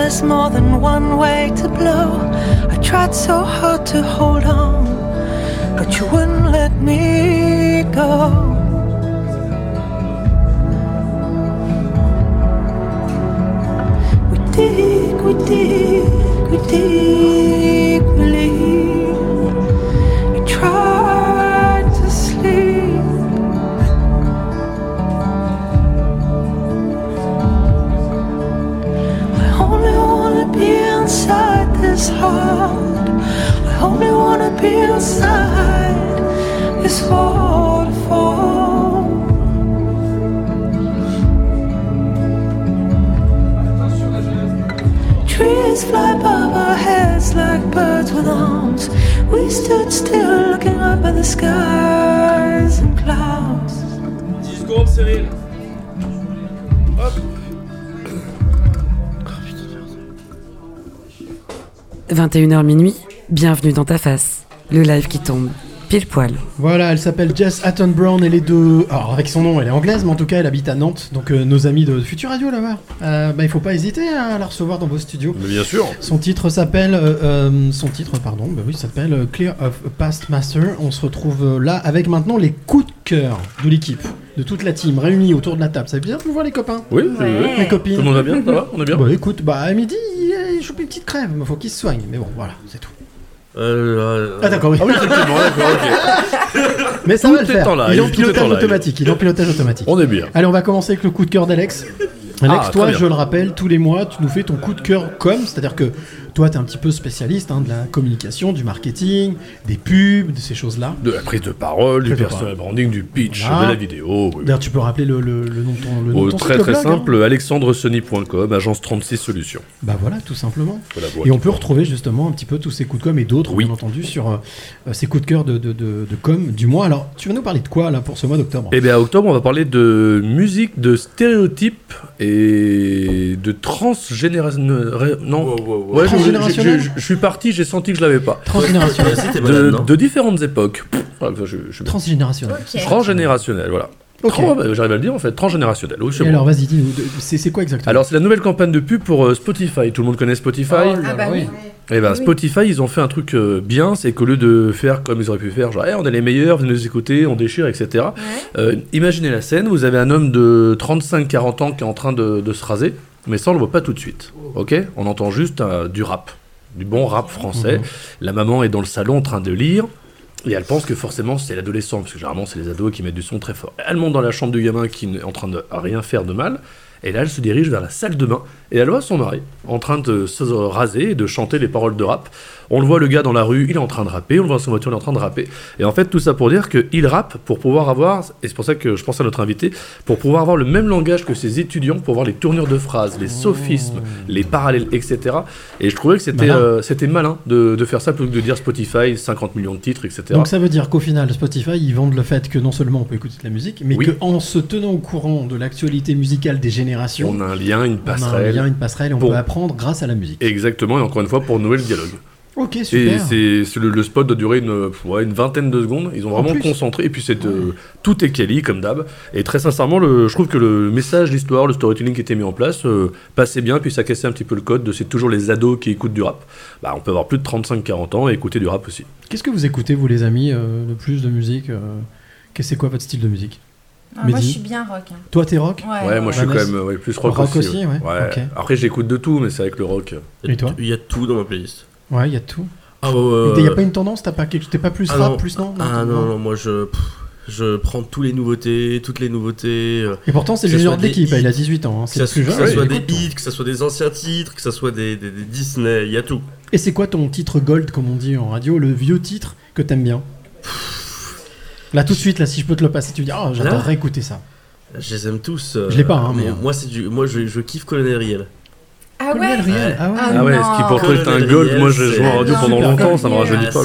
Speaker 15: there's more than one way to blow. I tried so hard to hold on, but you wouldn't let me go. We dig, we dig, we dig, we. This heart. I only wanna be inside this waterfall. Trees fly above our heads like birds with arms. We stood still looking up at the skies and clouds.
Speaker 2: 10 secondes, Cyril.
Speaker 3: 21h minuit, bienvenue dans ta face. Le live qui tombe, pile poil.
Speaker 1: Voilà, elle s'appelle Jess Hatton Brown, elle est de... Alors avec son nom, elle est anglaise, mais en tout cas elle habite à Nantes, donc euh, nos amis de Futur Radio là-bas. Euh, bah, il faut pas hésiter à la recevoir dans vos studios.
Speaker 2: Mais bien sûr.
Speaker 1: Son titre s'appelle... euh, euh, son titre, pardon, bah oui, s'appelle Clear of a Past Master. On se retrouve là avec maintenant les coups de cœur de l'équipe, de toute la team, réunis autour de la table. Ça fait bien de vous voir les copains
Speaker 2: Oui, oui.
Speaker 1: Les copines.
Speaker 2: Tout le monde va bien Ça va On est bien
Speaker 1: Bah écoute, bah à midi, il a chopé une petite crève, mais faut qu'il se soigne. Mais bon, voilà, c'est tout.
Speaker 2: Euh, euh,
Speaker 1: Ah d'accord, oui.
Speaker 2: Ah oui, effectivement, d'accord, ok.
Speaker 1: Mais ça
Speaker 2: Tout
Speaker 1: va le
Speaker 2: est
Speaker 1: faire.
Speaker 2: en live,
Speaker 1: il est en
Speaker 2: tout est
Speaker 1: pilotage
Speaker 2: live.
Speaker 1: automatique. Il est en pilotage automatique.
Speaker 2: On est bien.
Speaker 1: Allez, on va commencer avec le coup de cœur d'Alex. Alex,
Speaker 2: Ah,
Speaker 1: toi,
Speaker 2: très bien.
Speaker 1: je le rappelle, tous les mois, tu nous fais ton coup de cœur com, c'est-à-dire que toi, tu es un petit peu spécialiste hein, de la communication, du marketing, des pubs, de ces choses-là.
Speaker 2: De la prise de parole, du personal branding, du pitch,
Speaker 1: Voilà.
Speaker 2: de la vidéo. oui.
Speaker 1: D'ailleurs, tu peux rappeler le, le- le nom de ton, le nom
Speaker 2: Oh,
Speaker 1: de ton
Speaker 2: très
Speaker 1: site,
Speaker 2: très
Speaker 1: blog, hein
Speaker 2: simple, alexandresony.com, agence 36 solutions.
Speaker 1: Bah voilà, tout simplement.
Speaker 2: Voilà, voilà.
Speaker 1: Et on peut retrouver justement un petit peu tous ces coups de com et d'autres, bien entendu, sur euh, ces coups de cœur de, de, de- de com du mois. Alors, tu vas nous parler de quoi là pour ce mois d'octobre?
Speaker 2: Eh bien, à octobre, on va parler de musique, de stéréotypes et de transgénération. Non, Ouais, je-
Speaker 1: Transgénérationnel
Speaker 2: je, je- je suis parti, j'ai senti que je l'avais pas.
Speaker 1: Transgénérationnel.
Speaker 2: De,
Speaker 1: C'était bonne, non
Speaker 2: de différentes époques. Pff, voilà, je- je- je-
Speaker 1: Transgénérationnel.
Speaker 2: Transgénérationnel, voilà.
Speaker 1: Ok.
Speaker 2: Tran- bah, J'arrive à le dire en fait, transgénérationnel. Oui, bon.
Speaker 1: alors, vas-y, dis-nous, de- c'est quoi exactement?
Speaker 2: Alors, c'est la nouvelle campagne de pub pour euh, Spotify. Tout le monde connaît Spotify
Speaker 1: Oh là Ah bah oui.
Speaker 2: Et ben
Speaker 7: Oui.
Speaker 2: Spotify, ils ont fait un truc euh, bien, c'est qu'au lieu de faire comme ils auraient pu faire, genre Eh, on est les meilleurs, venez nous écouter, on déchire, etc. euh, imaginez la scène, vous avez un homme de 35-40 ans qui est en train de, de se raser, mais ça on le voit pas tout de suite. Ok? On entend juste euh, du rap, du bon rap français.
Speaker 1: Mhm.
Speaker 2: La maman est dans le salon en train de lire. Et elle pense que forcément c'est l'adolescent, parce que généralement c'est les ados qui mettent du son très fort. Elle monte dans la chambre du gamin qui est en train de rien faire de mal, et là elle se dirige vers la salle de bain, et elle voit son mari en train de se raser et de chanter les paroles de rap. On le voit le gars dans la rue, il est en train de rapper, on le voit dans sa voiture, il est en train de rapper. Et en fait tout ça pour dire qu'il rappe pour pouvoir avoir, et c'est pour ça que je pense à notre invité, pour pouvoir avoir le même langage que ses étudiants, pour voir les tournures de phrases, les sophismes, les parallèles, etc. Et je trouvais que c'était
Speaker 1: Malin.
Speaker 2: euh, c'était malin de, de faire ça plutôt que de dire Spotify, 50 millions de titres, etc.
Speaker 1: Donc ça veut dire qu'au final, Spotify, ils vendent le fait que non seulement on peut écouter de la musique, mais
Speaker 2: Oui.
Speaker 1: qu'en se tenant au courant de l'actualité musicale des générations,
Speaker 2: On a un lien, une
Speaker 1: on a un
Speaker 2: passerelle.
Speaker 1: lien, une passerelle, et on
Speaker 2: pour-
Speaker 1: peut apprendre grâce à la musique.
Speaker 2: Exactement, et encore une fois pour nouer le dialogue.
Speaker 1: Ok,
Speaker 2: Et
Speaker 1: super.
Speaker 2: c'est c'est le, le spot doit durer une, ouais, une vingtaine de secondes. Ils ont
Speaker 1: En
Speaker 2: vraiment concentré. Et puis c'est tout est quali comme d'hab. Et très sincèrement, le, je trouve que le message, l'histoire, le storytelling qui était mis en place euh, passait bien. Puis ça cassait un petit peu le code de c'est toujours les ados qui écoutent du rap. Bah, on peut avoir plus de 35-40 ans et écouter du rap aussi.
Speaker 1: Qu'est-ce que vous écoutez, vous les amis, euh, le plus de musique euh, qu'est-ce- C'est quoi votre style de musique?
Speaker 7: Ah, moi, je suis bien rock. hein.
Speaker 1: Toi, t'es rock?
Speaker 7: Ouais,
Speaker 2: moi je suis quand même ouais, plus rock,
Speaker 1: Rock
Speaker 2: aussi.
Speaker 1: aussi.
Speaker 2: Après j'écoute de tout, mais c'est avec le rock.
Speaker 1: Et toi?
Speaker 16: Il y a tout dans ma playlist.
Speaker 1: Ouais, il y a tout.
Speaker 16: Ah
Speaker 1: Il n'y a pas une tendance? T'as pas, t'es pas plus
Speaker 16: Ah
Speaker 1: rap,
Speaker 16: non.
Speaker 1: plus non,
Speaker 16: Ah non, non, moi je, pff, je prends tous les nouveautés, toutes les nouveautés. euh,
Speaker 1: Et pourtant, c'est
Speaker 16: que
Speaker 1: le
Speaker 16: soit
Speaker 1: de l'équipe,
Speaker 16: hits,
Speaker 1: il a 18 ans, hein, c'est
Speaker 16: que ça,
Speaker 1: plus
Speaker 16: que
Speaker 1: jeune.
Speaker 16: ça soit des
Speaker 1: tout.
Speaker 16: hits, que ça soit des anciens titres, que ça soit des, des- des Disney, il y a tout.
Speaker 1: Et c'est quoi ton titre gold, comme on dit en radio, le vieux titre que t'aimes bien? Là, tout de suite, là, si je peux te le passer, tu dis, ah, j'adorerais écouter ça.
Speaker 16: Je les aime tous. euh,
Speaker 1: Je l'ai pas, hein, mais,
Speaker 16: moi, moi, c'est du, moi je, je kiffe Colonel Riel.
Speaker 7: Ah ouais
Speaker 1: Colonel Riel, ah ouais.
Speaker 2: Ah ouais, ce qui pour toi est un gold, moi j'ai joué en radio pendant longtemps, ça me rajeunit pas.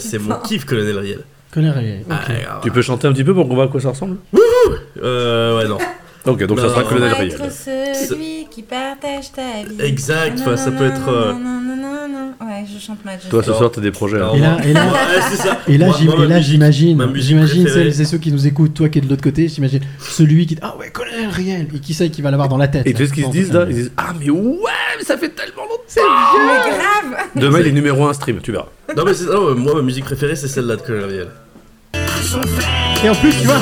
Speaker 16: C'est mon kiff, Colonel Riel.
Speaker 1: Colonel Riel, ok.
Speaker 16: Ah.
Speaker 2: Tu peux chanter un petit peu pour qu'on voit à quoi ça ressemble?
Speaker 16: Euh, ouais, non.
Speaker 2: Ok, donc ça sera Colonel Riel.
Speaker 7: Qui partage ta vie.
Speaker 16: Exact, enfin, ça peut être, euh,
Speaker 7: Nananana. Ouais, je chante je
Speaker 2: Toi ce soir t'as des projets. hein.
Speaker 1: Et là, et là,
Speaker 16: Ouais, c'est ça. ma
Speaker 1: j'imagine,
Speaker 16: ma
Speaker 1: j'imagine celles et ceux qui nous écoutent, toi qui es de l'autre côté, j'imagine celui qui dit ah ouais Colonel Riel et qui sait qui va l'avoir dans la tête.
Speaker 2: Et tu sais ce qu'ils se disent là Ils disent Ah mais ouais, mais ça fait tellement longtemps
Speaker 7: C'est grave.
Speaker 2: Demain il est numéro 1 stream, tu verras.
Speaker 16: Non, mais c'est, non, moi, ma musique préférée, c'est celle-là de Colonel Riel.
Speaker 1: Et en plus, tu vois,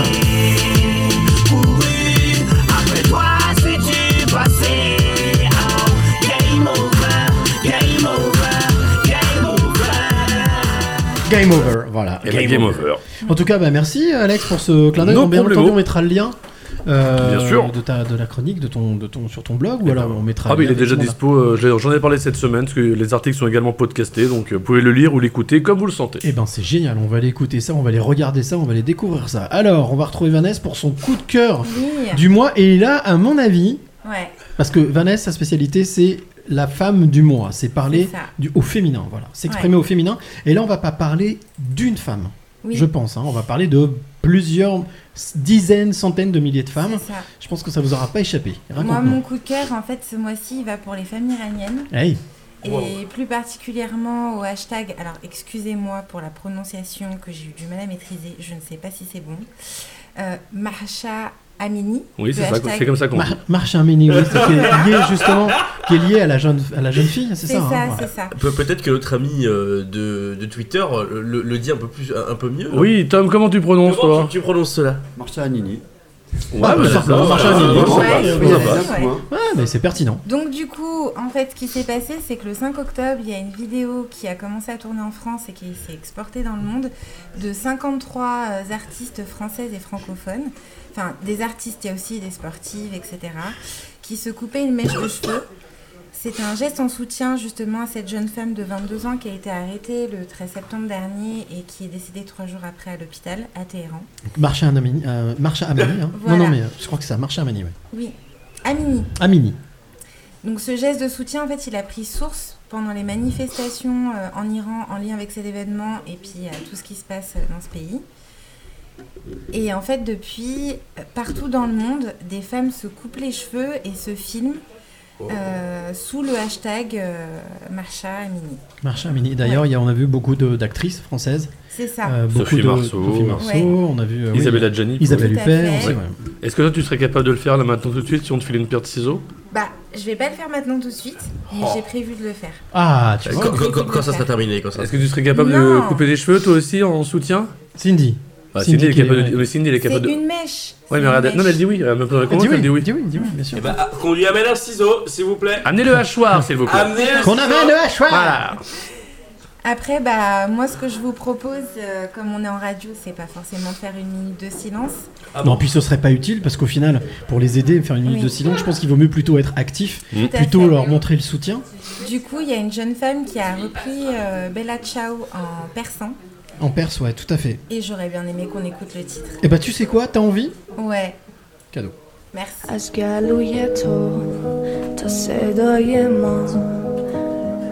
Speaker 15: game over,
Speaker 1: voilà.
Speaker 2: Et ben, game over.
Speaker 1: En tout cas, bah, merci Alex pour ce clin d'œil.
Speaker 2: No
Speaker 1: Bien entendu, on mettra le lien. euh,
Speaker 2: Bien sûr.
Speaker 1: De, ta, de la chronique de ton, de ton, sur ton blog ou alors on mettra
Speaker 2: Ah mais il est déjà dispo, euh, j'en ai parlé cette semaine, parce que les articles sont également podcastés, donc euh, vous pouvez le lire ou l'écouter comme vous le sentez.
Speaker 1: Eh ben c'est génial, on va aller écouter ça, on va aller regarder ça, on va aller découvrir ça. Alors, on va retrouver Vanessa pour son coup de cœur
Speaker 7: Oui.
Speaker 1: du mois. Et là, à mon avis,
Speaker 7: Ouais.
Speaker 1: parce que Vanessa, sa spécialité, c'est la femme du mois. C'est parler du, au féminin, voilà. S'exprimer
Speaker 7: Ouais.
Speaker 1: au féminin. Et là, on va pas parler d'une femme,
Speaker 7: Oui.
Speaker 1: je pense. hein. On va parler de plusieurs dizaines, centaines de milliers de femmes. Je pense que ça vous aura pas échappé.
Speaker 7: Moi, mon coup de cœur, en fait, ce mois-ci, il va pour les femmes iraniennes.
Speaker 1: Hey.
Speaker 7: Et plus particulièrement au hashtag, alors excusez-moi pour la prononciation que j'ai eu du mal à maîtriser, je ne sais pas si c'est bon, euh, Mahsa Amini.
Speaker 2: Oui, c'est ça, c'est comme ça qu'on.
Speaker 1: Mar Marche un mini, oui, c'est qui est lié justement, qui est lié à la jeune, à la jeune fille, c'est
Speaker 7: C'est
Speaker 1: ça. hein,
Speaker 7: ça, ça.
Speaker 16: Pe- Peut-être que notre ami euh, de, de Twitter le, le dit un peu, plus, un, peu mieux.
Speaker 2: Oui, Tom, comment tu prononces
Speaker 16: Comment
Speaker 2: toi?
Speaker 16: tu, tu prononces cela?
Speaker 2: Ouais,
Speaker 1: Ah, ça,
Speaker 2: ça,
Speaker 1: marche
Speaker 2: voilà.
Speaker 1: un mini.
Speaker 2: Ouais, ça.
Speaker 1: Ouais.
Speaker 7: Ouais,
Speaker 1: mais c'est pertinent.
Speaker 7: Donc du coup, en fait, ce qui s'est passé, c'est que le 5 octobre, il y a une vidéo qui a commencé à tourner en France et qui s'est exportée dans le monde de 53 euh, artistes françaises et francophones. Enfin, des artistes, il y a aussi des sportives, etc. qui se coupaient une mèche de cheveux. C'est un geste en soutien justement à cette jeune femme de 22 ans qui a été arrêtée le 13 septembre dernier et qui est décédée trois jours après à l'hôpital à Téhéran.
Speaker 1: Marche un Amini, euh, Amini, hein.
Speaker 7: Voilà.
Speaker 1: Non, non, mais euh, je crois que c'est ça, Marche à Amini, ouais.
Speaker 7: Oui, Amini.
Speaker 1: Amini.
Speaker 7: Donc ce geste de soutien, en fait, il a pris source pendant les manifestations euh, en Iran en lien avec cet événement et puis euh, tout ce qui se passe dans ce pays. Et en fait, depuis, partout dans le monde, des femmes se coupent les cheveux et se filment euh, sous le hashtag euh, Marcha Amini.
Speaker 1: Marche à Amini. D'ailleurs, il y a- on a vu beaucoup de- d'actrices françaises.
Speaker 7: C'est ça.
Speaker 1: Euh, beaucoup
Speaker 2: Sophie
Speaker 1: de-
Speaker 2: Marceau.
Speaker 1: Sophie Marceau,
Speaker 7: Ouais.
Speaker 1: on a vu. euh, oui,
Speaker 2: Isabelle Adjani.
Speaker 1: Isabelle Huppert
Speaker 2: Ouais.
Speaker 1: ouais.
Speaker 2: Est-ce que toi tu serais capable de le faire là maintenant tout de suite si on te filait une paire de ciseaux?
Speaker 7: Bah, je vais pas le faire maintenant tout de suite, mais
Speaker 16: Oh.
Speaker 7: j'ai prévu de le faire.
Speaker 1: Ah, tu
Speaker 16: Quand,
Speaker 1: vois.
Speaker 16: quand- quand- quand ça sera terminé quand ça
Speaker 2: Est-ce que tu serais capable
Speaker 7: Non.
Speaker 2: de couper les cheveux toi aussi en soutien?
Speaker 1: Cindy.
Speaker 2: Bah,
Speaker 1: Cindy
Speaker 2: est capable de. Cindy, elle est
Speaker 7: C'est
Speaker 2: capable de.
Speaker 7: une mèche.
Speaker 2: Ouais, mais regarde, non, mais elle dit oui. Elle me
Speaker 1: oui,
Speaker 2: elle dit oui.
Speaker 1: dis oui, dis oui, bien sûr.
Speaker 16: Eh ben, qu'on lui amène un ciseau, s'il vous plaît.
Speaker 2: Amenez le hachoir, s'il vous plaît.
Speaker 16: Amenez le
Speaker 1: Qu'on avait le hachoir
Speaker 2: Voilà.
Speaker 7: Après, bah, moi, ce que je vous propose, euh, comme on est en radio, c'est pas forcément faire une minute de silence.
Speaker 16: Ah
Speaker 1: non, puis ce serait pas utile parce qu'au final, pour les aider, faire une minute
Speaker 7: Oui.
Speaker 1: de silence, je pense qu'il vaut mieux plutôt être actif,
Speaker 2: Mm.
Speaker 7: À
Speaker 1: plutôt leur montrer le soutien.
Speaker 7: Du coup, il y a une jeune femme qui a repris euh, Bella Ciao en persan.
Speaker 1: En perse, ouais, tout à fait.
Speaker 7: Et j'aurais bien aimé qu'on écoute le titre.
Speaker 1: Et bah, tu sais quoi, t'as envie
Speaker 7: Ouais,
Speaker 1: Cadeau.
Speaker 7: merci.
Speaker 17: از گلوی تو تا صدای ما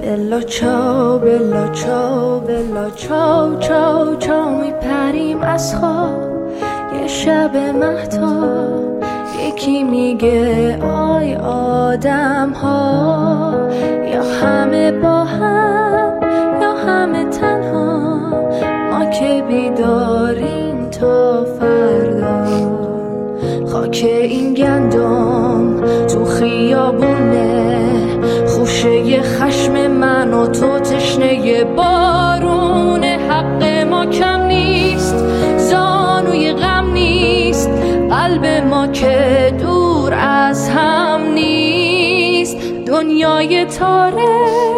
Speaker 17: بلا چاو بلا چاو بلا چاو چاو چاو میپریم از خواب یه شب مهتاب یکی میگه آی آدم ها یا همه با هم یا همه تنها ما که بیداریم تا فردا. خاک این گندم تو خیابونه. خوشه خشم من و تو تشنه بارونه. حق ما کم نیست زانوی غم نیست. قلب ما که دور از هم نیست. دنیای تاره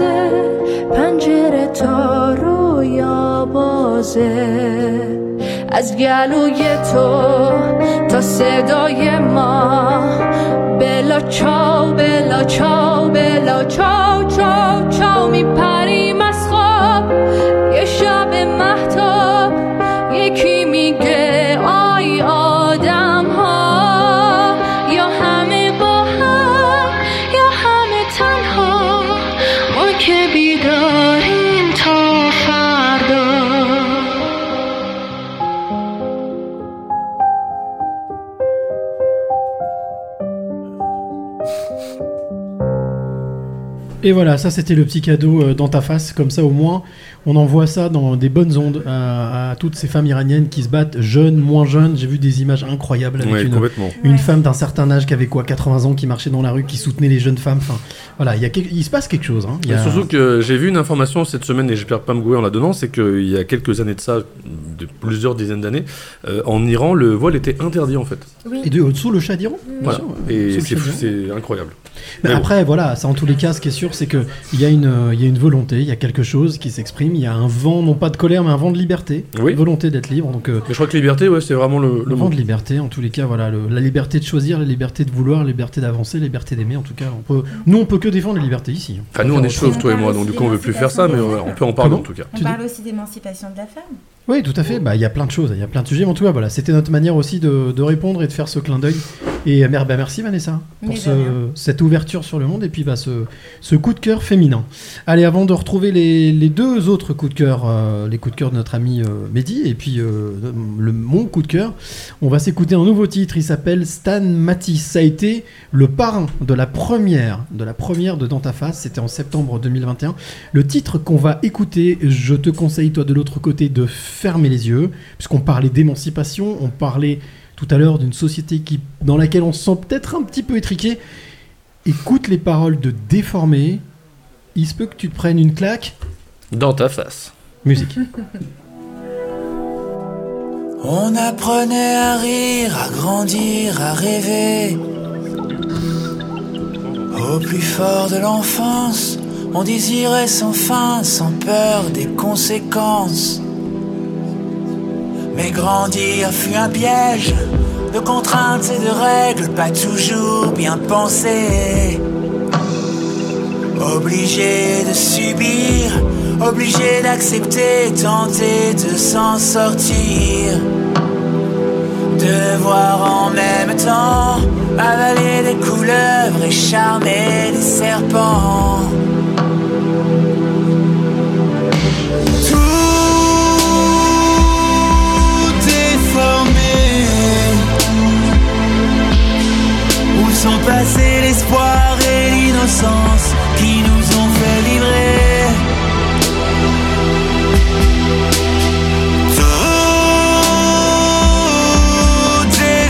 Speaker 17: آغازه پنجره تا رویا بازه از گلوی تو تا صدای ما بلا چاو بلا چاو بلا چاو چاو چاو میپریم از خواب. یه
Speaker 1: Et voilà, ça c'était le petit cadeau euh, dans ta face, comme ça au moins on envoie ça dans des bonnes ondes à, à toutes ces femmes iraniennes qui se battent, jeunes, moins jeunes. J'ai vu des images incroyables avec
Speaker 2: Ouais,
Speaker 1: une,
Speaker 2: complètement.
Speaker 1: une femme d'un certain âge qui avait quoi, 80 ans, qui marchait dans la rue, qui soutenait les jeunes femmes. Enfin, voilà, il, y a quelque- il se passe quelque chose. hein. Il y a-
Speaker 2: Surtout que j'ai vu une information cette semaine, et j'espère pas me gouer en la donnant, c'est qu'il y a quelques années de ça, de plusieurs dizaines d'années, euh, en Iran, le voile était interdit en fait.
Speaker 7: Oui.
Speaker 1: Et de au-dessous le chat d'Iran?
Speaker 2: Voilà. Et c'est incroyable.
Speaker 1: Mais
Speaker 2: Mais bon.
Speaker 1: après, voilà, ça en tous les cas, ce qui est sûr, c'est qu'il y, a une, euh, il y a une volonté, il y a quelque chose qui s'exprime, il y a un vent, non pas de colère, mais un vent de liberté,
Speaker 2: Oui.
Speaker 1: une volonté d'être libre. Donc, euh,
Speaker 2: je crois que liberté, ouais, c'est vraiment le,
Speaker 1: le
Speaker 2: le
Speaker 1: vent
Speaker 2: mot.
Speaker 1: de liberté, en tous les cas, voilà, le- la liberté de choisir, la liberté de vouloir, la liberté d'avancer, la liberté d'aimer. En tout cas, on peut, nous, on peut que défendre la liberté ici.
Speaker 2: Enfin, nous, on est chauves, toi et moi, donc du coup, on veut plus faire ça, mais euh, on peut en parler
Speaker 1: Comment
Speaker 2: en tout cas.
Speaker 7: On
Speaker 1: Tu
Speaker 7: parle aussi d'émancipation de la femme.
Speaker 1: Oui, tout à fait. Bah, il y a plein de choses, il y a plein de sujets. Mais en tout cas, voilà, c'était notre manière aussi de, de répondre et de faire ce clin d'œil. Et euh, bah, merci Vanessa pour ce- cette ouverture sur le monde et puis bah, ce, ce coup de cœur féminin. Allez, avant de retrouver les, les deux autres coups de cœur, euh, les coups de cœur de notre ami euh, Mehdi et puis euh, le, mon coup de cœur, on va s'écouter un nouveau titre. Il s'appelle Stan Matisse. Ça a été le parrain de la première, de la première de Dans ta face. C'était en septembre 2021. Le titre qu'on va écouter, je te conseille toi de l'autre côté de fermer les yeux, puisqu'on parlait d'émancipation, on parlait tout à l'heure d'une société qui, dans laquelle on se sent peut-être un petit peu étriqué. Écoute les paroles de Déformé. Il se peut que tu te prennes une claque.
Speaker 2: Dans ta face.
Speaker 1: Musique.
Speaker 18: On apprenait à rire, à grandir, à rêver. Au plus fort de l'enfance, on désirait sans fin, sans peur des conséquences. Mais grandir fut un piège de contraintes et de règles pas toujours bien pensées. Obligé de subir, obligé d'accepter, tenter de s'en sortir. Devoir en même temps avaler des couleuvres et charmer des serpents. sont passés l'espoir et l'innocence qui nous ont fait vibrer. Tout est.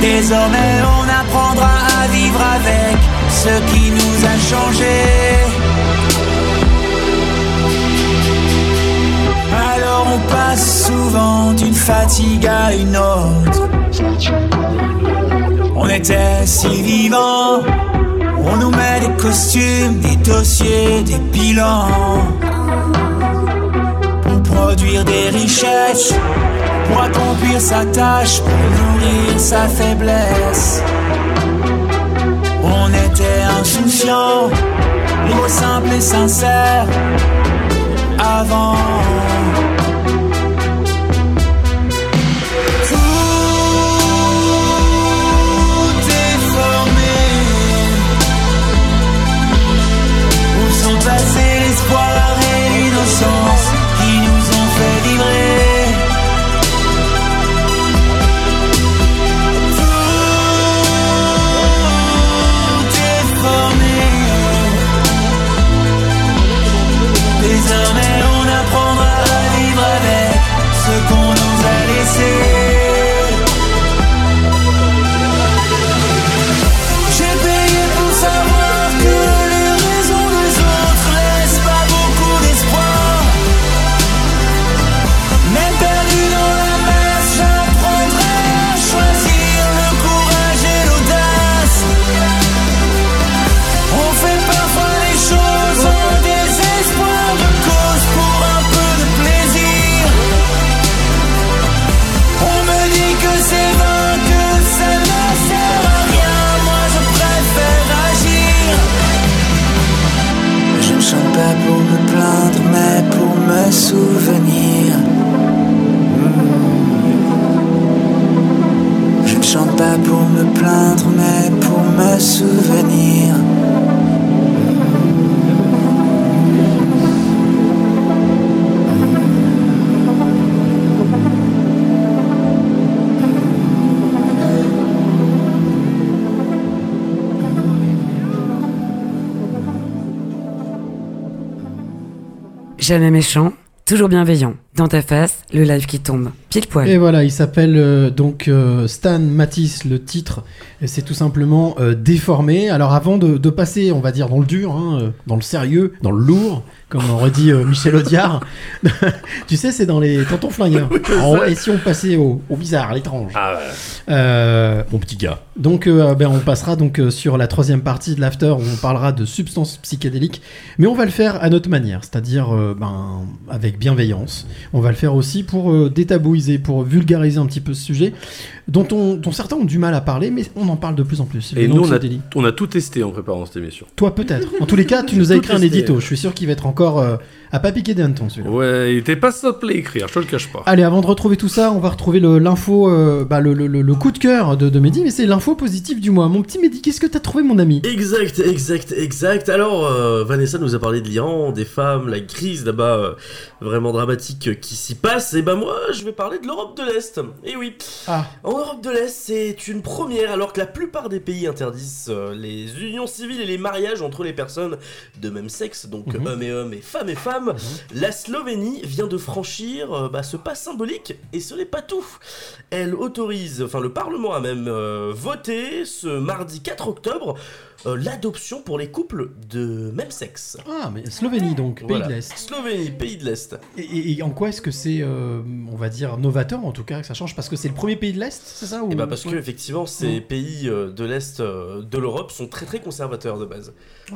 Speaker 18: Désormais on apprendra à vivre avec ce qui nous a changés. Souvent d'une fatigue à une autre. On était si vivants, on nous met des costumes, des dossiers, des bilans. Pour produire des richesses, pour accomplir sa tâche, pour nourrir sa faiblesse. On était insouciants, libres, simples et sincères. Avant. Souvenir. Je ne chante pas pour me plaindre, mais pour me souvenir.
Speaker 3: Jamais méchant, toujours bienveillant. Dans ta face, le live qui tombe. Pile poil.
Speaker 1: Et voilà, il s'appelle euh, donc euh, Stan Matisse, le titre, c'est tout simplement euh, déformé. Alors avant de, de passer, on va dire, dans le dur, hein, euh, dans le sérieux, dans le lourd, comme aurait dit euh, Michel Audiard, tu sais, c'est dans les tontons flingueurs. Alors, et si on passait au, au bizarre, à l'étrange
Speaker 2: Ah ouais.
Speaker 1: Euh, mon petit gars. Donc, euh, ben, on passera donc euh, sur la troisième partie de l'after où on parlera de substances psychédéliques, mais on va le faire à notre manière, c'est-à-dire euh, ben, avec bienveillance. On va le faire aussi pour euh, détabouiser, pour vulgariser un petit peu ce sujet dont, on, dont certains ont du mal à parler, mais on en parle de plus en plus.
Speaker 2: Et nous, on a,
Speaker 1: non-psychédélique.
Speaker 2: on a tout testé en préparant cette émission.
Speaker 1: Toi peut-être. En tous les cas, tu nous as écrit un édito. Je suis sûr qu'il va être encore euh, à pas piquer des hannetons celui-là.
Speaker 2: Ouais, il était pas simple à écrire, je te le cache pas.
Speaker 1: Allez, avant de retrouver tout ça, on va retrouver le- l'info, euh, bah, le, le- le- le coup de cœur de, de Mehdi, mais c'est l'info positive du mois. Mon petit Mehdi, qu'est-ce que t'as trouvé, mon ami?
Speaker 16: Exact, exact, exact. Alors, euh, Vanessa nous a parlé de l'Iran, des femmes, la crise là-bas euh, vraiment dramatique euh, qui s'y passe. Et ben moi, je vais parler de l'Europe de l'Est. Et oui.
Speaker 1: Ah.
Speaker 16: En Europe de l'Est, c'est une première, alors que la plupart des pays interdisent euh, les unions civiles et les mariages entre les personnes de même sexe, donc
Speaker 1: Mhm.
Speaker 16: hommes et hommes et femmes et femmes. La Slovénie vient de franchir euh, bah, ce pas symbolique, et ce n'est pas tout. Elle autorise, enfin le Parlement a même euh, voté ce mardi 4 octobre euh, l'adoption pour les couples de même sexe.
Speaker 1: Ah, mais Slovénie donc, pays
Speaker 16: Voilà.
Speaker 1: de l'Est.
Speaker 16: Slovénie, pays de l'Est.
Speaker 1: Et, et- et en quoi est-ce que c'est, euh, on va dire, novateur en tout cas, que ça change? Parce que c'est le premier pays de l'Est, c'est ça ou...
Speaker 16: Et bah parce que effectivement ces
Speaker 1: Ouais.
Speaker 16: pays euh, de l'est euh, de l'Europe sont très très conservateurs de base.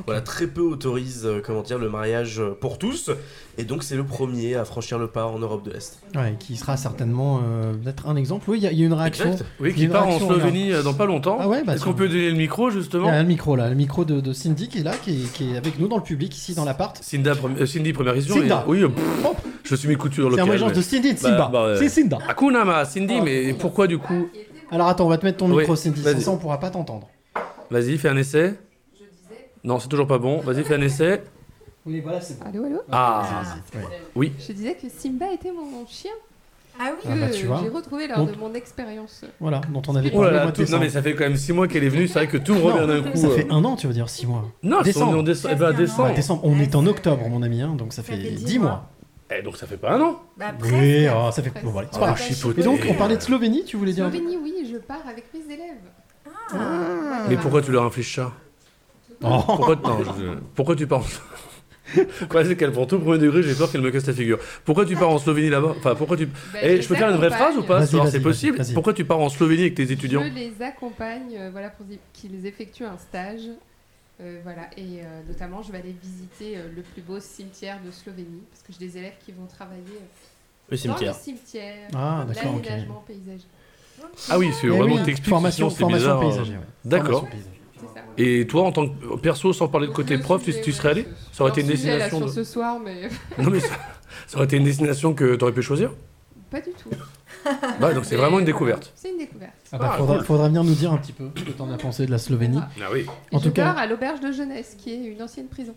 Speaker 16: Voilà, très peu autorisent euh, comment dire le mariage euh, pour tous et donc c'est le premier à franchir le pas en Europe de l'Est.
Speaker 1: Ouais, qui sera certainement euh, peut-être un exemple. Oui, il y, a- il y a une réaction.
Speaker 16: Exact.
Speaker 2: Oui,
Speaker 1: Il
Speaker 2: qui part en Slovénie euh, dans pas longtemps.
Speaker 1: Ah ouais, bah
Speaker 2: Est-ce qu'on peut donner le micro
Speaker 1: Il
Speaker 2: justement
Speaker 1: y a le micro là, le micro de, de Cindy qui est là, qui est, qui est avec nous dans le public ici dans l'appart.
Speaker 2: Cinda, euh, Cindy, première question.
Speaker 1: Cinda.
Speaker 2: et- Oui, euh, pff, je suis mes coutures
Speaker 1: C'est un
Speaker 2: locales.
Speaker 1: mélange de Cindy et de
Speaker 2: Bah,
Speaker 1: Simba.
Speaker 2: bah,
Speaker 1: C'est Cinda.
Speaker 2: Hakuna Ma, Cindy, mais pourquoi du coup
Speaker 1: Alors attends, on va te mettre ton
Speaker 2: Oui,
Speaker 1: micro Cindy,
Speaker 2: vas-y.
Speaker 1: sans ça on pourra pas t'entendre.
Speaker 2: Vas-y, fais un essai. Non, c'est toujours pas bon. Vas-y, fais un essai.
Speaker 1: Oui, voilà, c'est
Speaker 19: Allô, allô
Speaker 2: Ah, oui.
Speaker 19: Je disais que Simba était mon chien.
Speaker 13: Ah
Speaker 19: que
Speaker 1: Ah bah, tu vois.
Speaker 19: j'ai retrouvé lors
Speaker 1: Donc-
Speaker 19: de mon expérience.
Speaker 1: Voilà, dont on avait
Speaker 2: Oh
Speaker 1: parlé
Speaker 2: là
Speaker 1: au
Speaker 2: là,
Speaker 1: mois
Speaker 2: tout- non mais ça fait quand même 6 mois qu'elle est venue, c'est vrai que tout revient d'un coup.
Speaker 1: Ça
Speaker 2: euh.
Speaker 1: fait un an, tu veux dire 6 mois.
Speaker 2: Non,
Speaker 1: décembre.
Speaker 2: on est en déce- eh ben, décembre.
Speaker 1: Décembre. On est en octobre, mon ami, hein, donc ça fait 10 mois.
Speaker 2: Eh, donc ça fait pas un an
Speaker 13: Bah,
Speaker 1: Oui, oh, ça fait. Bon, voilà, c'est pas
Speaker 2: Ah,
Speaker 1: grave. Et donc, on parlait de Slovénie, tu voulais dire
Speaker 19: Slovénie, oui, je pars avec mes élèves.
Speaker 2: Mais pourquoi tu leur infliges ça?
Speaker 1: Oh.
Speaker 2: pourquoi, non, je- pourquoi tu pars Ouais, c'est qu'elle prend tout au premier degré, j'ai peur qu'elle me casse la figure. Pourquoi tu pars en Slovénie là-bas Enfin, pourquoi tu...
Speaker 19: Bah,
Speaker 2: Eh,
Speaker 19: je
Speaker 2: je peux faire une vraie phrase ou pas C'est possible. Pourquoi tu pars en Slovénie avec tes étudiants
Speaker 19: Je les accompagne euh, voilà, pour qu'ils effectuent un stage. Euh, voilà, et euh, notamment, je vais aller visiter euh, le plus beau cimetière de Slovénie, parce que j'ai des élèves qui vont travailler euh,
Speaker 16: Le cimetière.
Speaker 19: dans le cimetière,
Speaker 1: Ah,
Speaker 19: l'aménagement paysager.
Speaker 2: Ah oui, c'est
Speaker 1: Eh
Speaker 2: vraiment
Speaker 1: oui,
Speaker 2: t'expliques,
Speaker 1: formation- formation
Speaker 2: bizarre.
Speaker 1: ouais.
Speaker 2: D'accord. Et toi, en tant que perso, sans parler de côté prof, tu, tu serais allé Ça aurait été une
Speaker 19: Hors sujet, là,
Speaker 2: destination.
Speaker 19: sur
Speaker 2: de-
Speaker 19: ce soir, mais
Speaker 2: Non mais ça, ça aurait été une destination que t'aurais pu choisir
Speaker 19: pas du tout.
Speaker 2: Bah donc c'est vraiment une
Speaker 19: euh,
Speaker 2: découverte.
Speaker 19: C'est une découverte.
Speaker 1: Ah bah,
Speaker 2: Ah,
Speaker 1: faudra,
Speaker 2: cool.
Speaker 1: faudra venir nous dire un petit peu ce que t'en as pensé de la Slovénie.
Speaker 2: Ah oui.
Speaker 1: En
Speaker 19: je
Speaker 1: tout cas,
Speaker 19: à l'auberge de jeunesse, qui est une ancienne prison.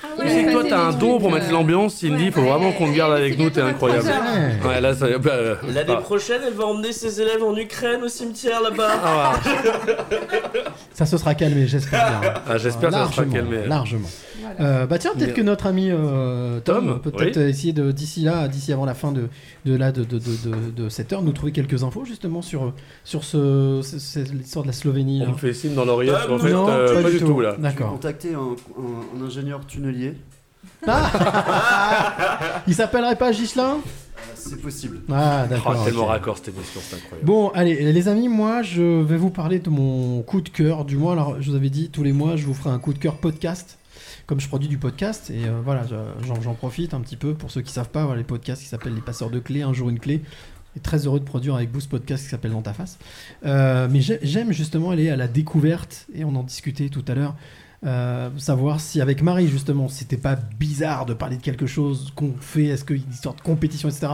Speaker 2: Tu sais que toi t'as un don pour mettre l'ambiance, Cindy, il faut vraiment qu'on te garde avec nous, t'es incroyable.
Speaker 1: Ouais.
Speaker 2: Ouais, là ça. bah, euh,
Speaker 16: L'année
Speaker 2: ah.
Speaker 16: prochaine, elle va emmener ses élèves en Ukraine au cimetière là-bas.
Speaker 2: Ah,
Speaker 1: ça se sera calmé, j'espère bien.
Speaker 2: Ah, j'espère que ça sera
Speaker 1: Largement,
Speaker 2: calmé.
Speaker 1: Largement.
Speaker 19: Voilà.
Speaker 1: Euh, bah tiens, peut-être que notre ami euh, Tom,
Speaker 2: Tom,
Speaker 1: peut peut-être
Speaker 2: oui.
Speaker 1: essayer de d'ici là, d'ici avant la fin de de là de, de, de, de, de cette heure, nous trouver quelques infos justement sur sur ce, ce- ce- l'histoire de la Slovénie.
Speaker 2: On
Speaker 1: là.
Speaker 2: fait signe dans l'oreillette, en fait,
Speaker 1: non,
Speaker 2: euh,
Speaker 1: pas,
Speaker 2: pas
Speaker 1: du tout.
Speaker 2: tout là.
Speaker 5: J'ai
Speaker 1: D'accord.
Speaker 5: contacté un, un- un ingénieur tunnelier.
Speaker 1: Il s'appellerait pas Gislin
Speaker 5: C'est possible.
Speaker 1: Ah
Speaker 2: Oh,
Speaker 1: d'accord.
Speaker 2: tellement
Speaker 1: ok.
Speaker 2: raccord cette émission, c'est incroyable.
Speaker 1: Bon, allez, les amis, moi, je vais vous parler de mon coup de cœur du mois. Alors, je vous avais dit, tous les mois, je vous ferai un coup de cœur podcast. Comme je produis du podcast, et euh, voilà, je- j'en profite un petit peu pour ceux qui savent pas, les podcasts qui s'appellent Les Passeurs de Clés, Un jour une clé. Et très heureux de produire avec vous ce podcast qui s'appelle Dans ta face. Euh, mais j'ai- j'aime justement aller à la découverte, et on en discutait tout à l'heure, euh, savoir si avec Marie, justement, c'était pas bizarre de parler de quelque chose qu'on fait, est-ce qu'il y a une histoire de compétition, etc.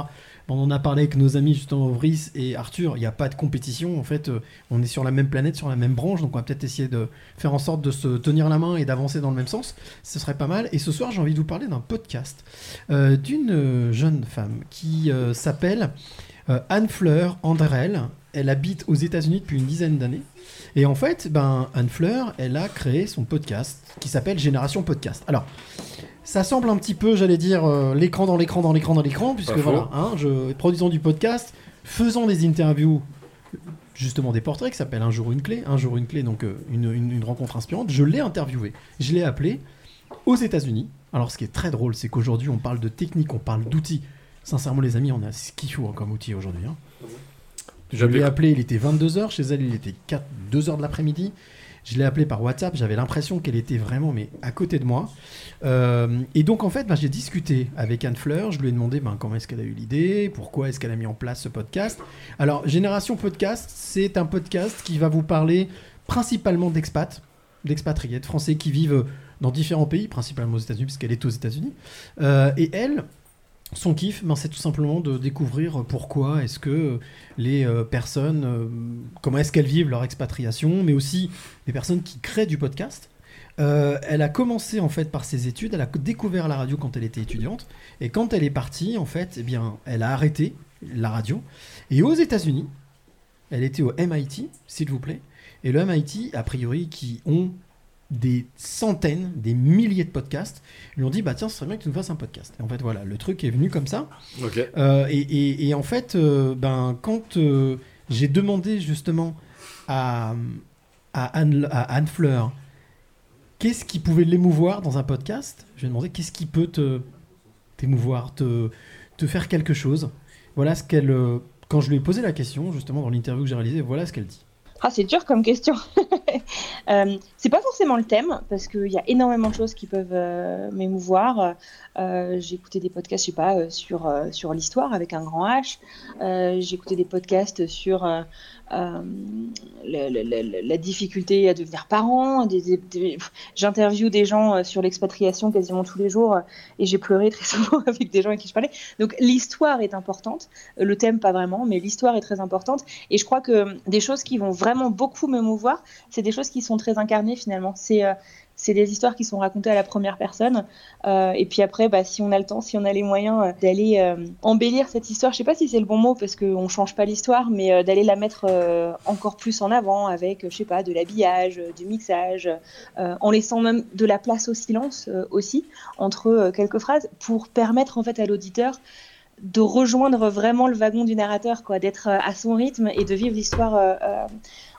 Speaker 1: On en a parlé avec nos amis justement Brice et Arthur. Il n'y a pas de compétition. En fait, euh, on est sur la même planète, sur la même branche. Donc, on va peut-être essayer de faire en sorte de se tenir la main et d'avancer dans le même sens. Ce serait pas mal. Et ce soir, j'ai envie de vous parler d'un podcast euh, d'une euh, jeune femme qui s'appelle Anne Fleur Andrel. Elle habite aux États-Unis depuis une dizaine d'années. Et en fait, ben, Anne Fleur, elle a créé son podcast qui s'appelle Génération Podcast. Alors, ça semble un petit peu, j'allais dire, euh, l'écran dans l'écran dans l'écran dans l'écran, puisque
Speaker 2: Pas
Speaker 1: voilà, hein, je, produisons du podcast, faisons des interviews, justement des portraits qui s'appellent Un jour une clé, Un jour une clé, donc euh, une, une- une rencontre inspirante. Je l'ai interviewé, je l'ai appelé aux États-Unis. Alors, ce qui est très drôle, c'est qu'aujourd'hui, on parle de technique, on parle d'outils. Sincèrement, les amis, on a ce qu'il faut hein, comme outil aujourd'hui. hein. Je l'ai appelé, il était 22h, chez elle il était 4, 2h de l'après-midi. Je l'ai appelé par WhatsApp, j'avais l'impression qu'elle était vraiment mais à côté de moi. Euh, et donc en fait, ben, j'ai discuté avec Anne Fleur, je lui ai demandé ben, comment est-ce qu'elle a eu l'idée, pourquoi est-ce qu'elle a mis en place ce podcast. Alors Génération Podcast, c'est un podcast qui va vous parler principalement d'expats, d'expatriés, de Français qui vivent dans différents pays, principalement aux États-Unis, puisqu'elle est aux États-Unis. Euh, et elle, son kiff, ben, c'est tout simplement de découvrir pourquoi est-ce que les euh, personnes, euh, comment est-ce qu'elles vivent leur expatriation, mais aussi les personnes qui créent du podcast. Euh, elle a commencé en fait par ses études, elle a découvert la radio quand elle était étudiante, et quand elle est partie, en fait, eh bien, elle a arrêté la radio. Et aux États-Unis, elle était au MIT, s'il vous plaît, et le MIT, a priori, qui ont des centaines, des milliers de podcasts, ils lui ont dit bah tiens, ce serait bien que tu nous fasses un podcast. Et en fait voilà, le truc est venu comme ça. Euh, et, et- et en fait, euh, ben quand euh, j'ai demandé justement à, à Anne, à Anne Fleur qu'est-ce qui pouvait l'émouvoir dans un podcast, je lui ai demandé qu'est-ce qui peut te t'émouvoir, te, te faire quelque chose? Voilà ce qu'elle, quand je lui ai posé la question justement dans l'interview que j'ai réalisée, voilà ce qu'elle dit.
Speaker 20: Ah, c'est dur comme question. Euh, c'est pas forcément le thème, parce qu'il y a énormément de choses qui peuvent euh, m'émouvoir. Euh, j'ai écouté des podcasts, je sais pas, sur, sur l'histoire avec un grand H. J'ai écouté des podcasts sur euh, la difficulté à devenir parent. J'interviewe des gens euh, sur l'expatriation quasiment tous les jours, euh, et j'ai pleuré très souvent avec des gens avec qui je parlais. Donc l'histoire est importante, le thème pas vraiment, mais l'histoire est très importante. Et je crois que des choses qui vont vraiment beaucoup m'émouvoir, c'est des choses qui sont très incarnées finalement. C'est des histoires qui sont racontées à la première personne. Euh, et puis après, bah, si on a le temps, si on a les moyens euh, d'aller euh, embellir cette histoire, je sais pas si c'est le bon mot parce qu'on change pas l'histoire, mais d'aller la mettre encore plus en avant avec, je sais pas, de l'habillage, du mixage, en laissant même de la place au silence aussi entre quelques phrases pour permettre en fait à l'auditeur de rejoindre vraiment le wagon du narrateur, quoi, d'être à son rythme et de vivre l'histoire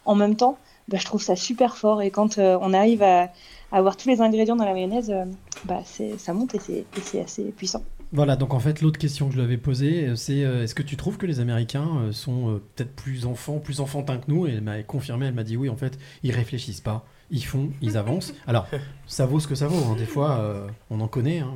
Speaker 20: en même temps. Bah, je trouve ça super fort et quand on arrive à avoir tous les ingrédients dans la mayonnaise, euh, bah, ça monte et c'est, assez puissant.
Speaker 1: Voilà, donc en fait, l'autre question que je lui avais posée, euh, c'est euh, est-ce que tu trouves que les Américains sont peut-être plus enfants, plus enfantins que nous? Et elle m'a confirmé, elle m'a dit oui, en fait, ils réfléchissent pas, ils font, ils avancent. Alors, ça vaut ce que ça vaut, hein. des fois, on en connaît, hein,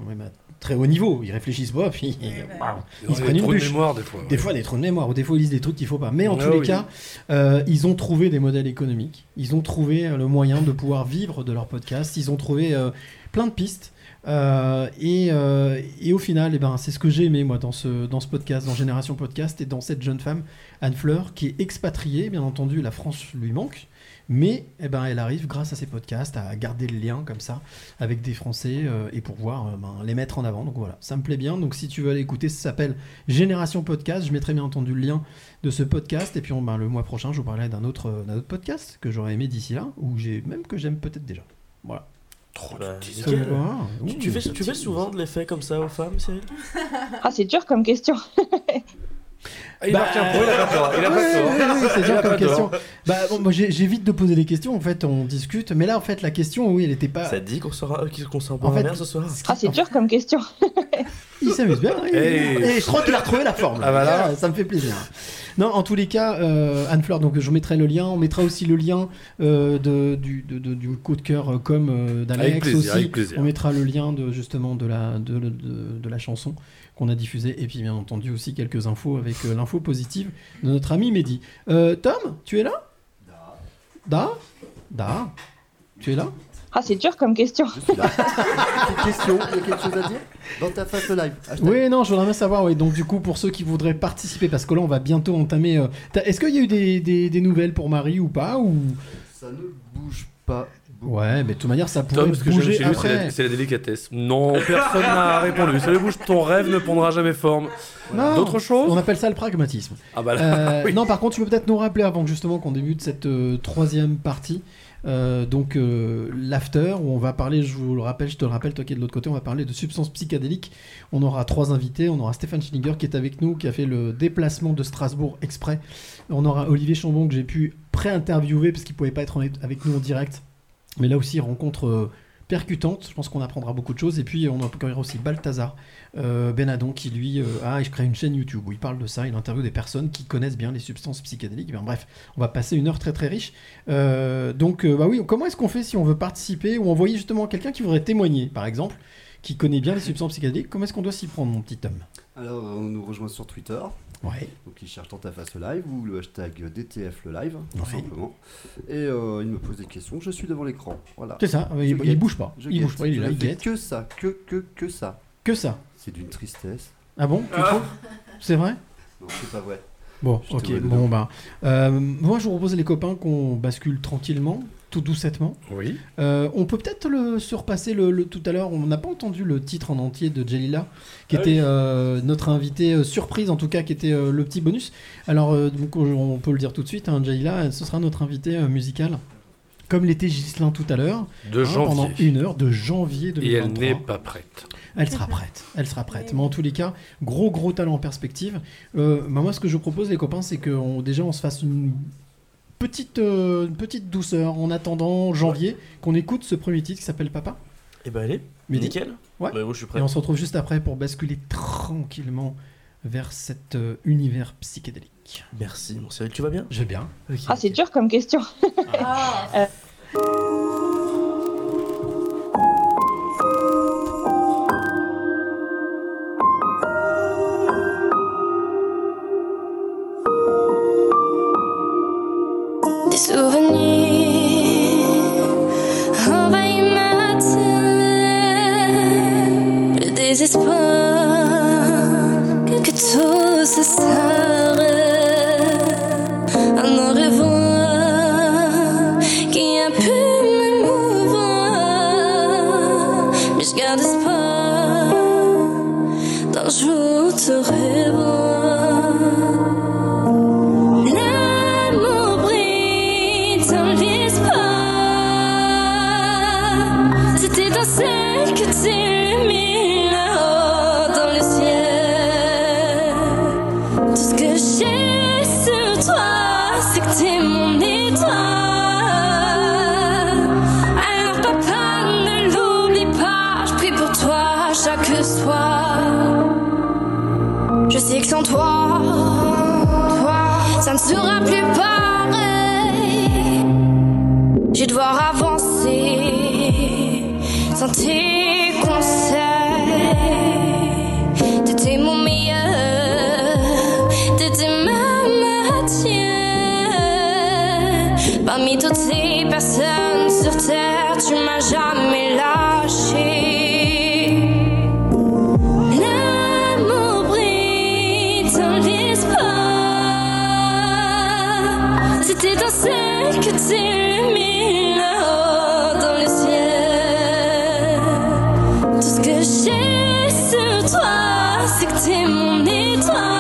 Speaker 1: très haut niveau, ils réfléchissent pas, puis waouh,
Speaker 2: Ils
Speaker 1: se prennent une
Speaker 2: de
Speaker 1: bûche.
Speaker 2: mémoire, des fois.
Speaker 1: Des fois, des trous de mémoire, ou des fois, ils lisent des trucs qu'il faut pas. Mais en
Speaker 2: Ouais,
Speaker 1: tous les cas, euh, ils ont trouvé des modèles économiques, ils ont trouvé euh, le moyen de pouvoir vivre de leur podcast, ils ont trouvé euh, plein de pistes. Euh, et, euh, et au final, eh ben, c'est ce que j'ai aimé moi dans ce, dans ce podcast, dans Génération Podcast, et dans cette jeune femme, Anne Fleur, qui est expatriée. Bien entendu, la France lui manque, mais eh ben, elle arrive grâce à ces podcasts à garder le lien comme ça avec des Français euh, et pour pouvoir euh, ben, les mettre en avant. Donc voilà, ça me plaît bien. Donc si tu veux aller écouter, ça s'appelle Génération Podcast. Je mettrai bien entendu le lien de ce podcast. Et puis on, ben, le mois prochain, je vous parlerai d'un autre, euh, d'un autre podcast que j'aurais aimé d'ici là, ou j'ai même que j'aime peut-être déjà. Voilà.
Speaker 16: Bah, nickel. Tu, tu fais,
Speaker 1: ça
Speaker 16: tu fais souvent de l'effet comme ça aux femmes, Cyril?
Speaker 20: Ah, c'est dur comme question.
Speaker 2: Ah, il a pris un point, il a pas tort, il a pas
Speaker 1: Ouais,
Speaker 2: tort.
Speaker 1: ouais, ouais, c'est
Speaker 2: a
Speaker 1: comme question. Bah, bon, moi j'évite de poser des questions. En fait, on discute. Mais là, en fait, la question, oui, elle était pas.
Speaker 16: Ça te dit qu'on sera, qu'on s'en
Speaker 1: En fait,
Speaker 16: bien ce soir
Speaker 20: Ah, c'est dur comme question.
Speaker 1: Il s'amuse bien. Et je crois qu'il a retrouvé la forme.
Speaker 2: Ah, voilà.
Speaker 1: Ça, ça me fait plaisir. Non, en tous les cas, euh, Anne Fleur, donc je mettrai le lien. On mettra aussi le lien euh, de, du, de- de- du coup de cœur euh, comme euh, d'Alex aussi.
Speaker 2: avec plaisir.
Speaker 1: On mettra le lien de justement de la, de, de- de- de la chanson qu'on a diffusée. Et puis bien entendu aussi quelques infos avec euh, l'info positive de notre ami Mehdi. Euh, Tom, tu es là? Da Da? Tu es là?
Speaker 20: Ah, c'est dur comme question.
Speaker 5: Question, il y a quelque chose à dire? Dans ta face live. Hashtag.
Speaker 1: Oui, non, je voudrais bien savoir. Oui, donc du coup, pour ceux qui voudraient participer, parce que là, on va bientôt entamer. euh, Est-ce qu'il y a eu des, des- des nouvelles pour Marie ou pas ou...
Speaker 5: Ça ne bouge pas.
Speaker 1: Ouais, mais de toute manière, ça pourrait
Speaker 2: Tom, ce que
Speaker 1: bouger
Speaker 2: chez lui, c'est
Speaker 1: après.
Speaker 2: la, c'est la délicatesse. Non, personne n'a répondu. Ça le bouge, ton rêve ne prendra jamais forme.
Speaker 1: Non,
Speaker 2: D'autres choses
Speaker 1: On appelle ça le pragmatisme.
Speaker 2: Ah bah là,
Speaker 1: Euh,
Speaker 2: oui.
Speaker 1: Non, par contre, tu peux peut-être nous rappeler avant justement qu'on débute cette euh, troisième partie. euh, donc euh, l'after où on va parler, je vous le rappelle, je te le rappelle, toi qui es de l'autre côté, on va parler de substances psychédéliques. On aura trois invités. On aura Stéphane Schillinger qui est avec nous, qui a fait le déplacement de Strasbourg exprès. On aura Olivier Chambon que j'ai pu pré-interviewer parce qu'il pouvait pas être avec nous en direct. Mais là aussi, rencontre euh, percutante. Je pense qu'on apprendra beaucoup de choses. Et puis, on aura aussi Balthazar euh, Benadon qui, lui, euh, a créé une chaîne YouTube où il parle de ça. Il interviewe des personnes qui connaissent bien les substances psychédéliques. Bref, on va passer une heure très très riche. Euh, donc, bah oui, comment est-ce qu'on fait si on veut participer ou envoyer justement quelqu'un qui voudrait témoigner, par exemple, qui connaît bien les substances psychédéliques? Comment est-ce qu'on doit s'y prendre, mon petit homme
Speaker 5: Alors, on nous rejoint sur Twitter.
Speaker 1: Ouais.
Speaker 5: Donc, il cherche dans ta face live ou le hashtag DTF le live, tout
Speaker 1: Ouais.
Speaker 5: simplement. Et euh, il me pose des questions. Je suis devant l'écran. Voilà.
Speaker 1: C'est ça, il-
Speaker 5: Je
Speaker 1: il bouge pas.
Speaker 5: Je
Speaker 1: Il
Speaker 5: guette.
Speaker 1: bouge pas, il est
Speaker 5: Je
Speaker 1: il.
Speaker 5: Que ça, que, que, que ça.
Speaker 1: Que ça
Speaker 5: C'est d'une tristesse.
Speaker 1: Ah bon Tu trouves? C'est vrai?
Speaker 5: Non, c'est pas vrai.
Speaker 1: Bon,
Speaker 5: Je
Speaker 1: ok, bon bah. euh, moi je vous propose les copains qu'on bascule tranquillement, tout doucettement.
Speaker 2: Oui.
Speaker 1: Euh, on peut peut-être le surpasser le, le- tout à l'heure. On n'a pas entendu le titre en entier de Jelila, qui
Speaker 2: Ah
Speaker 1: était
Speaker 2: oui.
Speaker 1: euh, notre invité euh, surprise en tout cas, qui était euh, le petit bonus. Alors euh, donc on, on peut le dire tout de suite, hein, Jelila, ce sera notre invité euh, musical. Comme l'était Gislin tout à l'heure,
Speaker 2: De janvier.
Speaker 1: pendant une heure de janvier
Speaker 2: Et
Speaker 1: 2023.
Speaker 2: elle n'est pas prête.
Speaker 1: Elle sera prête, elle sera prête. Mais en tous les cas, gros gros talent en perspective. Euh, bah, moi, ce que je propose, les copains, c'est que déjà on se fasse une petite, euh, une petite douceur en attendant janvier, qu'on écoute ce premier titre qui s'appelle Papa.
Speaker 16: Eh ben allez,
Speaker 1: Mehdi
Speaker 16: nickel.
Speaker 1: Ouais.
Speaker 16: Bah, moi, je suis prêt.
Speaker 1: Et on se retrouve juste après pour basculer tranquillement vers cet euh, univers psychédélique.
Speaker 16: Merci, mon Cyril, tu vas bien?
Speaker 1: Je vais bien.
Speaker 20: Ah, c'est dur comme question. Euh,
Speaker 21: désespoir que tout se s'arrête. Toi, toi, ça ne sera plus pareil. Je vais devoir avancer sans mon étoile.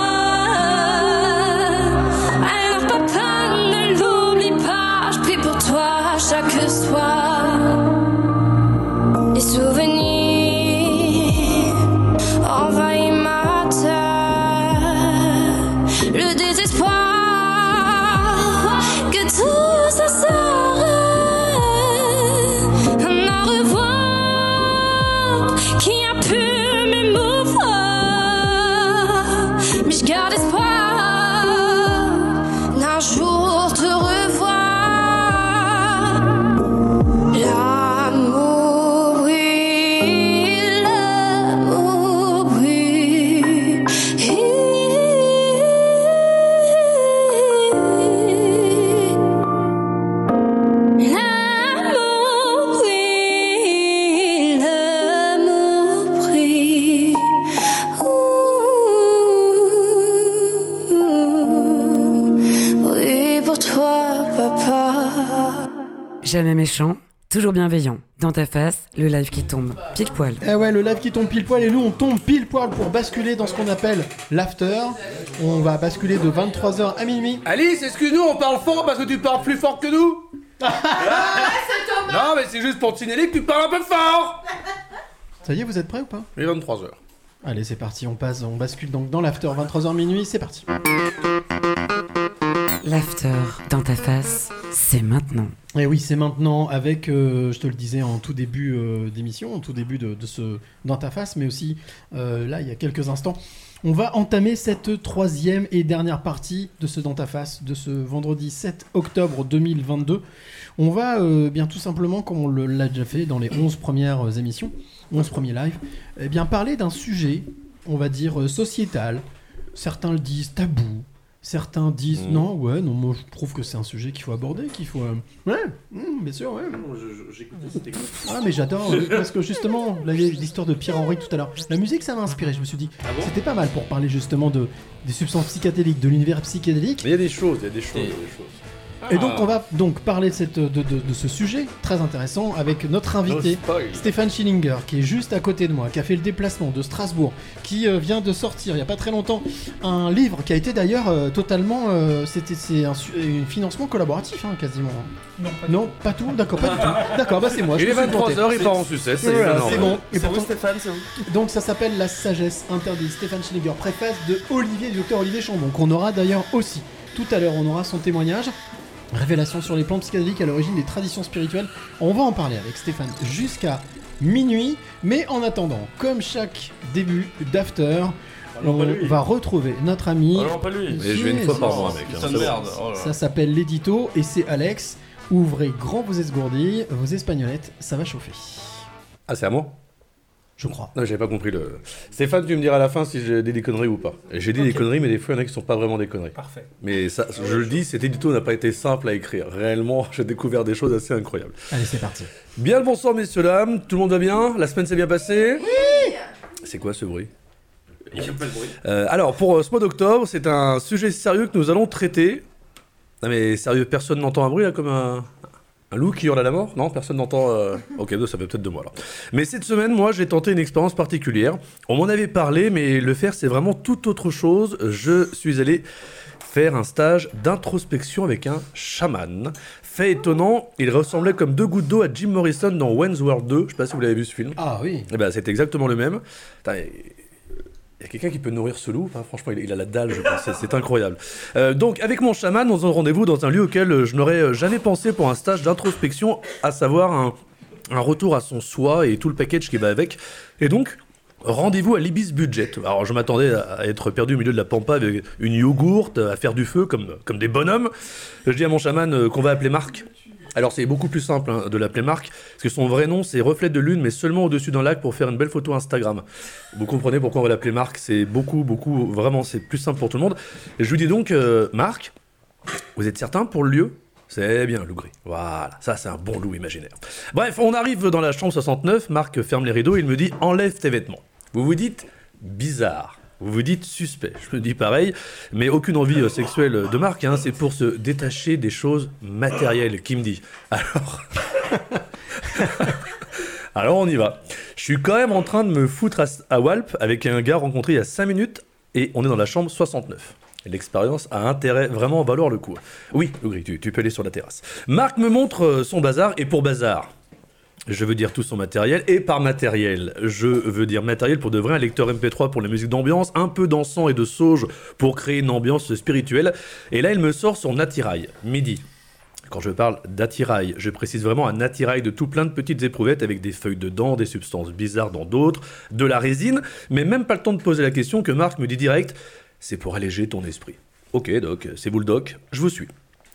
Speaker 3: Toujours bienveillant. Dans ta face, le live qui tombe. Pile poil.
Speaker 1: Eh ouais, le live qui tombe pile poil et nous on tombe pile poil pour basculer dans ce qu'on appelle l'after. On va basculer de 23h à minuit.
Speaker 2: Alice, excuse-nous, on parle fort parce que tu parles plus fort que nous Non, mais c'est juste pour te signaler que tu parles un peu fort
Speaker 1: Ça y est, vous êtes prêts ou pas?
Speaker 2: Il est 23h.
Speaker 1: Allez, c'est parti, on passe, on bascule donc dans l'after 23h minuit, c'est parti.
Speaker 3: L'after, dans ta face, c'est maintenant.
Speaker 1: Et oui, c'est maintenant avec, euh, je te le disais en tout début euh, d'émission, en tout début de, ce dans ta face, mais aussi euh, là il y a quelques instants, on va entamer cette troisième et dernière partie de ce dans ta face de ce vendredi 7 octobre 2022. On va bien tout simplement, comme on l'a déjà fait dans les 11 premières émissions, 11 premiers lives, eh bien parler d'un sujet, on va dire sociétal. Certains le disent tabou. Certains disent
Speaker 2: Mm.
Speaker 1: non, ouais, non, moi je trouve que c'est un sujet qu'il faut aborder, qu'il faut. euh, Ouais, mm, bien sûr, ouais.
Speaker 2: J'écoutais cette écoute.
Speaker 1: Ah mais j'adore euh, parce que justement l'histoire de Pierre Henry tout à l'heure la musique ça m'a inspiré je me suis dit c'était pas mal pour parler justement de des substances psychédéliques de l'univers psychédélique
Speaker 2: Mais il y a des choses, il y a des choses, il y a des choses.
Speaker 1: Et donc on va donc parler de, cette, de, de- de ce sujet très intéressant avec notre invité
Speaker 2: No.
Speaker 1: Stéphane Schillinger qui est juste à côté de moi, qui a fait le déplacement de Strasbourg, qui euh, vient de sortir il n'y a pas très longtemps un livre qui a été d'ailleurs euh, totalement euh, c'était c'est un, financement collaboratif hein, quasiment.
Speaker 9: Non, pas
Speaker 1: non, pas tout, d'accord, pas du tout. D'accord, bah c'est moi.
Speaker 2: Il est
Speaker 1: me suis planté.
Speaker 2: 23h, il part en sucette, c'est
Speaker 1: Voilà, bon. Et
Speaker 16: C'est vous,
Speaker 1: pourtant-
Speaker 16: Stéphane, c'est vous
Speaker 1: donc ça s'appelle La sagesse interdite. Stéphane Schillinger, préface de Olivier, du docteur Olivier Chambon, qu'on aura d'ailleurs aussi. Tout à l'heure, on aura son témoignage. Révélation sur les plantes psychédéliques à l'origine des traditions spirituelles. On va en parler avec Stéphane jusqu'à minuit. Mais en attendant, comme chaque début d'after, on va retrouver notre ami.
Speaker 2: Non, pas lui. Mais je vais une fois par mois, mec, hein. Oh.
Speaker 1: Ça s'appelle l'édito et c'est Alex. Ouvrez grand vos esgourdilles, vos espagnolettes, ça va chauffer.
Speaker 2: Ah, c'est à moi?
Speaker 1: Je crois.
Speaker 2: Non, j'avais pas compris le. Stéphane, tu me diras à la fin si j'ai dit des conneries ou pas. J'ai dit des conneries, mais des fois, il y en a qui sont pas vraiment des conneries.
Speaker 9: Parfait.
Speaker 2: Mais ça, je le dis, cet édito n'a pas été simple à écrire. Réellement, j'ai découvert des choses assez incroyables.
Speaker 1: Allez, c'est parti.
Speaker 2: Bien le bonsoir, messieurs, dames. Tout le monde va bien? La semaine s'est bien passée? Oui C'est quoi ce bruit?
Speaker 16: Il n'y a pas de bruit.
Speaker 2: Euh, alors, pour euh, ce mois d'octobre, c'est un sujet sérieux que nous allons traiter. Non, mais sérieux, personne n'entend un bruit là comme un. Un loup qui hurle à la mort Non, personne n'entend. euh, Ok, ça fait peut-être deux mois alors. Mais cette semaine, moi, j'ai tenté une expérience particulière. On m'en avait parlé, mais le faire, c'est vraiment tout autre chose. Je suis allé faire un stage d'introspection avec un chaman. Fait étonnant, il ressemblait comme deux gouttes d'eau à Jim Morrison dans Wayne's World 2. Je sais pas si vous l'avez vu ce film.
Speaker 1: Ah oui.
Speaker 2: Eh ben, c'est exactement le même. Il y a quelqu'un qui peut nourrir ce loup, Enfin, franchement, il, a la dalle, je pense, c'est- incroyable. Euh, donc, avec mon chaman, nous avons rendez-vous dans un lieu auquel euh, je n'aurais euh, jamais pensé pour un stage d'introspection, à savoir un, retour à son soi et tout le package qui va avec. Et donc, Rendez-vous à l'Ibis Budget. Alors je m'attendais à être perdu au milieu de la pampa avec une yogourt, à faire du feu comme, comme des bonhommes. Je dis à mon chaman qu'on va appeler Marc. Alors c'est beaucoup plus simple hein, de l'appeler Marc, parce que son vrai nom c'est Reflet de Lune, mais seulement au-dessus d'un lac pour faire une belle photo Instagram. Vous comprenez pourquoi on va l'appeler Marc, c'est beaucoup, beaucoup, vraiment c'est plus simple pour tout le monde. Et je lui dis donc, euh, Marc, vous êtes certain pour le lieu? C'est bien, loup gris. Voilà, ça c'est un bon loup imaginaire. Bref, on arrive dans la chambre 69, Marc ferme les rideaux et il me dit enlève tes vêtements. Vous vous dites bizarre. Vous vous dites suspect. Je me dis pareil, mais aucune envie euh, sexuelle de Marc, hein, c'est pour se détacher des choses matérielles qui me dit. Alors. Alors on y va. Je suis quand même en train de me foutre à, Walp avec un gars rencontré il y a 5 minutes et on est dans la chambre 69. Et L'expérience a intérêt vraiment à valoir le coup. Oui, Lougri, tu, tu peux aller sur la terrasse. Marc me montre euh, son bazar, et pour bazar, je veux dire tout son matériel, et par matériel, je veux dire matériel pour de vrai, un lecteur MP3 pour la musique d'ambiance, un peu d'encens et de sauge pour créer une ambiance spirituelle. Et là, il me sort son attirail, midi. Quand je parle d'attirail, je précise vraiment un attirail de tout plein de petites éprouvettes avec des feuilles dedans, des substances bizarres dans d'autres, de la résine, mais même pas le temps de poser la question que Marc me dit direct, c'est pour alléger ton esprit. Ok, doc, c'est vous le doc, je vous suis.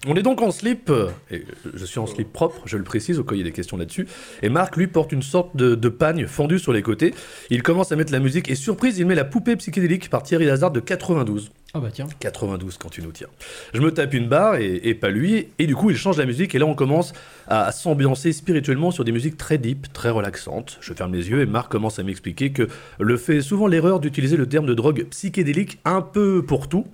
Speaker 2: On est donc en slip, euh, et je suis en slip propre, je le précise au cas où il y a des questions là-dessus, et Marc lui porte une sorte de, de pagne fendu sur les côtés. Il commence à mettre la musique, et surprise, il met la poupée psychédélique par Thierry Lazare de 92.
Speaker 1: Ah bah tiens.
Speaker 2: 92 quand tu nous tiens. Je me tape une barre et, et pas lui, et du coup il change la musique et là on commence à s'ambiancer spirituellement sur des musiques très deep, très relaxantes. Je ferme les yeux et Marc commence à m'expliquer que le fait souvent l'erreur d'utiliser le terme de drogue psychédélique un peu pour tout.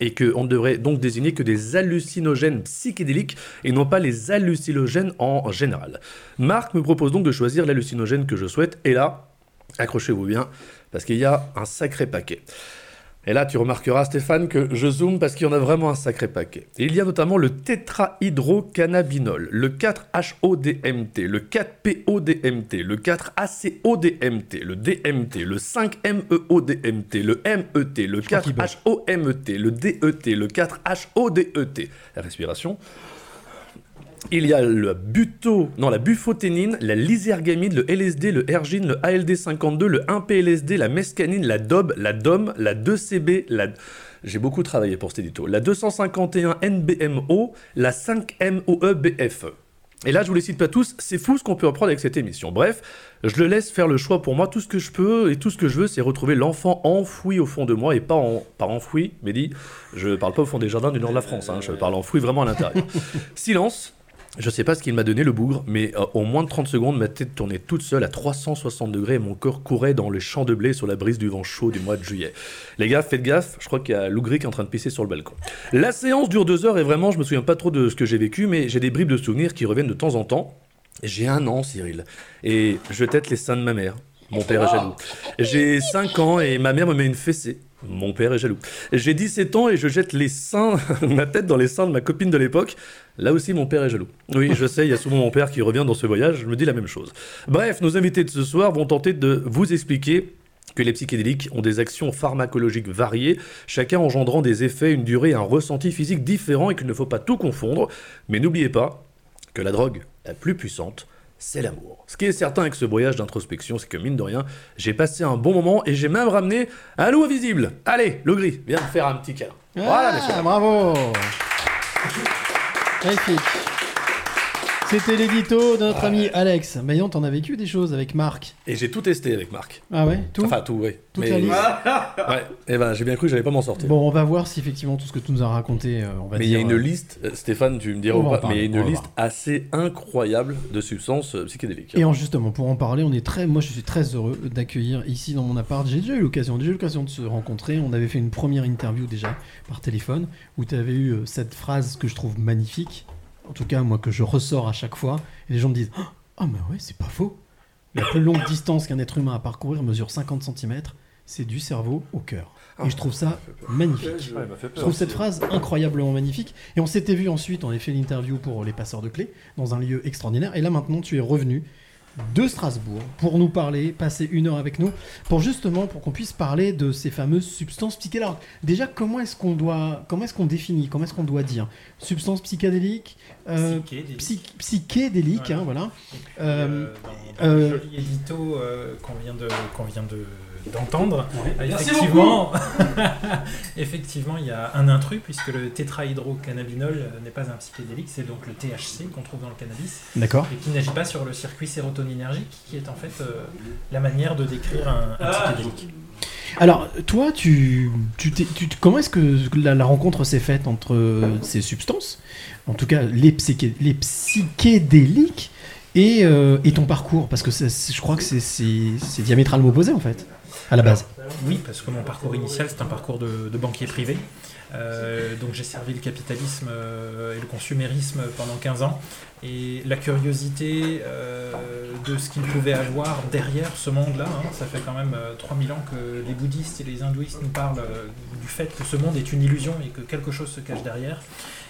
Speaker 2: Et qu'on ne devrait donc désigner que des hallucinogènes psychédéliques et non pas les hallucinogènes en général. Marc me propose donc de choisir l'hallucinogène que je souhaite, et là, accrochez-vous bien, parce qu'il y a un sacré paquet. Et là, tu remarqueras, Stéphane, que je zoome parce qu'il y en a vraiment un sacré paquet. Et il y a notamment le tétrahydrocannabinol, le 4-HODMT, le 4-PODMT, le 4-ACODMT, le DMT, le 5-MEODMT, le MET, le 4-HOMT, le DET, le 4-HODET. La respiration. Il y a le buto, non, la bufoténine, la lysergamide, le LSD, le ergine, le ALD52, le 1PLSD, la mescanine, la DOB, la DOM, la 2CB, la... J'ai beaucoup travaillé pour cet édito. La 251 NBMO, la 5MOEBF. Et là, je vous les cite pas tous, c'est fou ce qu'on peut apprendre avec cette émission. Bref, je le laisse faire le choix pour moi. Tout ce que je peux et tout ce que je veux, c'est retrouver l'enfant enfoui au fond de moi et pas, en, pas enfoui, mais dit, je parle pas au fond des jardins du nord de la France, hein, je parle enfoui vraiment à l'intérieur. Silence. Je sais pas ce qu'il m'a donné le bougre, mais euh, en moins de 30 secondes, ma tête tournait toute seule à 360 degrés et mon corps courait dans le champ de blé sur la brise du vent chaud du mois de juillet. Les gars, faites gaffe, je crois qu'il y a Lougri qui est en train de pisser sur le balcon. La séance dure deux heures et vraiment, je me souviens pas trop de ce que j'ai vécu, mais j'ai des bribes de souvenirs qui reviennent de temps en temps. J'ai un an, Cyril, et je tête les seins de ma mère. Mon père est jaloux. J'ai 5 ans et ma mère me met une fessée. Mon père est jaloux. J'ai 17 ans et je jette les seins, ma tête dans les seins de ma copine de l'époque. Là aussi, mon père est jaloux. Oui, je sais, il y a souvent mon père qui revient dans ce voyage, je me dis la même chose. Bref, nos invités de ce soir vont tenter de vous expliquer que les psychédéliques ont des actions pharmacologiques variées, chacun engendrant des effets, une durée et un ressenti physique différents et qu'il ne faut pas tout confondre. Mais n'oubliez pas que la drogue la plus puissante, c'est l'amour. Ce qui est certain avec ce voyage d'introspection, c'est que mine de rien, j'ai passé un bon moment et j'ai même ramené un loup invisible. Allez, le gris, viens me faire un petit câlin. voilà,
Speaker 1: Ah,
Speaker 2: messieurs.
Speaker 1: bravo Magnifique. C'était l'édito de notre ami Alex. Maillon, t'en as vécu des choses avec Marc
Speaker 2: Et j'ai tout testé avec Marc.
Speaker 1: Ah ouais Tout
Speaker 2: Enfin, tout, oui.
Speaker 1: Toute
Speaker 2: Mais-
Speaker 1: la liste
Speaker 2: Ouais, et ben j'ai bien cru que j'allais pas m'en sortir.
Speaker 1: Bon, on va voir si effectivement tout ce que tu nous as raconté, euh, on va
Speaker 2: Mais il y a une
Speaker 1: euh,
Speaker 2: liste, euh, Stéphane, tu me diras ou pas,
Speaker 1: parler,
Speaker 2: mais il y a une liste assez incroyable de substances euh, psychédéliques.
Speaker 1: Et en, justement, pour en parler, on est très, moi je suis très heureux d'accueillir ici dans mon appart. J'ai déjà eu l'occasion, déjà eu l'occasion de se rencontrer. On avait fait une première interview déjà par téléphone où tu avais eu cette phrase que je trouve magnifique. En tout cas, moi que je ressors à chaque fois. Et les gens me disent Ah, mais ouais, c'est pas faux. La plus longue distance qu'un être humain a à parcourir mesure 50 cm. C'est du cerveau au cœur. Et je trouve ça magnifique.
Speaker 2: Ouais,
Speaker 1: Je trouve cette phrase incroyablement magnifique. Et on s'était vu ensuite, on avait fait l'interview pour les passeurs de clés dans un lieu extraordinaire. Et là maintenant, tu es revenu de Strasbourg pour nous parler, passer une heure avec nous, pour justement pour qu'on puisse parler de ces fameuses substances psychédéliques. Alors, déjà, comment est-ce qu'on doit, comment est-ce qu'on définit, comment est-ce qu'on doit dire? Substance psychédélique, euh,
Speaker 22: Psychédélique.
Speaker 1: psy- psychédélique, hein, voilà.
Speaker 22: Euh, dans le joli édito euh, qu'on vient de, qu'on vient de, d'entendre. Effectivement, effectivement, il y a un intrus puisque le tétrahydrocannabinol n'est pas un psychédélique, c'est donc le THC qu'on trouve dans le cannabis.
Speaker 1: D'accord.
Speaker 22: Et qui n'agit pas sur le circuit sérotoninergique, qui est en fait euh, la manière de décrire un, un psychédélique.
Speaker 1: Alors, toi, tu, tu, t'es- tu- comment est-ce que la, la rencontre s'est faite entre euh, ces substances, en tout cas les, psyché- les psychédéliques, et, euh, et ton parcours? Parce que je crois que c'est diamétralement opposé, en fait, à la base.
Speaker 22: Oui, parce que mon parcours initial, c'est un parcours de, banquier privé. Euh, donc j'ai servi le capitalisme euh, et le consumérisme pendant 15 ans. Et la curiosité euh, de ce qu'il pouvait avoir derrière ce monde-là, hein, ça fait quand même euh, 3000 ans que les bouddhistes et les hindouistes nous parlent euh, du fait que ce monde est une illusion et que quelque chose se cache derrière.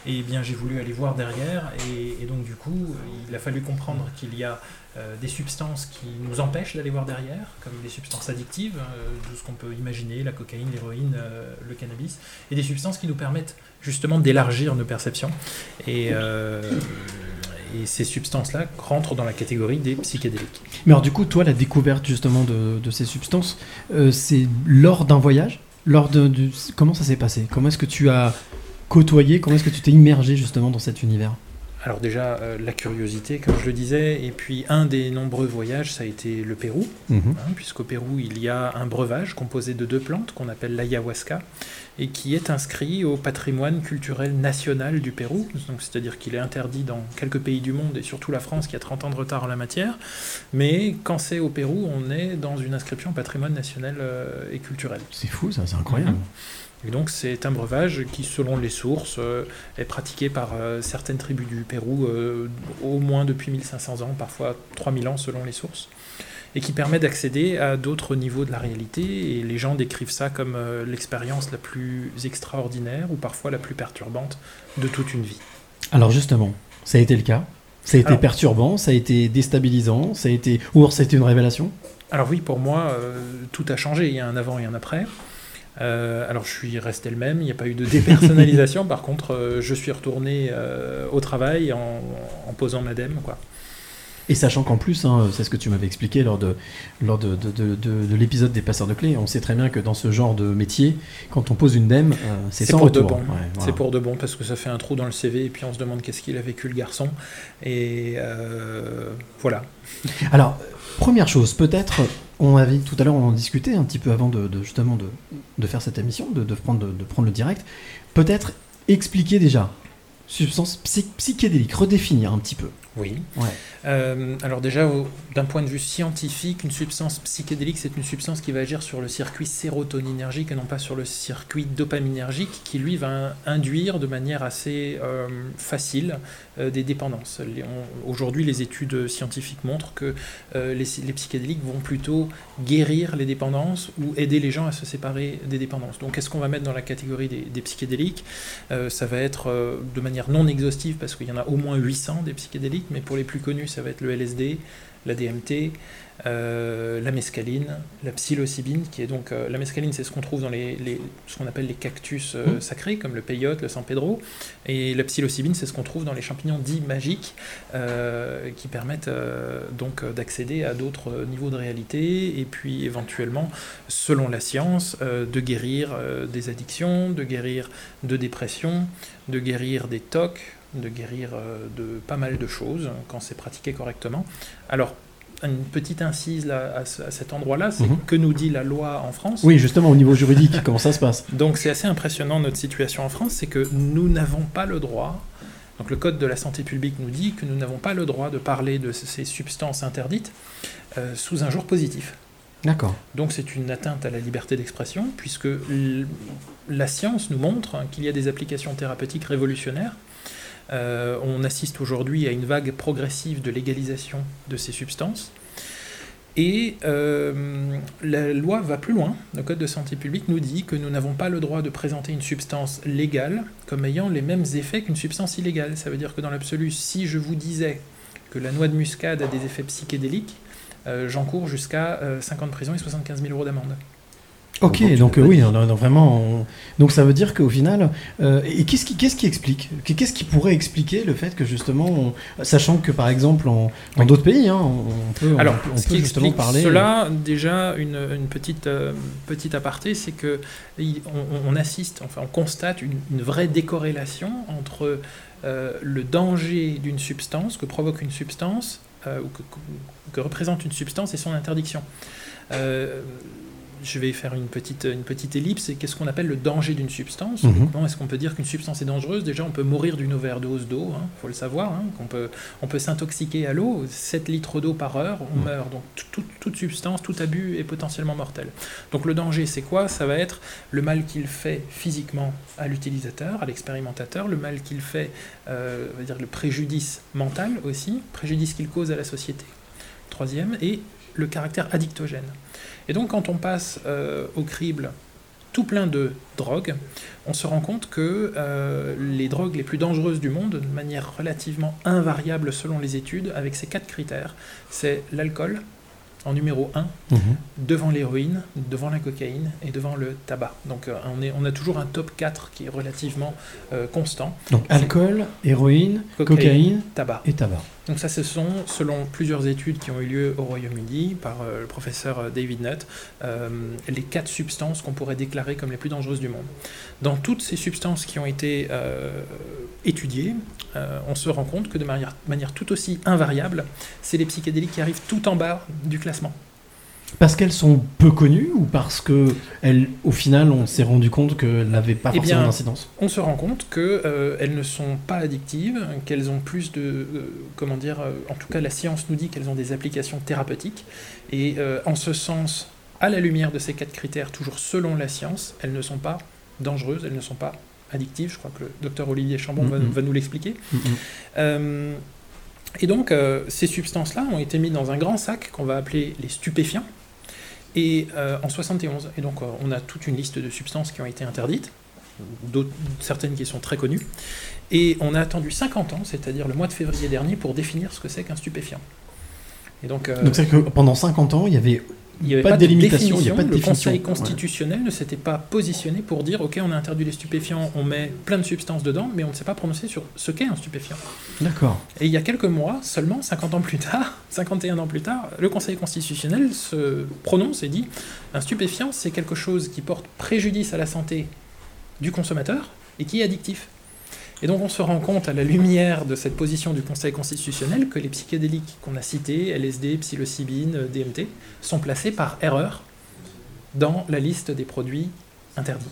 Speaker 22: Et bien j'ai voulu aller voir derrière et, donc du coup il a fallu comprendre qu'il y a euh, des substances qui nous empêchent d'aller voir derrière, comme des substances addictives, euh, tout ce qu'on peut imaginer, la cocaïne, l'héroïne, euh, le cannabis, et des substances qui nous permettent justement d'élargir nos perceptions. Et, euh, ces substances-là rentrent dans la catégorie des psychédéliques.
Speaker 1: Mais alors, du coup, toi, la découverte justement de, ces substances, euh, c'est lors d'un voyage? Lors de, Comment ça s'est passé? Comment est-ce que tu as côtoyé? Comment est-ce que tu t'es immergé justement dans cet univers?
Speaker 22: Alors déjà, euh, la curiosité, comme je le disais, et puis un des nombreux voyages, ça a été le Pérou,
Speaker 1: Mhm.
Speaker 22: hein, puisqu'au Pérou, il y a un breuvage composé de deux plantes qu'on appelle l'ayahuasca, et qui est inscrit au patrimoine culturel national du Pérou, donc c'est-à-dire qu'il est interdit dans quelques pays du monde, et surtout la France, qui a 30 ans de retard en la matière, mais quand c'est au Pérou, on est dans une inscription patrimoine national euh, et culturel.
Speaker 1: C'est fou, ça, c'est incroyable.
Speaker 22: Mhm. Et donc c'est un breuvage qui, selon les sources, euh, est pratiqué par euh, certaines tribus du Pérou euh, au moins depuis 1500 ans, parfois 3000 ans selon les sources, et qui permet d'accéder à d'autres niveaux de la réalité. Et les gens décrivent ça comme l'expérience la plus extraordinaire ou parfois la plus perturbante de toute une vie.
Speaker 1: Alors justement, ça a été le cas Ça a été
Speaker 22: Alors-
Speaker 1: perturbant, ça a été déstabilisant, ça a été... ou alors ça a été une révélation?
Speaker 22: Alors oui, pour moi, tout a changé. Il y a un avant et un après. Euh, alors je suis resté le même, il n'y a pas eu de dépersonnalisation. Par contre, euh, je suis retourné euh, au travail en, en posant madame. Quoi.
Speaker 1: Et sachant qu'en plus, hein, c'est ce que tu m'avais expliqué lors de, lors de, de, de- de- de l'épisode des passeurs de clés, on sait très bien que dans ce genre de métier, quand on pose une dème, euh, c'est sans
Speaker 22: pour
Speaker 1: retour.
Speaker 22: de bon.
Speaker 1: Ouais, voilà.
Speaker 22: C'est pour de bon parce que ça fait un trou dans le CV et puis on se demande qu'est-ce qu'il a vécu le garçon. Et euh, voilà.
Speaker 1: Alors, première chose, peut-être, on avait tout à l'heure, on en discutait un petit peu avant de, justement de, faire cette émission, de, prendre, de, prendre le direct. Peut-être expliquer déjà, substance psy- psychédélique, redéfinir un petit peu.
Speaker 22: Oui.
Speaker 1: Ouais.
Speaker 22: Euh, alors déjà, d'un point de vue scientifique, une substance psychédélique, c'est une substance qui va agir sur le circuit sérotoninergique et non pas sur le circuit dopaminergique, qui lui va induire de manière assez euh, facile euh, des dépendances. Aujourd'hui, les études scientifiques montrent que les, les psychédéliques vont plutôt guérir les dépendances ou aider les gens à se séparer des dépendances. Donc, qu'est-ce qu'on va mettre dans la catégorie des, des psychédéliques? Ça va être de manière non exhaustive parce qu'il y en a au moins 800 des psychédéliques, mais pour les plus connus, ça va être le LSD, la DMT, euh, la mescaline, la psilocybine, qui est donc euh, la mescaline, c'est ce qu'on trouve dans les, les- ce qu'on appelle les cactus euh,
Speaker 1: Mhm.
Speaker 22: sacrés, comme le peyote, le San Pedro, et la psilocybine, c'est ce qu'on trouve dans les champignons dits magiques, qui permettent donc d'accéder à d'autres niveaux de réalité, et puis éventuellement, selon la science, de guérir des addictions, de guérir de dépression, de guérir des tocs, de guérir euh, de pas mal de choses quand c'est pratiqué correctement. Alors, une petite incise là, à, ce- à cet endroit-là, c'est
Speaker 1: Mhm.
Speaker 22: que nous dit la loi en France
Speaker 1: Oui, justement, au niveau juridique, comment ça se passe?
Speaker 22: Donc c'est assez impressionnant notre situation en France, c'est que nous n'avons pas le droit, donc le Code de la santé publique nous dit que nous n'avons pas le droit de parler de ces substances interdites euh, sous un jour positif.
Speaker 1: D'accord.
Speaker 22: Donc c'est une atteinte à la liberté d'expression, puisque la science nous montre qu'il y a des applications thérapeutiques révolutionnaires. Euh, on assiste aujourd'hui à une vague progressive de légalisation de ces substances. Et euh, la loi va plus loin. Le Code de santé publique nous dit que nous n'avons pas le droit de présenter une substance légale comme ayant les mêmes effets qu'une substance illégale. Ça veut dire que dans l'absolu, si je vous disais que la noix de muscade a des effets psychédéliques, euh, j'encours jusqu'à euh, 5 ans de prison et 75 000 euros d'amende.
Speaker 1: Ok,
Speaker 5: Donc,
Speaker 1: euh, oui, vraiment. on- Donc ça veut dire qu'au final, euh, et qu'est-ce qui, qu'est-ce qui explique Qu'est-ce qui pourrait expliquer le fait que justement, on- sachant que par exemple en, dans d'autres pays, hein, on peut, on
Speaker 22: Alors,
Speaker 1: on
Speaker 22: ce
Speaker 1: peut
Speaker 22: qui
Speaker 1: justement
Speaker 22: explique
Speaker 1: parler.
Speaker 22: cela, déjà, une, une petite, euh, petite aparté, c'est que il- on, assiste, enfin, on constate une, une vraie décorrélation entre euh, le danger d'une substance, que provoque une substance, euh, ou que, que- que représente une substance et son interdiction. Je vais faire une petite, une petite ellipse. C'est qu'est-ce qu'on appelle le danger d'une substance
Speaker 1: Mhm.
Speaker 22: Comment est-ce qu'on peut dire qu'une substance est dangereuse? Déjà, on peut mourir d'une overdose d'eau, il faut le savoir. hein, qu'on peut, on peut s'intoxiquer à l'eau. 7 litres d'eau par heure, on
Speaker 1: Mhm.
Speaker 22: meurt. Donc, tout- tout- toute substance, tout abus est potentiellement mortel. Donc, le danger, c'est quoi? Ça va être le mal qu'il fait physiquement à l'utilisateur, à l'expérimentateur, le mal qu'il fait, euh, on va dire le préjudice mental aussi, préjudice qu'il cause à la société. Troisième, et le caractère addictogène. Et donc quand on passe euh, au crible tout plein de drogues, on se rend compte que euh, les drogues les plus dangereuses du monde, de manière relativement invariable selon les études, avec ces quatre critères, c'est l'alcool en numéro 1,
Speaker 1: Mhm.
Speaker 22: devant l'héroïne, devant la cocaïne et devant le tabac. Donc euh, on, est, on a toujours un top 4 qui est relativement euh, constant.
Speaker 1: Donc alcool, héroïne,
Speaker 22: Cocaïne,
Speaker 1: cocaïne,
Speaker 22: tabac.
Speaker 1: et tabac.
Speaker 22: Donc ça, ce sont, selon plusieurs études qui ont eu lieu au Royaume-Uni par euh, le professeur euh, David Nutt, euh, les quatre substances qu'on pourrait déclarer comme les plus dangereuses du monde. Dans toutes ces substances qui ont été étudiées, on se rend compte que de manière tout aussi invariable, c'est les psychédéliques qui arrivent tout en bas du classement.
Speaker 1: Parce qu'elles sont peu connues ou parce que elles, au final, on s'est rendu compte qu'elles n'avaient pas
Speaker 22: Eh
Speaker 1: forcément d'incidence?
Speaker 22: on se rend compte qu'elles ne sont pas addictives, qu'elles ont plus de, euh, comment dire, euh, en tout cas la science nous dit qu'elles ont des applications thérapeutiques, et euh, en ce sens, à la lumière de ces quatre critères, toujours selon la science, elles ne sont pas dangereuses, elles ne sont pas addictives, je crois que le docteur Olivier Chambon va,
Speaker 1: Mhm.
Speaker 22: va nous l'expliquer.
Speaker 1: Mhm.
Speaker 22: Euh, et donc, euh, ces substances-là ont été mises dans un grand sac qu'on va appeler les stupéfiants, et euh, en 71. Et donc, euh, on a toute une liste de substances qui ont été interdites, certaines qui sont très connues, et on a attendu 50 ans, c'est-à-dire le mois de février dernier, pour définir ce que c'est qu'un stupéfiant. Et donc,
Speaker 1: Donc c'est que pendant 50 ans, il n'y avait,
Speaker 22: il n'y avait
Speaker 1: pas,
Speaker 22: pas,
Speaker 1: de délimitation, il n'y a
Speaker 22: définition.
Speaker 1: pas de
Speaker 22: le. Conseil
Speaker 1: Ouais.
Speaker 22: constitutionnel ne s'était pas positionné pour dire ok, on a interdit les stupéfiants, on met plein de substances dedans, mais on ne s'est pas prononcé sur ce qu'est un stupéfiant.
Speaker 1: D'accord.
Speaker 22: Et il y a quelques mois, seulement 50 ans plus tard, 51 ans plus tard, le Conseil constitutionnel se prononce et dit un stupéfiant, c'est quelque chose qui porte préjudice à la santé du consommateur et qui est addictif. Et donc on se rend compte à la lumière de cette position du Conseil constitutionnel que les psychédéliques qu'on a cités, LSD, psilocybine, DMT, sont placés par erreur dans la liste des produits interdits,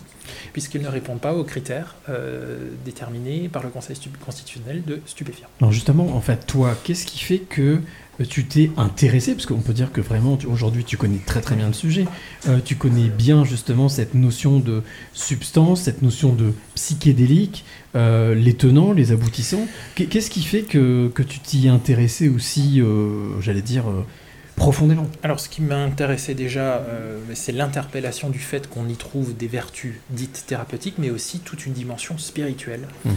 Speaker 22: puisqu'ils ne répondent pas aux critères euh, déterminés par le Conseil constitutionnel de stupéfiants.
Speaker 1: Alors justement, en fait, toi, qu'est-ce qui fait que euh, tu t'es intéressé Parce qu'on peut dire que vraiment, aujourd'hui, tu connais très très bien le sujet. Euh, tu connais bien justement cette notion de substance, cette notion de psychédélique, euh, les tenants, les aboutissants. Qu'est- Qu'est-ce qui fait que, que tu t'y es intéressé aussi, euh, j'allais dire, euh, profondément?
Speaker 22: Alors, ce qui m'a intéressé déjà, c'est l'interpellation du fait qu'on y trouve des vertus dites thérapeutiques, mais aussi toute une dimension spirituelle.
Speaker 1: Mhm.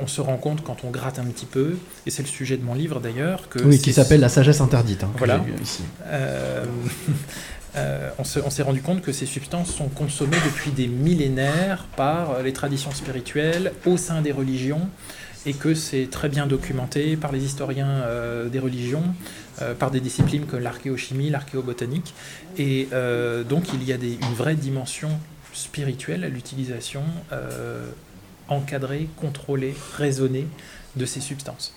Speaker 22: On se rend compte quand on gratte un petit peu, et c'est le sujet de mon livre d'ailleurs, que
Speaker 1: Oui, qui s'appelle La sagesse interdite. hein,
Speaker 22: voilà.
Speaker 1: ici.
Speaker 22: Euh, on se- on s'est rendu compte que ces substances sont consommées depuis des millénaires par les traditions spirituelles au sein des religions et que c'est très bien documenté par les historiens euh, des religions, euh, par des disciplines comme l'archéochimie, l'archéobotanique. Et donc il y a une vraie dimension spirituelle à l'utilisation encadrée, contrôlée, raisonnée de ces substances.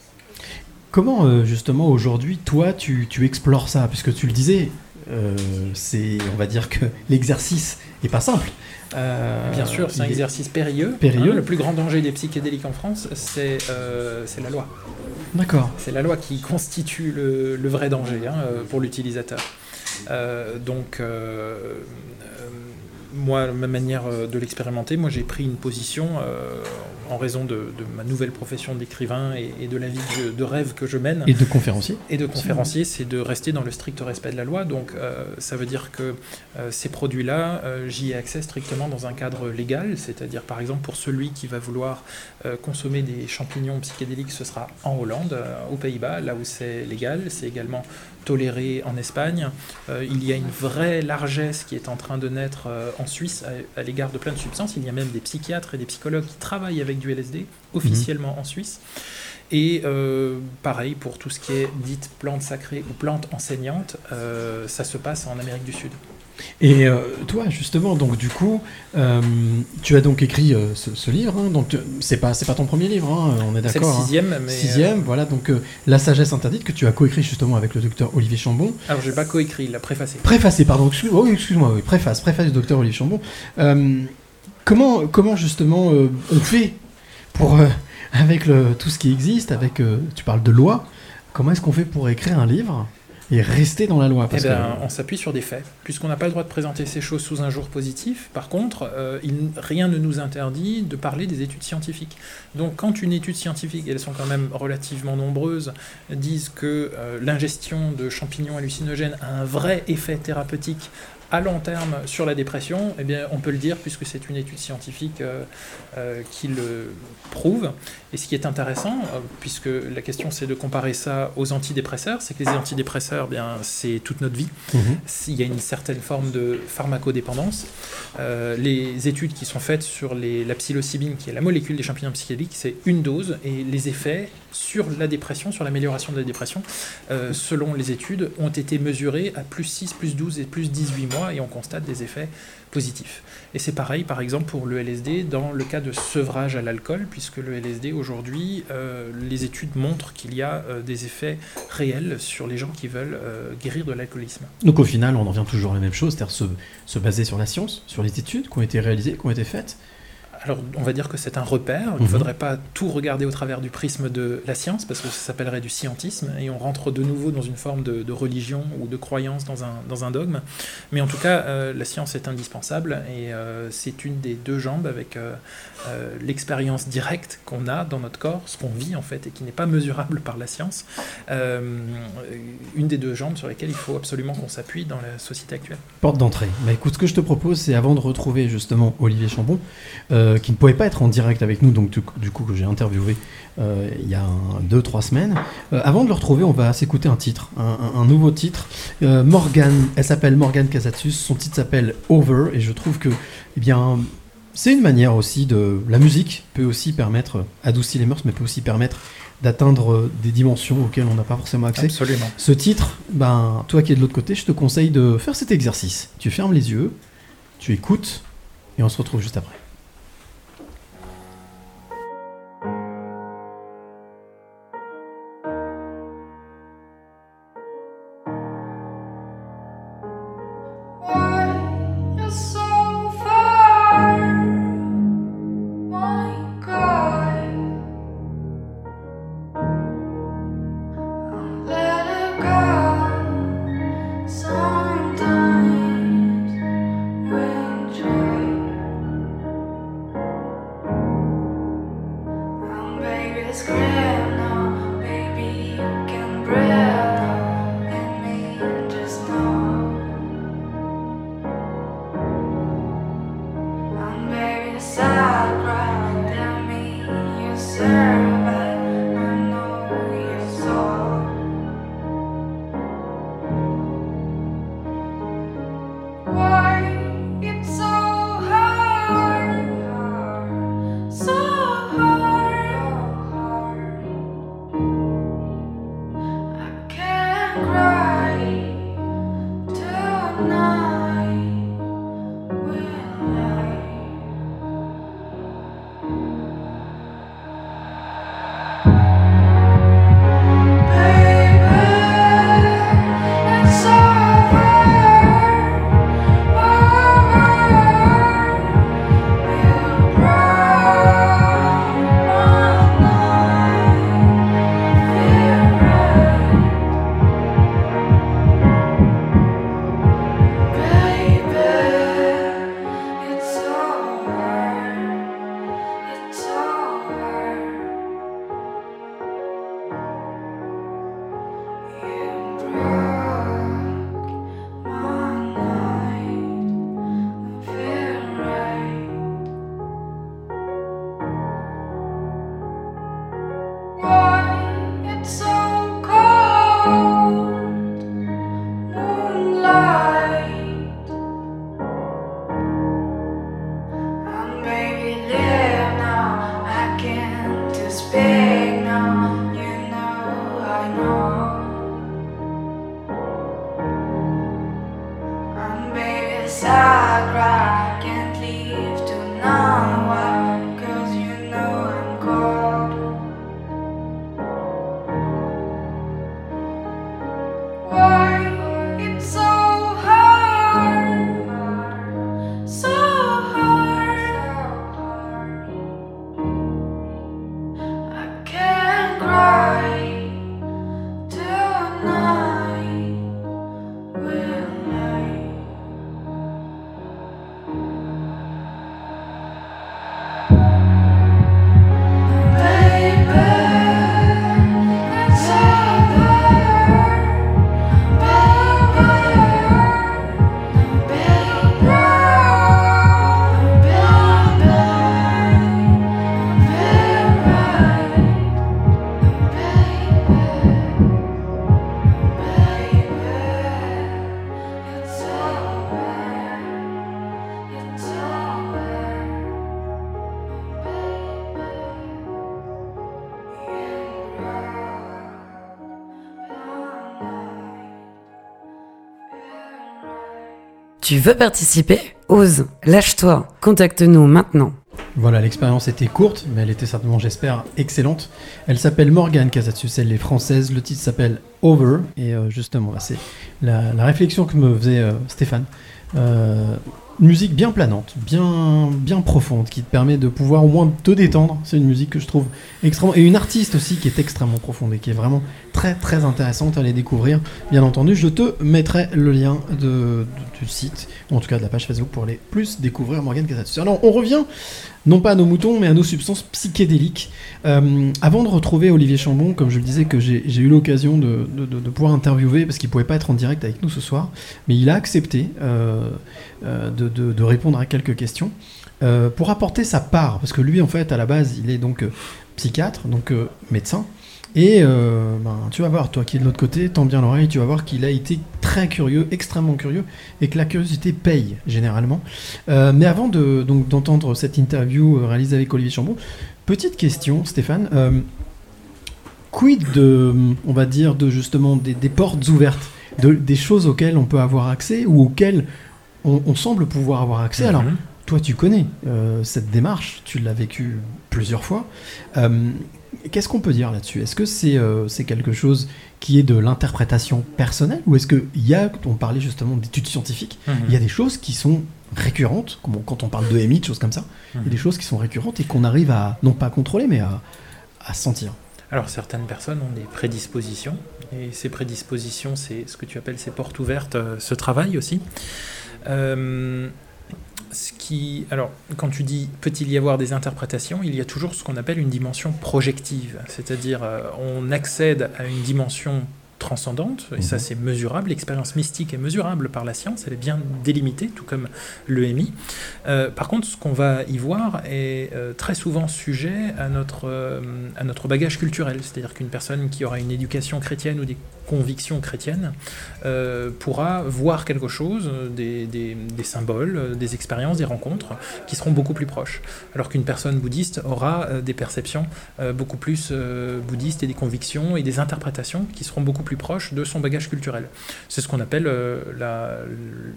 Speaker 1: Comment justement aujourd'hui, toi, tu explores ça? Puisque tu le disais, euh, c'est, on va dire que l'exercice est pas simple. Euh,
Speaker 22: Bien sûr, c'est un exercice périlleux.
Speaker 1: Périlleux.
Speaker 22: hein. le plus grand danger des psychédéliques en France, c'est euh, c'est la loi.
Speaker 1: D'accord.
Speaker 22: C'est la loi qui constitue le, le vrai danger hein, pour l'utilisateur. Donc, moi, ma manière euh, de l'expérimenter, moi j'ai pris une position, euh, en raison de, de ma nouvelle profession d'écrivain et, et de la vie de, de rêve que je mène.
Speaker 1: Et de conférencier.
Speaker 22: Et de conférencier, c'est de rester dans le strict respect de la loi. Donc euh, ça veut dire que euh, ces produits-là, j'y ai accès strictement dans un cadre légal, c'est-à-dire par exemple pour celui qui va vouloir consommer des champignons psychédéliques, ce sera en Hollande, aux Pays-Bas, là où c'est légal. C'est également toléré en Espagne. Euh, il y a une vraie largesse qui est en train de naître euh, en Suisse à, à l'égard de plein de substances. Il y a même des psychiatres et des psychologues qui travaillent avec du LSD officiellement en Suisse. Et euh, pareil pour tout ce qui est dite plante sacrée ou plante enseignante, euh, ça se passe en Amérique du Sud.
Speaker 1: Et euh, toi, justement, donc du coup, euh, tu as donc écrit euh, ce, ce livre. hein, donc c'est pas c'est pas ton premier livre, hein, on est
Speaker 22: C'est le
Speaker 1: d'accord. hein.
Speaker 22: sixième, mais,
Speaker 1: Sixième, voilà. Donc la sagesse interdite que tu as coécrit justement avec le docteur Olivier Chambon.
Speaker 22: Alors j'ai pas coécrit, il l'a préfacé.
Speaker 1: Préfacé, pardon. Excuse, oh, excuse-moi, oui, préface, préface du docteur Olivier Chambon. Comment comment justement on fait pour avec le, tout ce qui existe, avec tu parles de loi. Comment est-ce qu'on fait pour écrire un livre? Et rester dans la loi
Speaker 22: Eh ben,
Speaker 1: que-
Speaker 22: on s'appuie sur des faits, puisqu'on n'a pas le droit de présenter ces choses sous un jour positif. Par contre, euh, il- rien ne nous interdit de parler des études scientifiques. Donc, quand une étude scientifique, et elles sont quand même relativement nombreuses, disent que euh, l'ingestion de champignons hallucinogènes a un vrai effet thérapeutique à long terme sur la dépression, eh bien, on peut le dire puisque c'est une étude scientifique euh, euh, qui le prouve. Et ce qui est intéressant, euh, puisque la question c'est de comparer ça aux antidépresseurs, c'est que les antidépresseurs, eh bien, c'est toute notre vie.
Speaker 1: Mhm.
Speaker 22: S'il y a une certaine forme de pharmacodépendance, les études qui sont faites sur les- la psilocybine, qui est la molécule des champignons psychédéliques, c'est une dose, et les effets sur la dépression, sur l'amélioration de la dépression, euh, selon les études, ont été mesurés à plus 6, plus 12 et plus 18 mois, et on constate des effets positifs. Et c'est pareil, par exemple, pour le LSD, dans le cas de sevrage à l'alcool, puisque le LSD, aujourd'hui, euh, les études montrent qu'il y a euh, des effets réels sur les gens qui veulent guérir de l'alcoolisme.
Speaker 1: Donc au final, on en vient toujours à la même chose, c'est-à-dire se baser sur la science, sur les études qui ont été réalisées, qui ont été faites.
Speaker 22: Alors, on va dire que c'est un repère. Il ne
Speaker 1: Mhm.
Speaker 22: faudrait pas tout regarder au travers du prisme de la science, parce que ça s'appellerait du scientisme, et on rentre de nouveau dans une forme de, de religion ou de croyance dans un, dans un dogme. Mais en tout cas, euh, la science est indispensable, et euh, c'est une des deux jambes avec euh, l'expérience directe qu'on a dans notre corps, ce qu'on vit en fait, et qui n'est pas mesurable par la science. Une des deux jambes sur lesquelles il faut absolument qu'on s'appuie dans la société actuelle.
Speaker 1: Porte d'entrée. Bah écoute, ce que je te propose, c'est avant de retrouver justement Olivier Chambon, euh, qui ne pouvait pas être en direct avec nous, donc du coup, que j'ai interviewé euh, il y a 2-3 semaines. Euh, avant de le retrouver, on va s'écouter un titre, un, nouveau titre. Euh, Morgane, elle s'appelle Morgane Casatsus, son titre s'appelle Over, et je trouve que, eh bien, c'est une manière aussi de. La musique peut aussi permettre, adoucir les mœurs, mais peut aussi permettre d'atteindre euh, des dimensions auxquelles on n'a pas forcément accès.
Speaker 22: Absolument.
Speaker 1: Ce titre, ben, toi qui es de l'autre côté, je te conseille de faire cet exercice. Tu fermes les yeux, tu écoutes, et on se retrouve juste après.
Speaker 3: Tu veux participer Ose, lâche-toi, contacte-nous maintenant.
Speaker 1: Voilà, l'expérience était courte, mais elle était certainement, j'espère, excellente. Elle s'appelle Morgane Casatsus, elle est française. Le titre s'appelle Over, et euh, justement, bah, c'est la, réflexion que me faisait euh, Stéphane. Euh, musique bien planante, bien, bien profonde, qui te permet de pouvoir au moins te détendre. C'est une musique que je trouve extrêmement. Et une artiste aussi qui est extrêmement profonde et qui est vraiment très très intéressante à aller découvrir. Bien entendu, je te mettrai le lien de, du site, ou en tout cas de la page Facebook pour aller plus découvrir Morgane Casatsus. Alors, on revient non pas à nos moutons, mais à nos substances psychédéliques. Euh, avant de retrouver Olivier Chambon, comme je le disais, que j'ai eu l'occasion de, pouvoir interviewer, parce qu'il pouvait pas être en direct avec nous ce soir, mais il a accepté euh, euh, de, répondre à quelques questions pour apporter sa part, parce que lui, en fait, à la base, il est donc psychiatre, donc médecin. Et euh, ben, tu vas voir, toi qui es de l'autre côté, tends bien l'oreille, tu vas voir qu'il a été très curieux, extrêmement curieux, et que la curiosité paye généralement. Euh, mais avant de, donc, d'entendre cette interview euh, réalisée avec Olivier Chambon, petite question, Stéphane. euh, quid de, on va dire, de justement des, des portes ouvertes, de, des choses auxquelles on peut avoir accès ou auxquelles on, on semble pouvoir avoir accès? Alors,
Speaker 22: Mhm.
Speaker 1: toi, tu connais cette démarche, tu l'as vécu plusieurs fois. Euh, Qu'est-ce qu'on peut dire là-dessus? Est-ce que c'est euh, quelque chose qui est de l'interprétation personnelle ou est-ce qu'il y a, on parlait justement d'études scientifiques,
Speaker 22: Mhm.
Speaker 1: il y a des choses qui sont récurrentes, comme quand on parle de MI, de choses comme ça, il y a
Speaker 22: Mhm.
Speaker 1: des choses qui sont récurrentes et qu'on arrive à, non pas à contrôler, mais à, à sentir?
Speaker 22: Alors certaines personnes ont des prédispositions et ces prédispositions, c'est ce que tu appelles ces portes ouvertes, euh, ce travail aussi. Euh, ce qui, alors, quand tu dis peut-il y avoir des interprétations, il y a toujours ce qu'on appelle une dimension projective, c'est-à-dire euh, on accède à une dimension transcendante, et ça
Speaker 1: Mhm.
Speaker 22: c'est mesurable, l'expérience mystique est mesurable par la science, elle est bien délimitée, tout comme l'EMI. Euh, par contre, ce qu'on va y voir est euh, très souvent sujet à notre, euh, à notre bagage culturel, c'est-à-dire qu'une personne qui aura une éducation chrétienne ou des convictions chrétiennes euh, pourra voir quelque chose, des, des- des symboles, des expériences, des rencontres qui seront beaucoup plus proches. Alors qu'une personne bouddhiste aura des perceptions beaucoup plus bouddhistes et des convictions et des interprétations qui seront beaucoup plus proches de son bagage culturel. C'est ce qu'on appelle euh, la-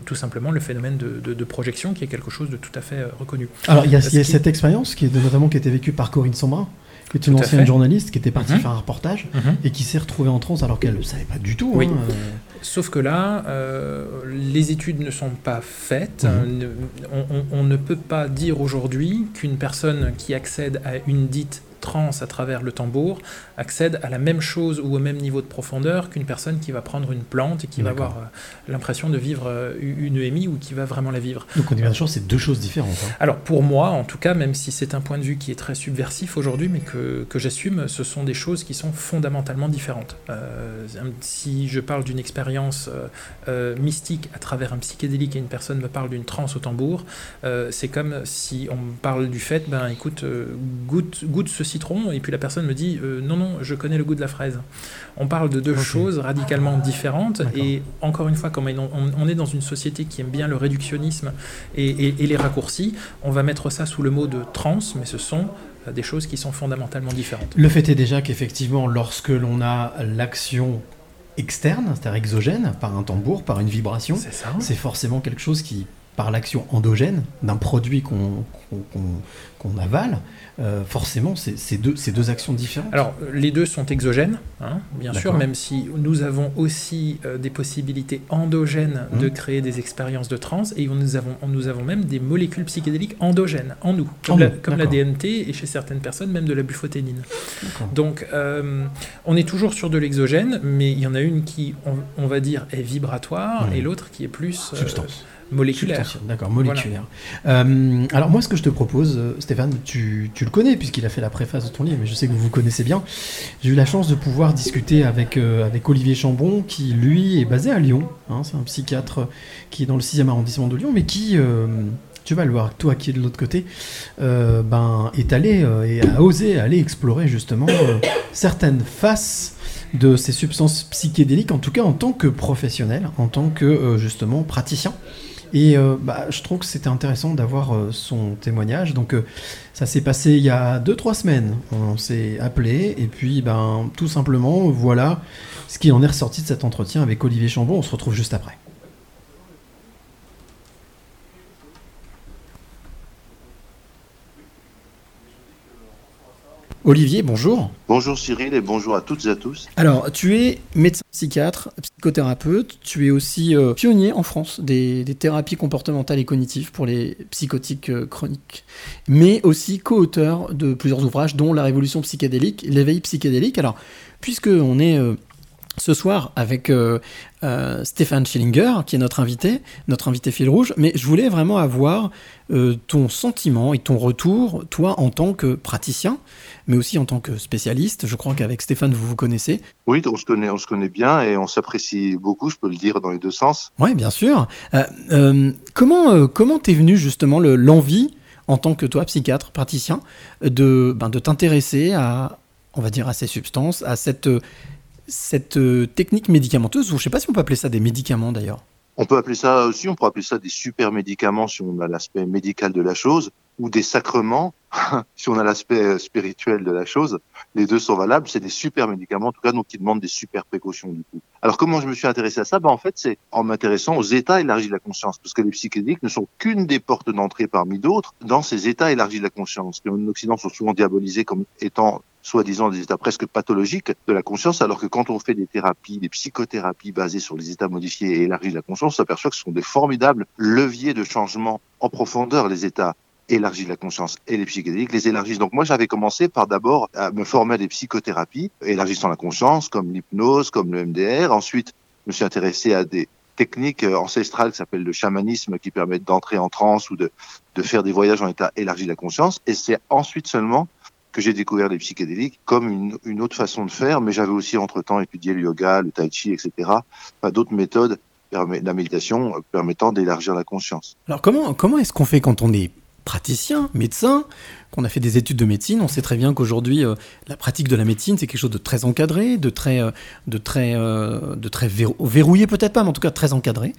Speaker 22: tout simplement le phénomène de, de- de projection qui est quelque chose de tout à fait euh, reconnu.
Speaker 1: Alors, il y a, y cette expérience qui est notamment qui a été vécue par Corinne Sombrin, qui est une ancienne
Speaker 22: fait.
Speaker 1: journaliste qui était partie
Speaker 22: Mhm.
Speaker 1: faire un reportage
Speaker 22: Mhm.
Speaker 1: et qui s'est retrouvée en transe alors qu'elle ne savait pas du tout.
Speaker 22: Oui.
Speaker 1: hein, euh.
Speaker 22: Sauf que là, euh, les études ne sont pas faites.
Speaker 1: Mhm.
Speaker 22: Ne- on, on- on ne peut pas dire aujourd'hui qu'une personne qui accède à une dite transe à travers le tambour accède à la même chose ou au même niveau de profondeur qu'une personne qui va prendre une plante et qui va avoir euh, l'impression de vivre euh, une EMI ou qui va vraiment la vivre.
Speaker 1: Donc on est bien sûr, c'est deux choses différentes. hein.
Speaker 22: Alors pour moi, en tout cas, même si c'est un point de vue qui est très subversif aujourd'hui, mais que, que j'assume, ce sont des choses qui sont fondamentalement différentes. Euh, si je parle d'une expérience euh, mystique à travers un psychédélique et une personne me parle d'une transe au tambour, euh, c'est comme si on me parle du fait, ben écoute, goûte, goûte ce citron, et puis la personne me dit, euh, non, non, je connais le goût de la fraise. On parle de deux choses radicalement différentes, et encore une fois, comme on, est dans une société qui aime bien le réductionnisme et, et- et les raccourcis, on va mettre ça sous le mot de trans, mais ce sont euh, des choses qui sont fondamentalement différentes.
Speaker 1: Le fait est déjà qu'effectivement, lorsque l'on a l'action externe, c'est-à-dire exogène, par un tambour, par une vibration,
Speaker 22: C'est ça.
Speaker 1: c'est forcément quelque chose qui par l'action endogène d'un produit qu'on- qu'on avale, euh, forcément, c'est deux, actions différentes.
Speaker 22: Alors, euh, les deux sont exogènes, hein, bien sûr, même si nous avons aussi euh, des possibilités endogènes de
Speaker 1: Mhm.
Speaker 22: créer des expériences de trans, et nous avons, nous avons même des molécules psychédéliques endogènes en nous,
Speaker 1: En
Speaker 22: comme, la,
Speaker 1: nous,
Speaker 22: comme la
Speaker 1: d'accord.
Speaker 22: DMT, et chez certaines personnes, même de la bufoténine. Donc, euh, on est toujours sur de l'exogène, mais il y en a une qui, on, on va dire, est vibratoire,
Speaker 1: Mhm.
Speaker 22: et l'autre qui est plus
Speaker 1: Substance.
Speaker 22: Moléculaire.
Speaker 1: D'accord,
Speaker 22: Voilà.
Speaker 1: moléculaire. Euh, alors moi, ce que je te propose, euh, Stéphane, tu, tu le connais puisqu'il a fait la préface de ton livre, mais je sais que vous vous connaissez bien. J'ai eu la chance de pouvoir discuter avec, euh, avec Olivier Chambon, qui lui est basé à Lyon. hein, c'est un psychiatre qui est dans le 6e arrondissement de Lyon, mais qui... euh, tu vas le voir, toi qui es de l'autre côté, ben, est allé et a osé aller explorer justement certaines faces de ces substances psychédéliques, en tout cas en tant que professionnel, en tant que justement praticien. Et euh, bah, je trouve que c'était intéressant d'avoir euh, son témoignage. Donc euh, ça s'est passé il y a 2-3 semaines. On s'est appelé et puis ben, tout simplement voilà ce qui en est ressorti de cet entretien avec Olivier Chambon. On se retrouve juste après. Olivier, bonjour.
Speaker 23: Bonjour Cyril et bonjour à toutes et à tous.
Speaker 1: Alors, tu es médecin psychiatre, psychothérapeute, tu es aussi euh, pionnier en France des, des thérapies comportementales et cognitives pour les psychotiques euh, chroniques, mais aussi co-auteur de plusieurs ouvrages, dont La Révolution psychédélique, L'éveil psychédélique. Alors, puisque on est euh, ce soir avec euh, euh, Stéphane Schillinger, qui est notre invité, notre invité fil rouge, mais je voulais vraiment avoir euh, ton sentiment et ton retour, toi en tant que praticien, mais aussi en tant que spécialiste. Je crois qu'avec Stéphane, vous vous connaissez.
Speaker 23: Oui, on se connaît, on se connaît bien et on s'apprécie beaucoup, je peux le dire dans les deux sens.
Speaker 1: Oui, bien sûr. Euh, euh, comment euh, comment t'es venu justement le- l'envie, en tant que toi, psychiatre, praticien, de, ben, de t'intéresser à, on va dire, à ces substances, à cette, cette technique médicamenteuse, ou je sais pas si on peut appeler ça des médicaments d'ailleurs.
Speaker 23: On peut appeler ça aussi, on pourrait appeler ça des super médicaments si on a l'aspect médical de la chose, ou des sacrements si on a l'aspect euh, spirituel de la chose. Les deux sont valables, c'est des super médicaments, en tout cas, donc qui demandent des super précautions du coup. Alors comment je me suis intéressé à ça? Ben, En fait, c'est en m'intéressant aux états élargis de la conscience, parce que les psychédéliques ne sont qu'une des portes d'entrée parmi d'autres dans ces états élargis de la conscience, qui en Occident sont souvent diabolisés comme étant soi-disant des états presque pathologiques de la conscience, alors que quand on fait des thérapies, des psychothérapies basées sur les états modifiés et élargis de la conscience, on s'aperçoit que ce sont des formidables leviers de changement en profondeur, les états élargis de la conscience et les psychédéliques les élargissent. Donc moi j'avais commencé par d'abord me former à des psychothérapies élargissant la conscience, comme l'hypnose, comme le MDR. Ensuite, je me suis intéressé à des techniques euh, ancestrales qui s'appellent le chamanisme qui permettent d'entrer en transe ou de, faire des voyages en état élargi de la conscience. Et c'est ensuite seulement que j'ai découvert les psychédéliques comme une, autre façon de faire, mais j'avais aussi entre-temps étudié le yoga, le tai chi, etc. D'autres méthodes, la méditation euh, permettant d'élargir la conscience.
Speaker 1: Alors comment, comment est-ce qu'on fait quand on est praticien, médecin, qu'on a fait des études de médecine. On sait très bien qu'aujourd'hui, euh, la pratique de la médecine, c'est quelque chose de très encadré, de très, euh, de très, euh, de très verrou- verrouillé peut-être pas, mais en tout cas très encadré.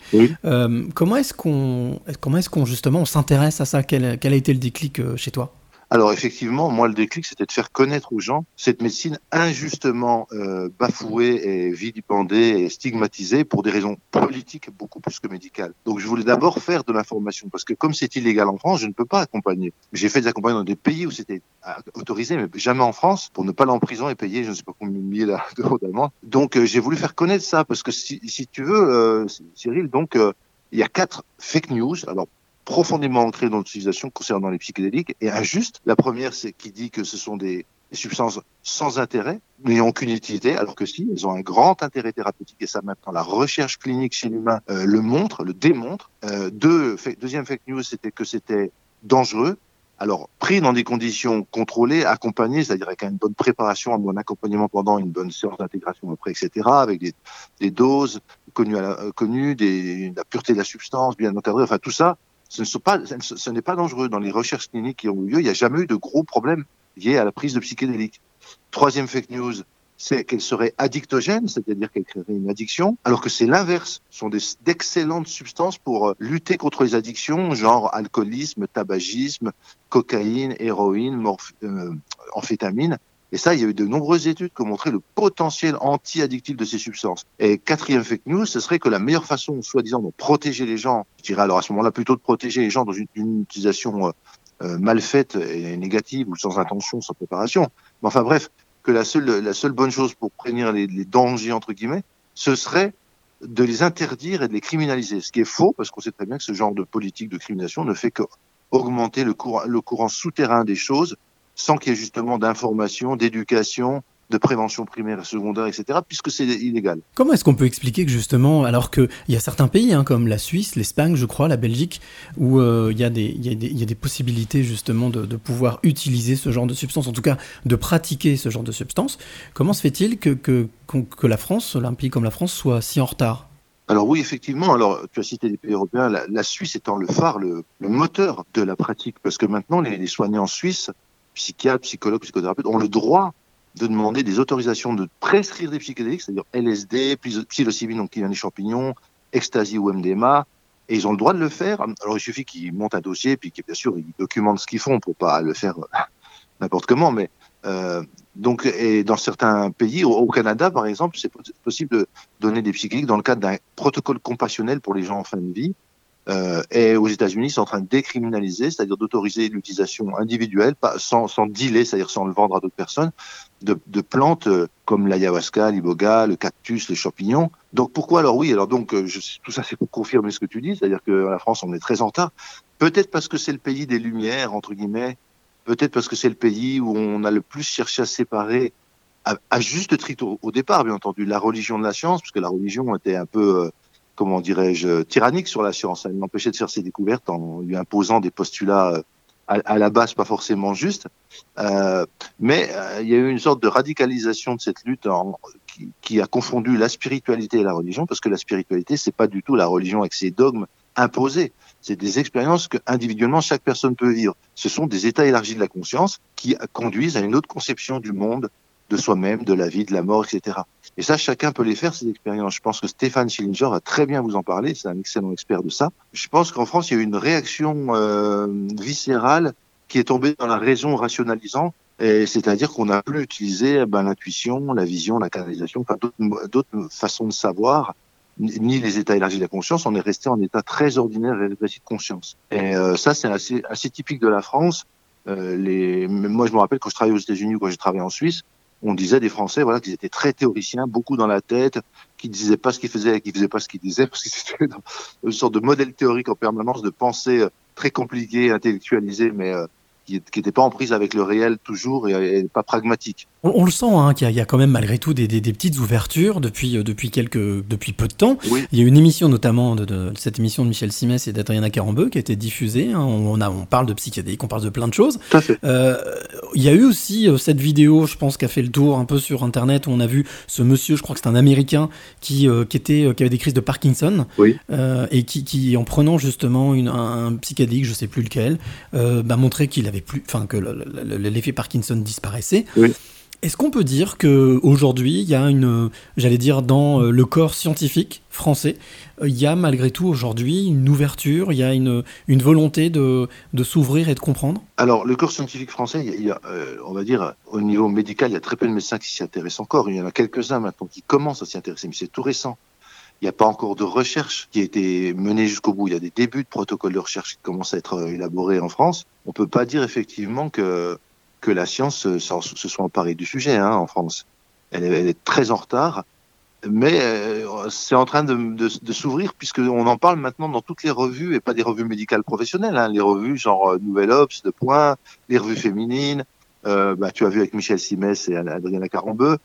Speaker 1: Comment est-ce qu'on, comment est-ce qu'on justement on s'intéresse à ça? Quel, quel a été le déclic chez toi?
Speaker 23: Alors effectivement, moi le déclic, c'était de faire connaître aux gens cette médecine injustement euh, bafouée et vilipendée et stigmatisée pour des raisons politiques beaucoup plus que médicales. Donc je voulais d'abord faire de l'information parce que comme c'est illégal en France, je ne peux pas accompagner. J'ai fait des accompagnements dans des pays où c'était euh, autorisé, mais jamais en France pour ne pas prison et payer je ne sais pas combien de milliers d'euros d'amende. Donc euh, j'ai voulu faire connaître ça parce que si, si tu veux, euh, Cyril, donc euh, il y a quatre fake news. Alors profondément ancrées dans l'utilisation concernant les psychédéliques et injuste. La première, c'est qui dit que ce sont des, substances sans intérêt, n'ayant aucune utilité, alors que si, elles ont un grand intérêt thérapeutique et ça maintenant la recherche clinique chez l'humain euh, le montre, le démontre. Euh, deux, deuxième fake news, c'était que c'était dangereux. Alors, pris dans des conditions contrôlées, accompagnées, c'est-à-dire avec une bonne préparation, un bon accompagnement pendant une bonne séance d'intégration après, etc., avec des, doses connues, la- euh, connues des, la pureté de la substance, bien encadrée, enfin tout ça, ce ne sont pas, ce n'est pas dangereux. Dans les recherches cliniques qui ont eu lieu, il n'y a jamais eu de gros problèmes liés à la prise de psychédéliques. Troisième fake news, c'est qu'elle serait addictogène, c'est-à-dire qu'elle créerait une addiction, alors que c'est l'inverse. Ce sont d'excellentes substances pour euh, lutter contre les addictions, genre alcoolisme, tabagisme, cocaïne, héroïne, euh, amphétamine. Et ça, il y a eu de nombreuses études qui ont montré le potentiel anti-addictif de ces substances. Et quatrième fake news, ce serait que la meilleure façon, soi-disant, de protéger les gens, je dirais alors à ce moment-là plutôt de protéger les gens dans une, utilisation euh, euh, mal faite et négative ou sans intention, sans préparation. Mais enfin bref, que la seule, la seule bonne chose pour prévenir les, les dangers, entre guillemets, ce serait de les interdire et de les criminaliser. Ce qui est faux, parce qu'on sait très bien que ce genre de politique de criminalisation ne fait que augmenter le courant, le courant souterrain des choses sans qu'il y ait justement d'information, d'éducation, de prévention primaire et secondaire, etc., puisque c'est illégal.
Speaker 1: Comment est-ce qu'on peut expliquer que justement, alors qu'il y a certains pays hein, comme la Suisse, l'Espagne, je crois, la Belgique, où euh, il y, a des- y, y a possibilités justement de, de pouvoir utiliser ce genre de substance, en tout cas de pratiquer ce genre de substance, comment se fait-il que, que, qu'on- que la France, un pays comme la France, soit si en retard?
Speaker 23: Alors oui, effectivement, alors tu as cité des pays européens, la, la Suisse étant le phare, le, le moteur de la pratique, parce que maintenant les, les soignants suisses, psychiatres, psychologues, psychothérapeutes, ont le droit de demander des autorisations de prescrire des psychédéliques, c'est-à-dire LSD, psil- psilocybine, donc qui vient des champignons, ecstasy ou MDMA, et ils ont le droit de le faire. Alors il suffit qu'ils montent un dossier, puis bien sûr, ils documentent ce qu'ils font pour pas le faire euh, n'importe comment, mais euh, donc, et dans certains pays, au, Canada par exemple, c'est pos- possible de donner des psychédéliques dans le cadre d'un protocole compassionnel pour les gens en fin de vie. Euh, et aux États-Unis, c'est en train de décriminaliser, c'est-à-dire d'autoriser l'utilisation individuelle, sans, sans dealer, c'est-à-dire sans le vendre à d'autres personnes, de, plantes euh, comme l'ayahuasca, l'iboga, le cactus, les champignons. Donc pourquoi alors oui? Alors donc euh, tout ça c'est pour confirmer ce que tu dis, c'est-à-dire que la France on est très en retard. Peut-être parce que c'est le pays des lumières entre guillemets. Peut-être parce que c'est le pays où on a le plus cherché à séparer à, juste titre au, départ, bien entendu, la religion de la science, parce que la religion était un peu, comment dirais-je, tyrannique sur la science. Elle l'empêchait de faire ses découvertes en lui imposant des postulats euh, à, la base pas forcément justes. Euh, mais euh, il y a eu une sorte de radicalisation de cette lutte qui, qui a confondu la spiritualité et la religion, parce que la spiritualité, c'est pas du tout la religion avec ses dogmes imposés. C'est des expériences que individuellement chaque personne peut vivre. Ce sont des états élargis de la conscience qui conduisent à une autre conception du monde, de soi-même, de la vie, de la mort, etc. Et ça, chacun peut les faire, ces expériences. Je pense que Stéphane Schillinger va très bien vous en parler, c'est un excellent expert de ça. Je pense qu'en France, il y a eu une réaction euh, viscérale qui est tombée dans la raison rationalisante, c'est-à-dire qu'on n'a plus utilisé eh ben, l'intuition, la vision, la canalisation, enfin d'autres- façons de savoir, ni les états élargis de la conscience, on est resté en état très ordinaire et régressif de conscience. Et euh, ça, c'est assez, typique de la France. Euh. Moi, je me rappelle quand je travaillais aux États-Unis ou quand j'ai travaillé en Suisse, on disait des Français voilà qu'ils étaient très théoriciens, beaucoup dans la tête, qui disaient pas ce qu'ils faisaient, et qui faisaient pas ce qu'ils disaient, parce étaient dans une sorte de modèle théorique en permanence, de pensée euh, très compliquée, intellectualisée, mais euh, qui n'était pas en prise avec le réel toujours et, et pas pragmatique.
Speaker 1: On, on le sent hein, qu'il y, a- il y a quand même malgré tout des, des- des petites ouvertures depuis, euh, depuis, quelques, depuis peu de temps. Il y a une émission notamment de, de cette émission de Michel Simès et d'Adriana Carambeu qui a été diffusée. hein. On, a, on parle de psychédéliques, on parle de plein de choses. Euh, il y a eu aussi euh, cette vidéo, je pense, qui a fait le tour un peu sur Internet où on a vu ce monsieur, je crois que c'est un Américain, qui, qui, était, qui avait des crises de Parkinson et qui, qui, en prenant justement une, un, un psychédélique, je sais plus lequel, bah, montrait qu'il avait plus, enfin que le- le- le- l'effet Parkinson disparaissait. Est-ce qu'on peut dire que aujourd'hui il y a une, j'allais dire dans euh, le corps scientifique français, euh, il y a malgré tout aujourd'hui une ouverture, il y a une, une volonté de, de s'ouvrir et de comprendre?
Speaker 23: Alors, le corps scientifique français, il y a, euh, on va dire, au niveau médical, il y a très peu de médecins qui s'y intéressent encore. Il y en a quelques-uns maintenant qui commencent à s'y intéresser, mais c'est tout récent. Il n'y a pas encore de recherche qui a été menée jusqu'au bout. Il y a des débuts de protocoles de recherche qui commencent à être euh, élaborés en France. On peut pas dire effectivement que, que la science euh, se soit emparée du sujet hein, en France. Elle est, très en retard, mais euh, c'est en train de, de, de s'ouvrir puisqu'on en parle maintenant dans toutes les revues et pas des revues médicales professionnelles, hein, les revues genre Nouvelle Obs, De Point, les revues féminines. Bah, tu as vu avec Michel Simès et Adriana Carambeu.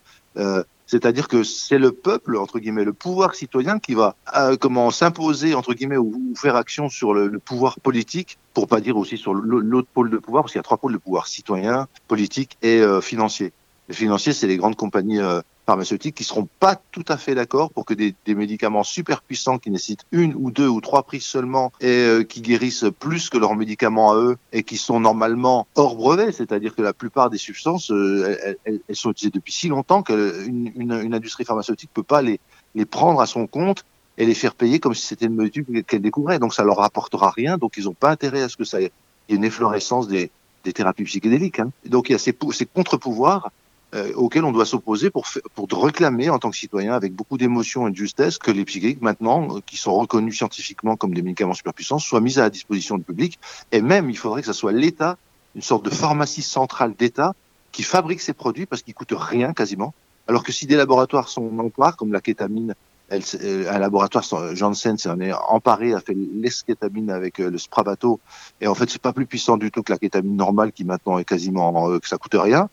Speaker 23: C'est-à-dire que c'est le peuple, entre guillemets, le pouvoir citoyen qui va euh, comment s'imposer, entre guillemets, ou, faire action sur le, pouvoir politique, pour pas dire aussi sur l'au- l'autre pôle de pouvoir, parce qu'il y a trois pôles de pouvoir, citoyen, politique et euh, financier. Les financiers, c'est les grandes compagnies euh, pharmaceutiques qui seront pas tout à fait d'accord pour que des, médicaments super puissants qui nécessitent une ou deux ou trois prises seulement et euh, qui guérissent plus que leurs médicaments à eux et qui sont normalement hors brevet, c'est-à-dire que la plupart des substances, euh, elles, sont utilisées depuis si longtemps qu'une une, une industrie pharmaceutique peut pas les, les prendre à son compte et les faire payer comme si c'était une molécule qu'elle découvrait. Donc ça leur rapportera rien, donc ils n'ont pas intérêt à ce que ça ait une efflorescence des, des thérapies psychédéliques. Hein. Donc il y a ces, ces contre-pouvoirs euh, auxquels on doit s'opposer pour, pour réclamer en tant que citoyen, avec beaucoup d'émotion et de justesse, que les psychédéliques, maintenant, euh, qui sont reconnus scientifiquement comme des médicaments superpuissants, soient mis à la disposition du public. Et même, il faudrait que ce soit l'État, une sorte de pharmacie centrale d'État, qui fabrique ces produits parce qu'ils coûtent rien quasiment. Alors que si des laboratoires sont emparés, comme la kétamine, elle, euh, un laboratoire, son- Janssen s'en est emparé, a fait l'eskétamine avec euh, le Spravato, et en fait c'est pas plus puissant du tout que la kétamine normale qui maintenant est quasiment euh, que ça coûte rien,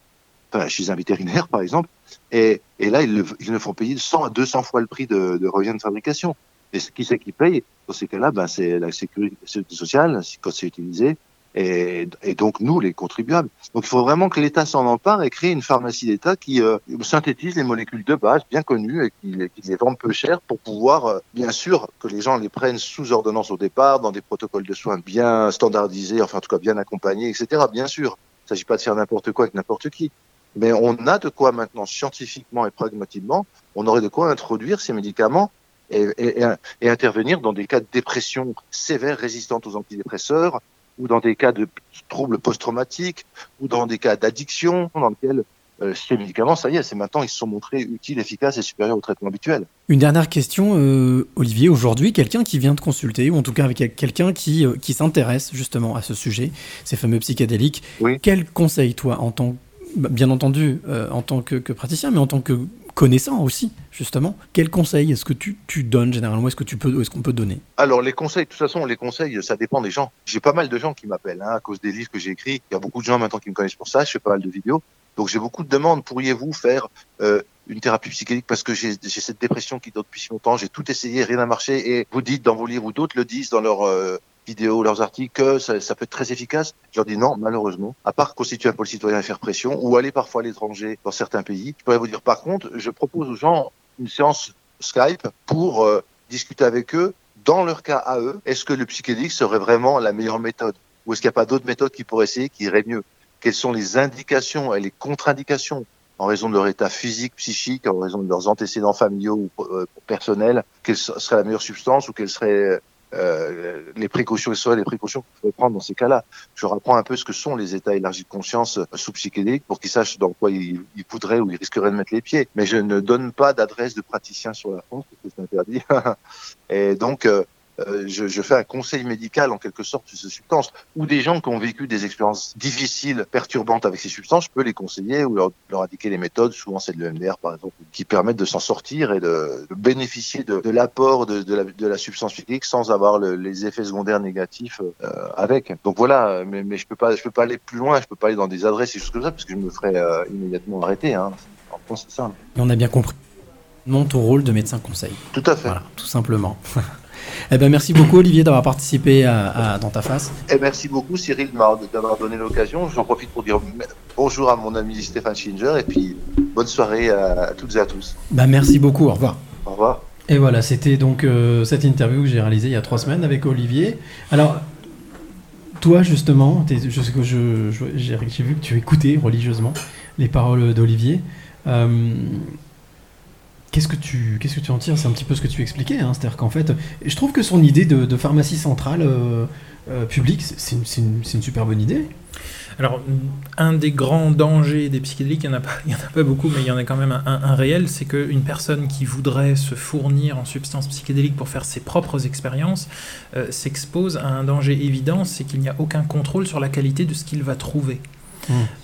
Speaker 23: enfin, chez un vétérinaire par exemple, et, là ils, le- font payer 100 à 200 fois le prix de, revient de fabrication. Et qui c'est qui paye Dans ces cas-là, ben, c'est la sécurité sociale quand c'est utilisé, et, donc nous, les contribuables. Donc il faut vraiment que l'État s'en empare et crée une pharmacie d'État qui euh, synthétise les molécules de base bien connues et qui, les vend peu cher pour pouvoir, euh, bien sûr, que les gens les prennent sous ordonnance au départ, dans des protocoles de soins bien standardisés, enfin en tout cas bien accompagnés, etc. Bien sûr, il ne s'agit pas de faire n'importe quoi avec n'importe qui. Mais on a de quoi maintenant, scientifiquement et pragmatiquement, on aurait de quoi introduire ces médicaments et, et- et- et intervenir dans des cas de dépression sévère résistante aux antidépresseurs, ou dans des cas de troubles post-traumatiques, ou dans des cas d'addiction, dans lesquels euh, ces médicaments, ça y est, c'est maintenant, ils se sont montrés utiles, efficaces et supérieurs au traitement habituel.
Speaker 1: Une dernière question, euh, Olivier. Aujourd'hui, quelqu'un qui vient te consulter, ou en tout cas avec quelqu'un qui, euh, qui s'intéresse justement à ce sujet, ces fameux psychédéliques, quel conseil, toi, en tant, bien entendu, euh, en tant que, praticien, mais en tant que connaissant aussi, justement, quel conseil est-ce que tu, donnes généralement? Est-ce que qu'on peut donner?
Speaker 23: Alors les conseils, de toute façon, les conseils, ça dépend des gens. J'ai pas mal de gens qui m'appellent hein, à cause des livres que j'ai écrits. Il y a beaucoup de gens maintenant qui me connaissent pour ça. Je fais pas mal de vidéos. Donc j'ai beaucoup de demandes. Pourriez-vous faire euh, une thérapie psychédélique? Parce que j'ai cette dépression qui dure depuis si longtemps. J'ai tout essayé, rien n'a marché. Et vous dites dans vos livres ou d'autres le disent dans leurs euh, vidéos, leurs articles que ça, ça peut être très efficace. Je leur dis non, malheureusement. À part constituer un pôle citoyen et faire pression ou aller parfois à l'étranger dans certains pays. Je pourrais vous dire par contre, je propose aux gens une séance Skype pour euh, discuter avec eux dans leur cas à eux. Est-ce que le psychédélique serait vraiment la meilleure méthode ou est-ce qu'il n'y a pas d'autres méthodes qui pourraient essayer qui iraient mieux? Quelles sont les indications et les contre-indications en raison de leur état physique, psychique, en raison de leurs antécédents familiaux ou euh, personnels? Quelle serait la meilleure substance ou quelles seraient euh, les précautions, quelles seraient les précautions qu'il faudrait prendre dans ces cas-là Je rapprends un peu ce que sont les états élargis de conscience euh, sous psychédélique pour qu'ils sachent dans quoi ils, ils voudraient ou ils risqueraient de mettre les pieds. Mais je ne donne pas d'adresse de praticien sur la France parce que c'est interdit. Et donc, euh, je, je fais un conseil médical en quelque sorte sur ces substances. Ou des gens qui ont vécu des expériences difficiles, perturbantes avec ces substances, je peux les conseiller ou leur, leur indiquer les méthodes. Souvent, c'est de l'EMDR, par exemple, qui permettent de s'en sortir et de, de bénéficier de, de l'apport de, de, la, de la substance physique sans avoir le- les effets secondaires négatifs euh, avec. Donc voilà, mais, mais je peux pas, je peux pas aller plus loin. Je peux pas aller dans des adresses et choses comme ça parce que je me ferais euh, immédiatement arrêter. Hein. En c'est ça.
Speaker 1: Mais on a bien compris. Non, ton rôle de médecin conseil.
Speaker 23: Tout à fait.
Speaker 1: Voilà, tout simplement. eh ben, merci beaucoup, Olivier, d'avoir participé à, à Dans ta face.
Speaker 23: Et merci beaucoup Cyril d'avoir donné l'occasion. J'en profite pour dire bonjour à mon ami Stéphane Schinger et puis bonne soirée à toutes et à tous.
Speaker 1: Bah, merci beaucoup, au revoir.
Speaker 23: Au revoir.
Speaker 1: Et voilà, c'était donc euh, cette interview que j'ai réalisée il y a trois semaines avec Olivier. Alors, toi justement, je je- je- j'ai vu que tu écoutais religieusement les paroles d'Olivier. Euh, Qu'est-ce que tu qu'est-ce que tu en tires? C'est un petit peu ce que tu expliquais, hein, c'est-à-dire qu'en fait, je trouve que son idée de, pharmacie centrale euh, euh, publique, c'est une, super bonne idée.
Speaker 22: Alors, un des grands dangers des psychédéliques, il n'y en, en a pas beaucoup, mais il y en a quand même un réel, c'est qu'une personne qui voudrait se fournir en substances psychédéliques pour faire ses propres expériences euh, s'expose à un danger évident, c'est qu'il n'y a aucun contrôle sur la qualité de ce qu'il va trouver.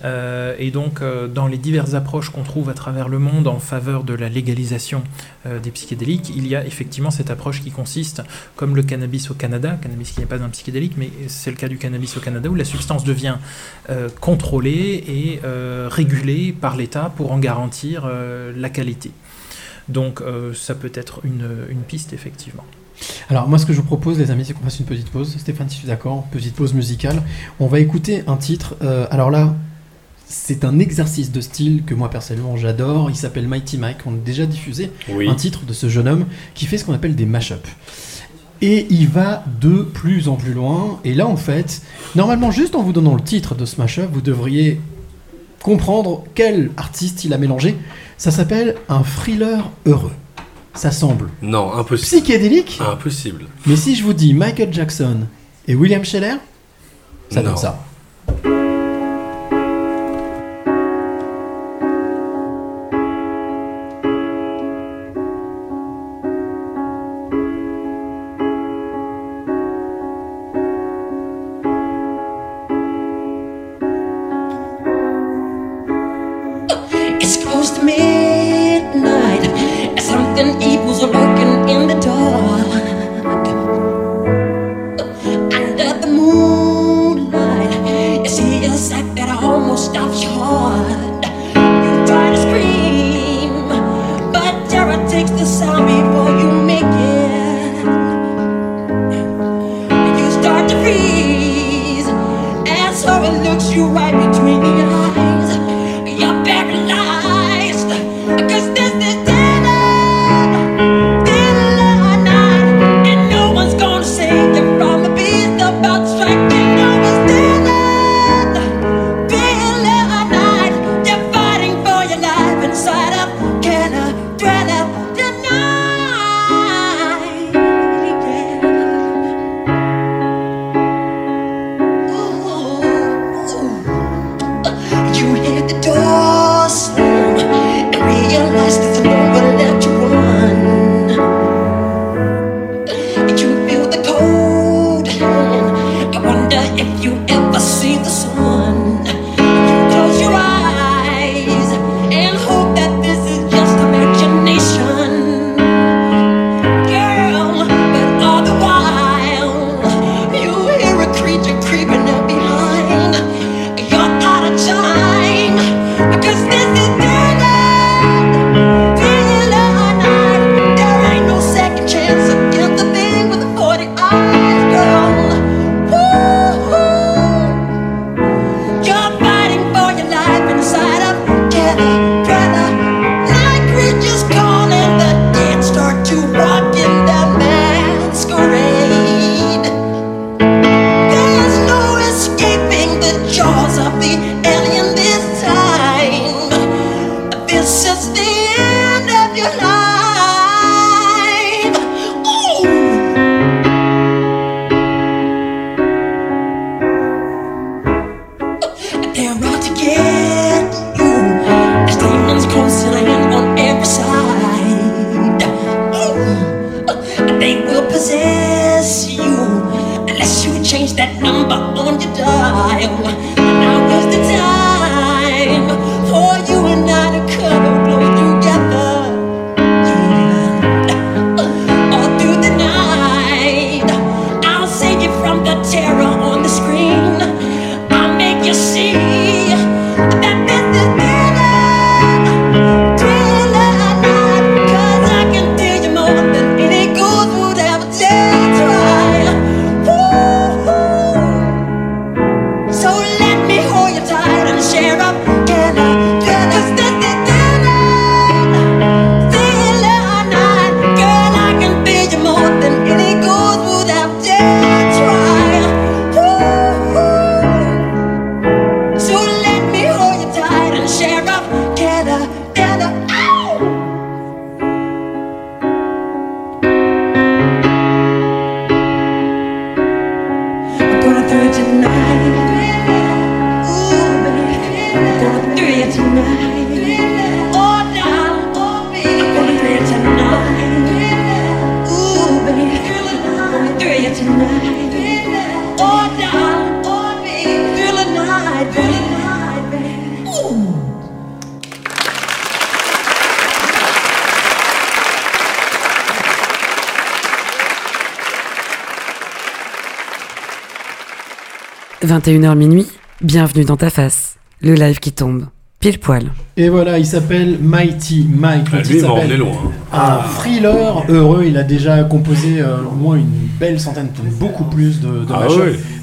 Speaker 22: Euh, et donc, euh, dans les diverses approches qu'on trouve à travers le monde en faveur de la légalisation euh, des psychédéliques, il y a effectivement cette approche qui consiste, comme le cannabis au Canada, cannabis qui n'est pas un psychédélique, mais c'est le cas du cannabis au Canada, où la substance devient contrôlée et régulée par l'État pour en garantir la qualité. Donc, ça peut être une, une piste, effectivement.
Speaker 1: Alors moi ce que je vous propose les amis c'est qu'on fasse une petite pause. Stéphane si tu es d'accord, petite pause musicale. On va écouter un titre. euh, alors là c'est un exercice de style que moi personnellement j'adore. Il s'appelle Mighty Mike. On a déjà diffusé
Speaker 2: Oui.
Speaker 1: un titre de ce jeune homme qui fait ce qu'on appelle des mash-up. Et il va de plus en plus loin. Et là en fait, normalement juste en vous donnant le titre de ce mash-up, vous devriez comprendre quel artiste il a mélangé. Ça s'appelle un thriller heureux. Ça semble
Speaker 2: Non, impossible.
Speaker 1: psychédélique?
Speaker 2: Impossible.
Speaker 1: mais si je vous dis Michael Jackson et William Scheller, ça donne ça.
Speaker 3: 21h minuit, bienvenue dans ta face, le live qui tombe, pile poil.
Speaker 1: Et voilà, il s'appelle Mighty Mike.
Speaker 2: Ah, lui, loin. Hein.
Speaker 1: Un thriller heureux. Il a déjà composé euh, au moins une belle centaine, beaucoup plus de, de.
Speaker 2: Ah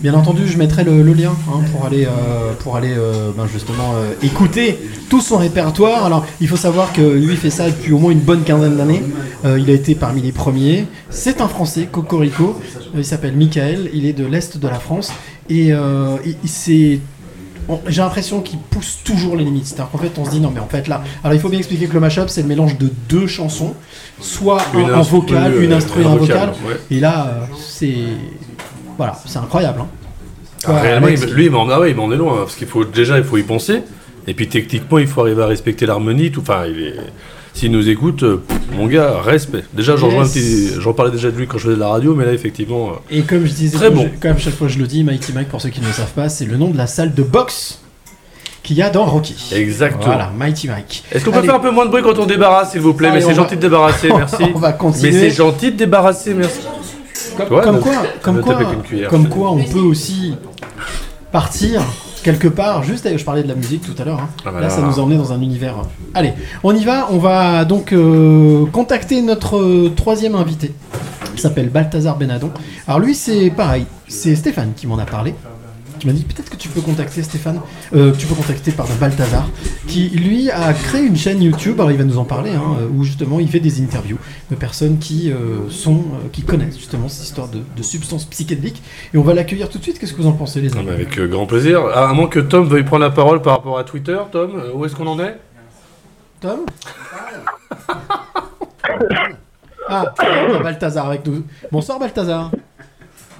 Speaker 1: Bien entendu, je mettrai le, lien hein, pour aller, euh, pour aller euh, ben, justement écouter tout son répertoire. Alors, il faut savoir que lui fait ça depuis au moins une bonne quinzaine d'années. il a été parmi les premiers. C'est un Français, Cocorico. il s'appelle Michael. Il est de l'est de la France et il s'est j'ai l'impression qu'il pousse toujours les limites. C'est-à-dire qu'en fait, on se dit non, mais en fait là. Alors, il faut bien expliquer que le mashup, c'est le mélange de deux chansons, soit
Speaker 2: une
Speaker 1: un, vocal,
Speaker 2: euh,
Speaker 1: une instru et
Speaker 2: un vocal.
Speaker 1: Et là, euh, c'est. Voilà, c'est incroyable. Hein.
Speaker 2: Ah,
Speaker 1: ouais,
Speaker 2: réellement, il, lui, il m'en ah est loin, hein, parce qu'il faut déjà, il faut y penser. Et puis techniquement, il faut arriver à respecter l'harmonie. Enfin, il est s'il nous écoute, euh, mon gars, respect. Déjà, j'en parlais déjà de lui quand je faisais de la radio, mais là, effectivement. Euh,
Speaker 1: Et comme je disais,
Speaker 2: très bon.
Speaker 1: Comme chaque fois je le dis, Mighty Mike, pour ceux qui ne le savent pas, c'est le nom de la salle de boxe qu'il y a dans Rocky.
Speaker 2: Exactement.
Speaker 1: Voilà, Mighty Mike.
Speaker 2: Est-ce qu'on peut faire un peu moins de bruit quand on débarrasse, s'il vous plaît Mais c'est gentil de débarrasser, merci.
Speaker 1: on va continuer.
Speaker 2: Mais c'est gentil de débarrasser, merci.
Speaker 1: Comme, quoi, comme, quoi, comme quoi on peut aussi partir quelque part. Juste, je parlais de la musique tout à l'heure. hein.
Speaker 2: Ah bah
Speaker 1: là,
Speaker 2: là.
Speaker 1: ça nous a emmené dans un univers. Allez, on y va. On va donc euh, contacter notre euh, troisième invité. Il s'appelle Balthazar Benadon. Alors lui, c'est pareil. C'est Stéphane qui m'en a parlé. Qui m'a dit peut-être que tu peux contacter Stéphane, euh, tu peux contacter pardon Balthazar, qui lui a créé une chaîne YouTube. Alors il va nous en parler, hein, où justement il fait des interviews de personnes qui euh, sont, euh, qui connaissent justement cette histoire de, de substances psychédéliques. Et on va l'accueillir tout de suite. Qu'est-ce que vous en pensez les amis
Speaker 2: Avec euh, grand plaisir. À moins que Tom veuille prendre la parole par rapport à Twitter, Tom, euh, où est-ce qu'on en est?
Speaker 1: Tom? Ah, on a Balthazar avec nous. Bonsoir Balthazar.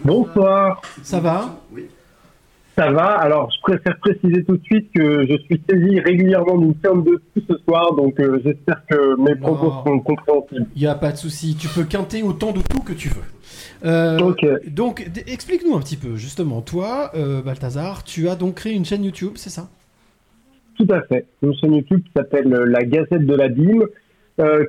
Speaker 24: Bonsoir.
Speaker 1: Ça va?
Speaker 24: Ça va. Alors, je préfère préciser tout de suite que je suis saisi régulièrement d'une forme de tout ce soir, donc euh, j'espère que mes propos seront compréhensibles.
Speaker 1: Il n'y a pas de souci. Tu peux quinter autant de tout que tu veux. Euh, Donc, explique-nous un petit peu, justement. Toi, euh, Balthazar, tu as donc créé une chaîne YouTube, c'est ça?
Speaker 24: Tout à fait. Une chaîne YouTube qui s'appelle euh, La Gazette de l'Abîme,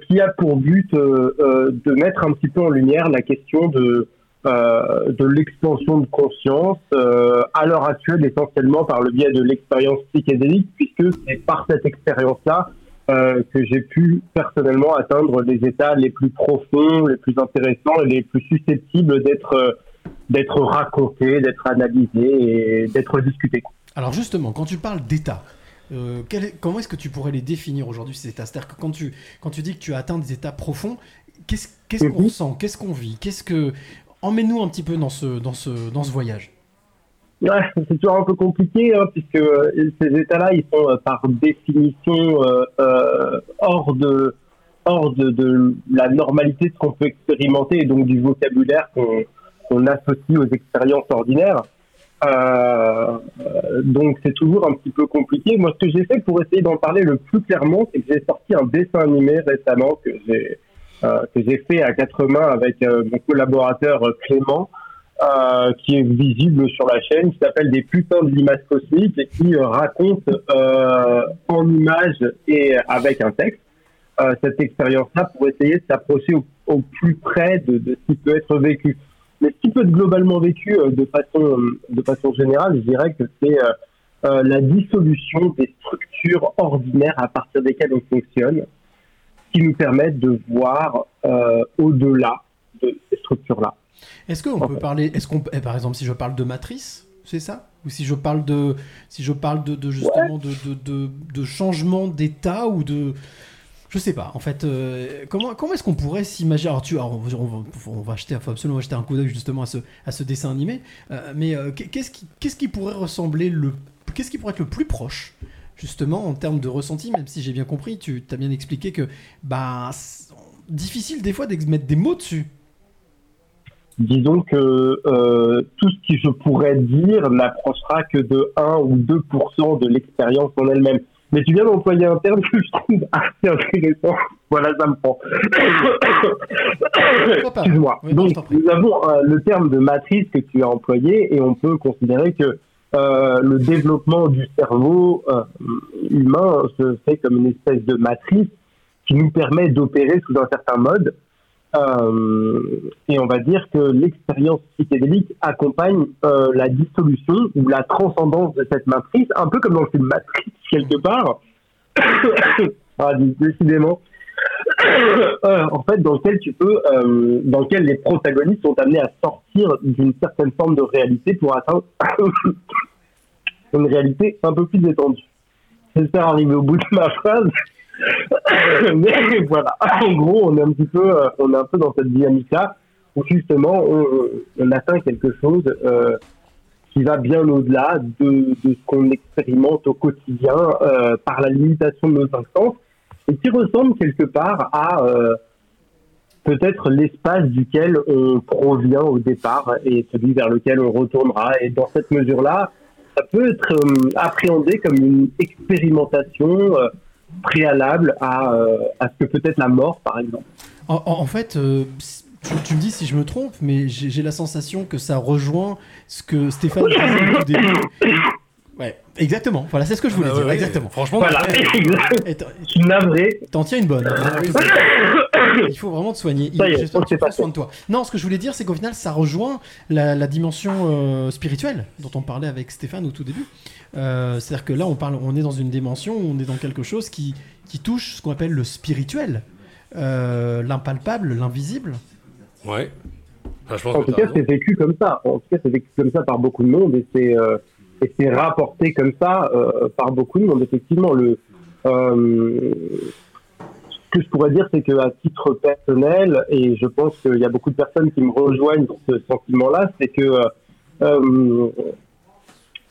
Speaker 24: qui a pour but de mettre un petit peu en lumière la question de, euh, de l'expansion de conscience, euh, à l'heure actuelle essentiellement par le biais de l'expérience psychédélique, puisque c'est par cette expérience-là euh, que j'ai pu personnellement atteindre les états les plus profonds, les plus intéressants et les plus susceptibles d'être d'être racontés, d'être analysés et d'être discutés.
Speaker 1: Alors justement, quand tu parles d'état, euh, quel comment est-ce que tu pourrais les définir aujourd'hui ces états? C'est-à-dire que quand tu, quand tu dis que tu as atteint des états profonds, qu'est-ce qu'est-ce qu'on
Speaker 24: Mhm.
Speaker 1: ressent Qu'est-ce qu'on vit? Qu'est-ce que emmène-nous un petit peu dans ce dans ce dans ce voyage.
Speaker 24: Ouais, c'est toujours un peu compliqué, hein, puisque euh, ces états-là, ils sont euh, par définition euh, hors de hors de, de la normalité de ce qu'on peut expérimenter et donc du vocabulaire qu'on qu'on associe aux expériences ordinaires. Donc c'est toujours un petit peu compliqué. Moi, ce que j'ai fait pour essayer d'en parler le plus clairement, c'est que j'ai sorti un dessin animé récemment que j'ai que j'ai fait à quatre mains avec euh, mon collaborateur euh, Clément, euh, qui est visible sur la chaîne, qui s'appelle Des putains de limaces cosmiques et qui euh, raconte euh, en images et avec un texte euh, cette expérience-là pour essayer de s'approcher au, plus près de, de ce qui peut être vécu. Mais ce qui peut être globalement vécu euh, de façon de façon générale, je dirais que c'est euh, euh, la dissolution des structures ordinaires à partir desquelles on fonctionne, qui nous permettent de voir euh, au-delà de ces structures-là.
Speaker 1: Est-ce qu'on peut parler Est-ce qu'on eh, par exemple si je parle de matrice, c'est ça? Ou si je parle de si je parle de, de justement de, de, de, de changement d'état ou de je sais pas. En fait, euh, comment comment est-ce qu'on pourrait s'imaginer? Alors tu alors, on, va- on va, on va acheter faut absolument acheter un coup d'œil justement à ce à ce dessin animé. Euh, mais euh, qu'est-ce qui qu'est-ce qui pourrait ressembler le qu'est-ce qui pourrait être le plus proche justement en termes de ressenti même si j'ai bien compris tu as bien expliqué que bah c'est difficile des fois de mettre des mots dessus.
Speaker 24: Disons que euh, tout ce que je pourrais dire n'approchera que de 1 ou 2% de l'expérience en elle-même. Mais tu viens d'employer un terme que je trouve assez intéressant. Voilà, ça me prend. Excuse-moi. Donc, nous avons euh, le terme de matrice que tu as employé et on peut considérer que euh, le développement du cerveau euh, humain se fait comme une espèce de matrice qui nous permet d'opérer sous un certain mode. Euh, et on va dire que l'expérience psychédélique accompagne la dissolution ou la transcendance de cette matrice, un peu comme dans le film Matrix quelque part. ah, décidément. Euh, en fait, dans lequel tu peux, euh, dans lequel les protagonistes sont amenés à sortir d'une certaine forme de réalité pour atteindre une réalité un peu plus étendue. J'espère arriver au bout de ma phrase. Mais voilà, en gros, on est un petit peu, euh, on est un peu dans cette dynamique-là où justement on, atteint quelque chose qui va bien au-delà de, de ce qu'on expérimente au quotidien par la limitation de nos instances et qui ressemble quelque part à euh, peut-être l'espace duquel on provient au départ et celui vers lequel on retournera. Et dans cette mesure-là, ça peut être euh, appréhendé comme une expérimentation euh, préalable à, euh, à ce que peut être la mort, par exemple.
Speaker 1: En, fait, euh, tu, tu me dis si je me trompe, mais j'ai la sensation que ça rejoint ce que Stéphane disait au début. Ouais, exactement. Voilà, c'est ce que je voulais
Speaker 2: Ah
Speaker 1: dire.
Speaker 2: ouais,
Speaker 1: exactement.
Speaker 2: Franchement,
Speaker 24: Voilà, Je suis navré.
Speaker 1: T'en tiens une bonne. Il faut vraiment te soigner. J'espère que tu prends soin de toi. Non, ce que je voulais dire, c'est qu'au final, ça rejoint la, la dimension euh, spirituelle dont on parlait avec Stéphane au tout début. Euh, C'est-à-dire que là, on, parle, on est dans une dimension on est dans quelque chose qui, qui touche ce qu'on appelle le spirituel, euh, l'impalpable, l'invisible.
Speaker 2: Ouais. Enfin, je pense
Speaker 24: En tout cas, c'est vécu comme ça. En tout cas, c'est vécu comme ça par beaucoup de monde et c'est euh, et c'est rapporté comme ça euh, par beaucoup de monde. Effectivement, le euh, ce que je pourrais dire, c'est que à titre personnel, et je pense qu'il y a beaucoup de personnes qui me rejoignent dans ce sentiment-là, c'est que euh,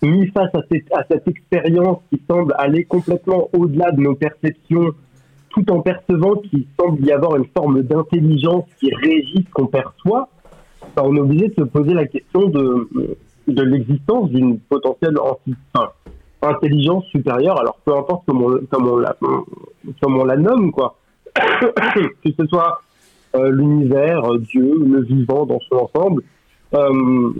Speaker 24: mis face à cette, à cette expérience qui semble aller complètement au-delà de nos perceptions, tout en percevant qu'il semble y avoir une forme d'intelligence qui régit ce qu'on perçoit, ben, on est obligé de se poser la question de, de l'existence d'une potentielle intelligence supérieure, alors peu importe comment on, comme on, la, comme on la nomme, quoi. que ce soit euh, l'univers, euh, Dieu, le vivant dans son ensemble, euh,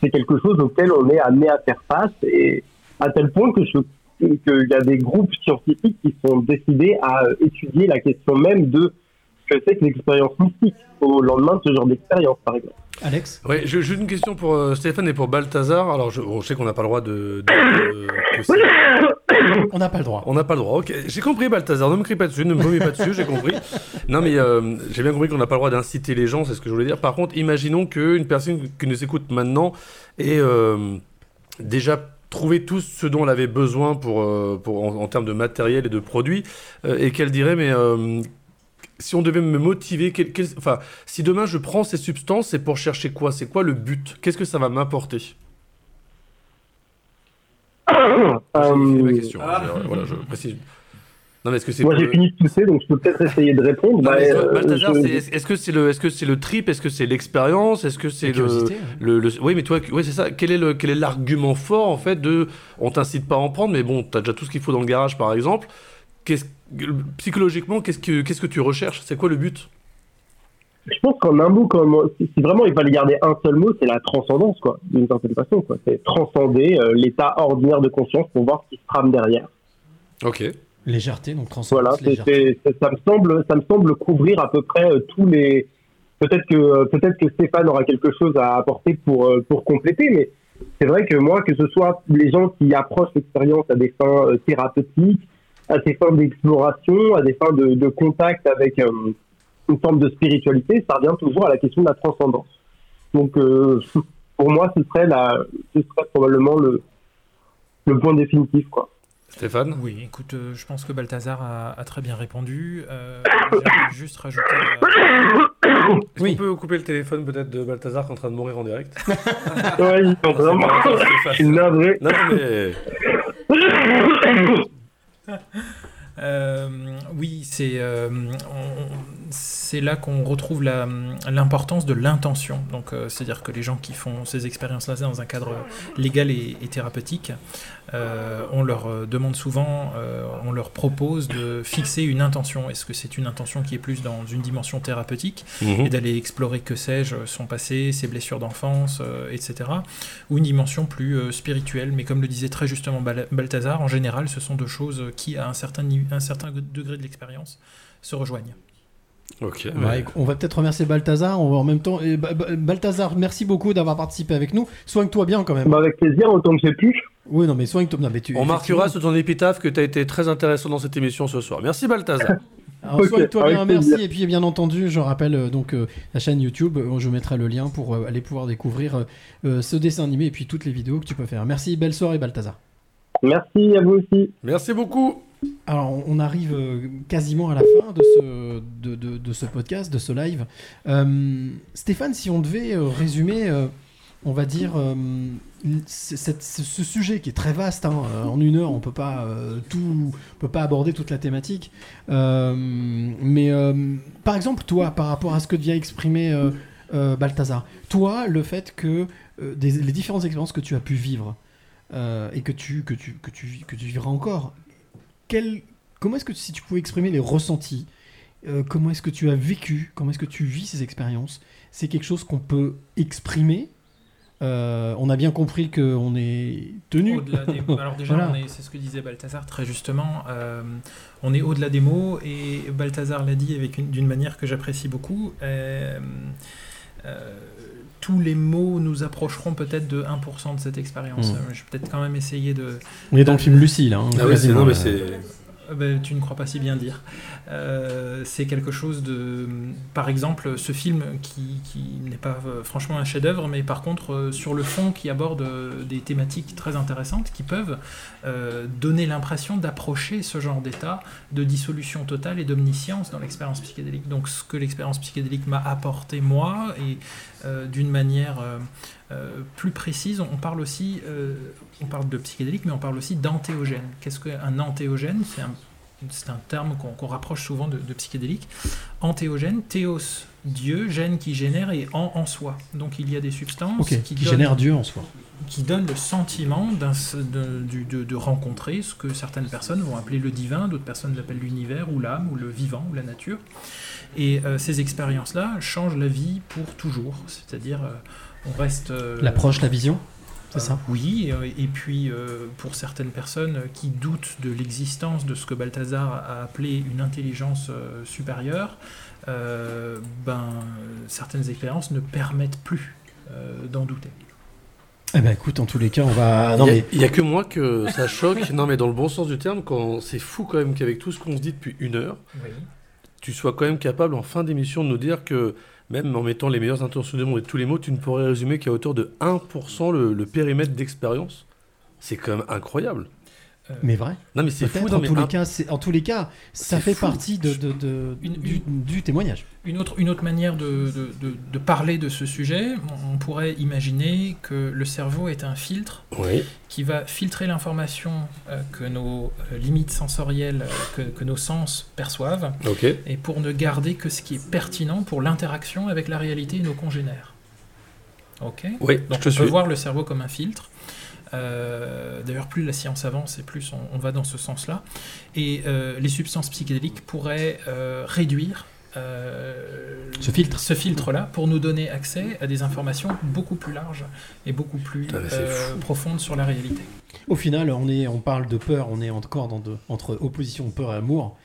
Speaker 24: c'est quelque chose auquel on est amené à faire face, et à tel point que je qu'il y a des groupes scientifiques qui sont décidés à étudier la question même de ce que c'est que l'expérience mystique au lendemain de ce genre d'expérience, par exemple.
Speaker 1: Alex
Speaker 2: Ouais, j'ai une question pour euh, Stéphane et pour Balthazar. Alors, je, bon, je sais qu'on n'a pas le droit de.
Speaker 1: On n'a pas le droit.
Speaker 2: On n'a pas le droit, ok. J'ai compris, Balthazar, ne me crie pas dessus, ne me vomis pas dessus, j'ai compris. Non, mais euh, j'ai bien compris qu'on n'a pas le droit d'inciter les gens, c'est ce que je voulais dire. Par contre, imaginons qu'une personne qui nous écoute maintenant ait euh, déjà trouvé tout ce dont elle avait besoin pour, pour, en, en termes de matériel et de produits, et qu'elle dirait, mais. Euh, si on devait me motiver, quel- quel- enfin, si demain je prends ces substances, c'est pour chercher quoi? C'est quoi le but? Qu'est-ce que ça va m'apporter? C'est ma question. hein, je- voilà, je précise. Non, mais est-ce que c'est
Speaker 24: Moi, j'ai
Speaker 2: le-
Speaker 24: fini de tousser, donc je peux peut-être essayer de répondre. Bah, euh, je-
Speaker 2: est-ce que c'est le, est-ce que c'est le trip, est-ce que c'est l'expérience, est-ce que c'est le, le, le- oui, mais toi, oui, c'est ça. Quel est le, quel est l'argument fort en fait de, on t'incite pas à en prendre, mais bon, t'as déjà tout ce qu'il faut dans le garage, par exemple. Qu'est-ce, psychologiquement, qu'est-ce que, qu'est-ce que tu recherches? C'est quoi le but?
Speaker 24: Je pense qu'en un mot, comme, si vraiment il fallait garder un seul mot, c'est la transcendance, quoi, d'une certaine façon. Quoi. C'est transcender euh, l'état ordinaire de conscience pour voir ce qui se trame derrière.
Speaker 2: Ok.
Speaker 1: Légèreté, donc transcendance,
Speaker 24: Voilà, c'est-
Speaker 1: légèreté.
Speaker 24: c'est- c'est- ça me semble, ça me semble couvrir à peu près euh, tous les. Peut-être que euh, peut-être que Stéphane aura quelque chose à apporter pour euh, pour compléter, mais c'est vrai que moi, que ce soit les gens qui approchent l'expérience à des fins euh, thérapeutiques, à des fins d'exploration, à des fins de, de contact avec euh, une forme de spiritualité, ça revient toujours à la question de la transcendance. Donc, euh, pour moi, ce serait la, ce serait probablement le le point définitif, quoi.
Speaker 2: Stéphane?
Speaker 22: Oui, écoute, euh, je pense que Balthazar a, a très bien répondu. Euh, juste rajouter. euh,
Speaker 2: Est-ce qu'on peut couper le téléphone peut-être de Balthazar qui est en train de mourir en direct?
Speaker 24: Suis navré.
Speaker 2: Non, mais.
Speaker 22: Euh, oui, c'est euh, c'est là qu'on retrouve l'importance de l'intention. Donc, euh, c'est-à-dire que les gens qui font ces expériences-là dans un cadre légal et, et thérapeutique, euh, on leur euh, demande souvent, euh, on leur propose de fixer une intention. Est-ce que c'est une intention qui est plus dans une dimension thérapeutique
Speaker 2: Mhm.
Speaker 22: et d'aller explorer, que sais-je, son passé, ses blessures d'enfance, etc. Ou une dimension plus spirituelle. Mais comme le disait très justement Bal- Balthazar, en général, ce sont deux choses qui, à un certain, ni- un certain degré de l'expérience, se rejoignent.
Speaker 2: Ok.
Speaker 1: On va peut-être remercier Balthazar. On va en même temps. et Ba- Ba- Balthazar, merci beaucoup d'avoir participé avec nous. Soigne-toi bien quand même.
Speaker 24: Bah, avec plaisir, autant que j'ai pu.
Speaker 1: Oui, non, mais soigne-toi. Tu.
Speaker 2: On marquera sur ton épitaphe que tu as été très intéressant dans cette émission ce soir. Merci Balthazar.
Speaker 1: Alors,
Speaker 24: Ok,
Speaker 1: soigne-toi
Speaker 24: avec
Speaker 1: bien,
Speaker 24: plaisir.
Speaker 1: merci. Et puis, bien entendu, je rappelle euh, donc euh, la chaîne YouTube. euh, Je mettrai le lien pour euh, aller pouvoir découvrir euh, ce dessin animé et puis toutes les vidéos que tu peux faire. Merci, belle soirée, Balthazar.
Speaker 24: Merci à vous aussi.
Speaker 2: Merci beaucoup.
Speaker 1: Alors, on- arrive euh, quasiment à la fin de ce, de, de- ce podcast, de ce live. Euh, Stéphane, si on devait euh, résumer, on va dire, ce, sujet qui est très vaste, hein, en une heure, on peut peut pas aborder toute la thématique. Mais par exemple, toi, par rapport à ce que vient exprimer Balthazar, toi, le fait que les différentes expériences que tu as pu vivre et que tu, que, tu, que, tu, que tu vivras encore, quel- comment est-ce que si tu pouvais exprimer les ressentis, euh, comment est-ce que tu as vécu, comment est-ce que tu vis ces expériences C'est quelque chose qu'on peut exprimer Euh, on a bien compris qu'on est tenu.
Speaker 22: Au-delà des. Alors déjà,
Speaker 1: Voilà.
Speaker 22: c'est ce que disait Balthazar très justement. euh, on est au-delà des mots et Balthazar l'a dit avec d'une manière que j'apprécie beaucoup. Tous les mots nous approcheront peut-être de 1% de cette expérience.
Speaker 1: Mm.
Speaker 22: Je vais peut-être quand même essayer de.
Speaker 1: On est dans le film Lucie, là, hein,
Speaker 2: Ah oui, c'est-
Speaker 1: quasiment,
Speaker 2: non, mais c'est-
Speaker 22: Euh, ben, tu ne crois pas si bien dire. Euh, c'est quelque chose de. Par exemple, ce film qui, qui n'est pas euh, franchement un chef-d'œuvre, mais par contre, euh, sur le fond, qui aborde euh, des thématiques très intéressantes qui peuvent euh, donner l'impression d'approcher ce genre d'état de dissolution totale et d'omniscience dans l'expérience psychédélique. Donc, ce que l'expérience psychédélique m'a apporté, moi, et d'une manière. euh, euh, plus précise, on parle aussi, euh, on parle de psychédélique, mais on parle aussi d'antéogène. Qu'est-ce qu'un antéogène? C'est un, c'est un terme qu'on rapproche souvent de, de psychédélique. Antéogène, théos, Dieu, gène qui génère et en en soi. Donc il y a des substances qui,
Speaker 1: qui
Speaker 22: donnent-
Speaker 1: génèrent Dieu en soi.
Speaker 22: qui donnent le sentiment de- de rencontrer ce que certaines personnes vont appeler le divin, d'autres personnes l'appellent l'univers ou l'âme ou le vivant ou la nature. Et euh, ces expériences-là changent la vie pour toujours. C'est-à-dire, euh, on reste... euh,
Speaker 1: L'approche, la vision C'est
Speaker 22: euh,
Speaker 1: ça?
Speaker 22: Oui, et puis euh, pour certaines personnes qui doutent de l'existence de ce que Balthazar a appelé une intelligence euh, supérieure, euh, ben, certaines expériences ne permettent plus euh, d'en douter.
Speaker 1: Eh ben écoute, en tous les cas, on va. Non
Speaker 2: il, y a,
Speaker 1: mais
Speaker 2: il y a que moi que ça choque, non mais dans le bon sens du terme, quand c'est fou quand même qu'avec tout ce qu'on se dit depuis une heure,
Speaker 22: Oui.
Speaker 2: Tu sois quand même capable en fin d'émission de nous dire que même en mettant les meilleures intentions du monde et tous les mots, tu ne pourrais résumer qu'à hauteur de 1% le, le périmètre d'expérience? C'est quand même incroyable.
Speaker 1: Mais vrai.
Speaker 2: Non mais c'est fou. non,
Speaker 1: En
Speaker 2: mais
Speaker 1: tous les cas, c'est- en tous les cas, ça fait
Speaker 2: fou.
Speaker 1: partie de, de- de- du, du témoignage.
Speaker 22: Une autre, une autre manière de, de- de- de parler de ce sujet, on pourrait imaginer que le cerveau est un filtre
Speaker 2: Oui.
Speaker 22: qui va filtrer l'information euh, que nos euh, limites sensorielles, euh, que, que nos sens perçoivent,
Speaker 2: Ok.
Speaker 22: et pour ne garder que ce qui est pertinent pour l'interaction avec la réalité et nos congénères. Ok?
Speaker 2: Oui,
Speaker 22: Donc
Speaker 2: je te
Speaker 22: on peut
Speaker 2: suis.
Speaker 22: voir le cerveau comme un filtre. Euh, D'ailleurs, plus la science avance et plus on, on va dans ce sens-là. Et euh, les substances psychédéliques pourraient euh, réduire euh,
Speaker 1: Ce filtre.
Speaker 22: ce filtre-là pour nous donner accès à des informations beaucoup plus larges et beaucoup plus euh, profondes sur la réalité.
Speaker 1: Au final, on, est, on parle de peur, on est encore dans de- entre opposition peur et amour.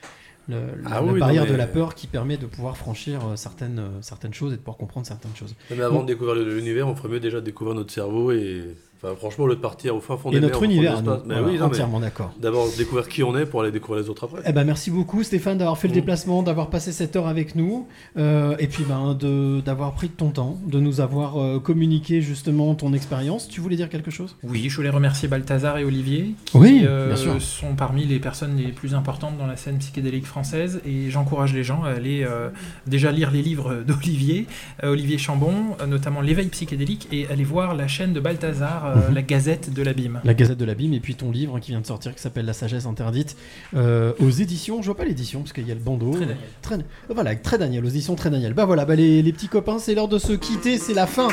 Speaker 1: Le-
Speaker 2: Ah
Speaker 1: la
Speaker 2: oui, non,
Speaker 1: barrière
Speaker 2: mais-
Speaker 1: de la peur qui permet de pouvoir franchir certaines, certaines choses et de pouvoir comprendre certaines choses.
Speaker 2: Mais avant
Speaker 1: Bon.
Speaker 2: de découvrir l'univers, on ferait mieux déjà de découvrir notre cerveau et. Enfin, franchement, au lieu de partir au fin fond
Speaker 1: Et
Speaker 2: des
Speaker 1: notre
Speaker 2: mers,
Speaker 1: univers, nous.
Speaker 2: Mais
Speaker 1: Voilà,
Speaker 2: oui, non, mais
Speaker 1: entièrement d'accord.
Speaker 2: D'abord découvrir qui on est pour aller découvrir les autres après.
Speaker 1: Eh ben, merci beaucoup Stéphane d'avoir fait le
Speaker 2: Mm.
Speaker 1: déplacement, d'avoir passé cette heure avec nous, euh, et puis ben, de- d'avoir pris de ton temps, de nous avoir euh, communiqué justement ton expérience. Tu voulais dire quelque chose?
Speaker 22: Oui, je voulais remercier Balthazar et Olivier, qui
Speaker 1: Oui,
Speaker 22: euh,
Speaker 1: bien sûr.
Speaker 22: sont parmi les personnes les plus importantes dans la scène psychédélique française, et j'encourage les gens à aller euh, déjà lire les livres d'Olivier, euh, Olivier Chambon, euh, notamment L'éveil psychédélique, et aller voir la chaîne de Balthazar, euh,
Speaker 1: Mhm.
Speaker 22: la Gazette de l'Abîme.
Speaker 1: La Gazette de l'Abîme, et puis ton livre qui vient de sortir qui s'appelle La sagesse interdite euh, aux éditions. Je vois pas l'édition parce qu'il y a le bandeau.
Speaker 22: Très Daniel.
Speaker 1: Très- euh, voilà, très Daniel, aux éditions Très Daniel. Bah voilà, bah les, les petits copains, c'est l'heure de se quitter. C'est la fin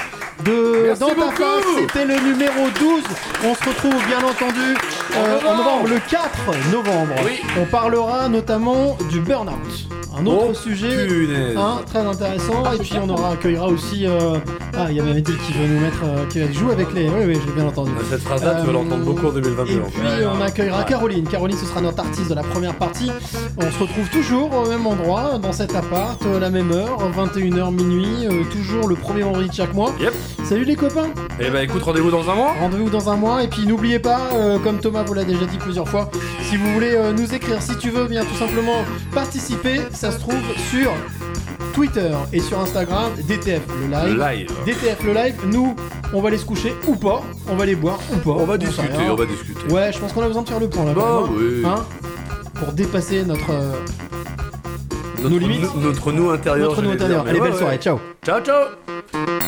Speaker 1: de
Speaker 2: Merci
Speaker 1: Dans ta face. C'était le numéro 12. On se retrouve bien entendu euh, en novembre, le 4 novembre. On parlera notamment du burn-out. Un autre
Speaker 2: Oh,
Speaker 1: sujet hein, très intéressant. Et puis on aura accueillera aussi. euh, Ah, il y a Mehdi qui veut nous mettre. euh, qui va jouer avec les. Oui, oui, j'ai bien entendu.
Speaker 2: Cette phrase-là, tu vas
Speaker 1: Euh,
Speaker 2: l'entendre beaucoup en 2022.
Speaker 1: Et puis on accueillera Caroline. Caroline, ce sera notre artiste de la première partie. On se retrouve toujours au même endroit, dans cet appart, euh, la même heure, 21h minuit, euh, toujours le premier vendredi de chaque mois. Salut les copains
Speaker 2: Eh ben écoute, rendez-vous dans un mois.
Speaker 1: Rendez-vous dans un mois et puis n'oubliez pas, comme Thomas vous l'a déjà dit plusieurs fois, si vous voulez nous écrire, si tu veux bien tout simplement participer, ça se trouve sur Twitter et sur Instagram, DTF le live.
Speaker 2: Le live.
Speaker 1: DTF le live, nous on va aller se coucher ou pas, on va les boire ou pas.
Speaker 2: On va discuter,
Speaker 1: rien.
Speaker 2: on va discuter.
Speaker 1: Ouais, je pense qu'on a besoin de faire le point là.
Speaker 2: Bah
Speaker 1: quand même,
Speaker 2: oui.
Speaker 1: hein, pour dépasser notre, euh,
Speaker 2: Notre,
Speaker 1: nos limites.
Speaker 2: Notre nous intérieur.
Speaker 1: Notre nous
Speaker 2: j'allais dire,
Speaker 1: intérieur.
Speaker 2: mais
Speaker 1: Allez,
Speaker 2: ouais,
Speaker 1: belle
Speaker 2: ouais.
Speaker 1: soirée, ciao.
Speaker 2: Ciao, ciao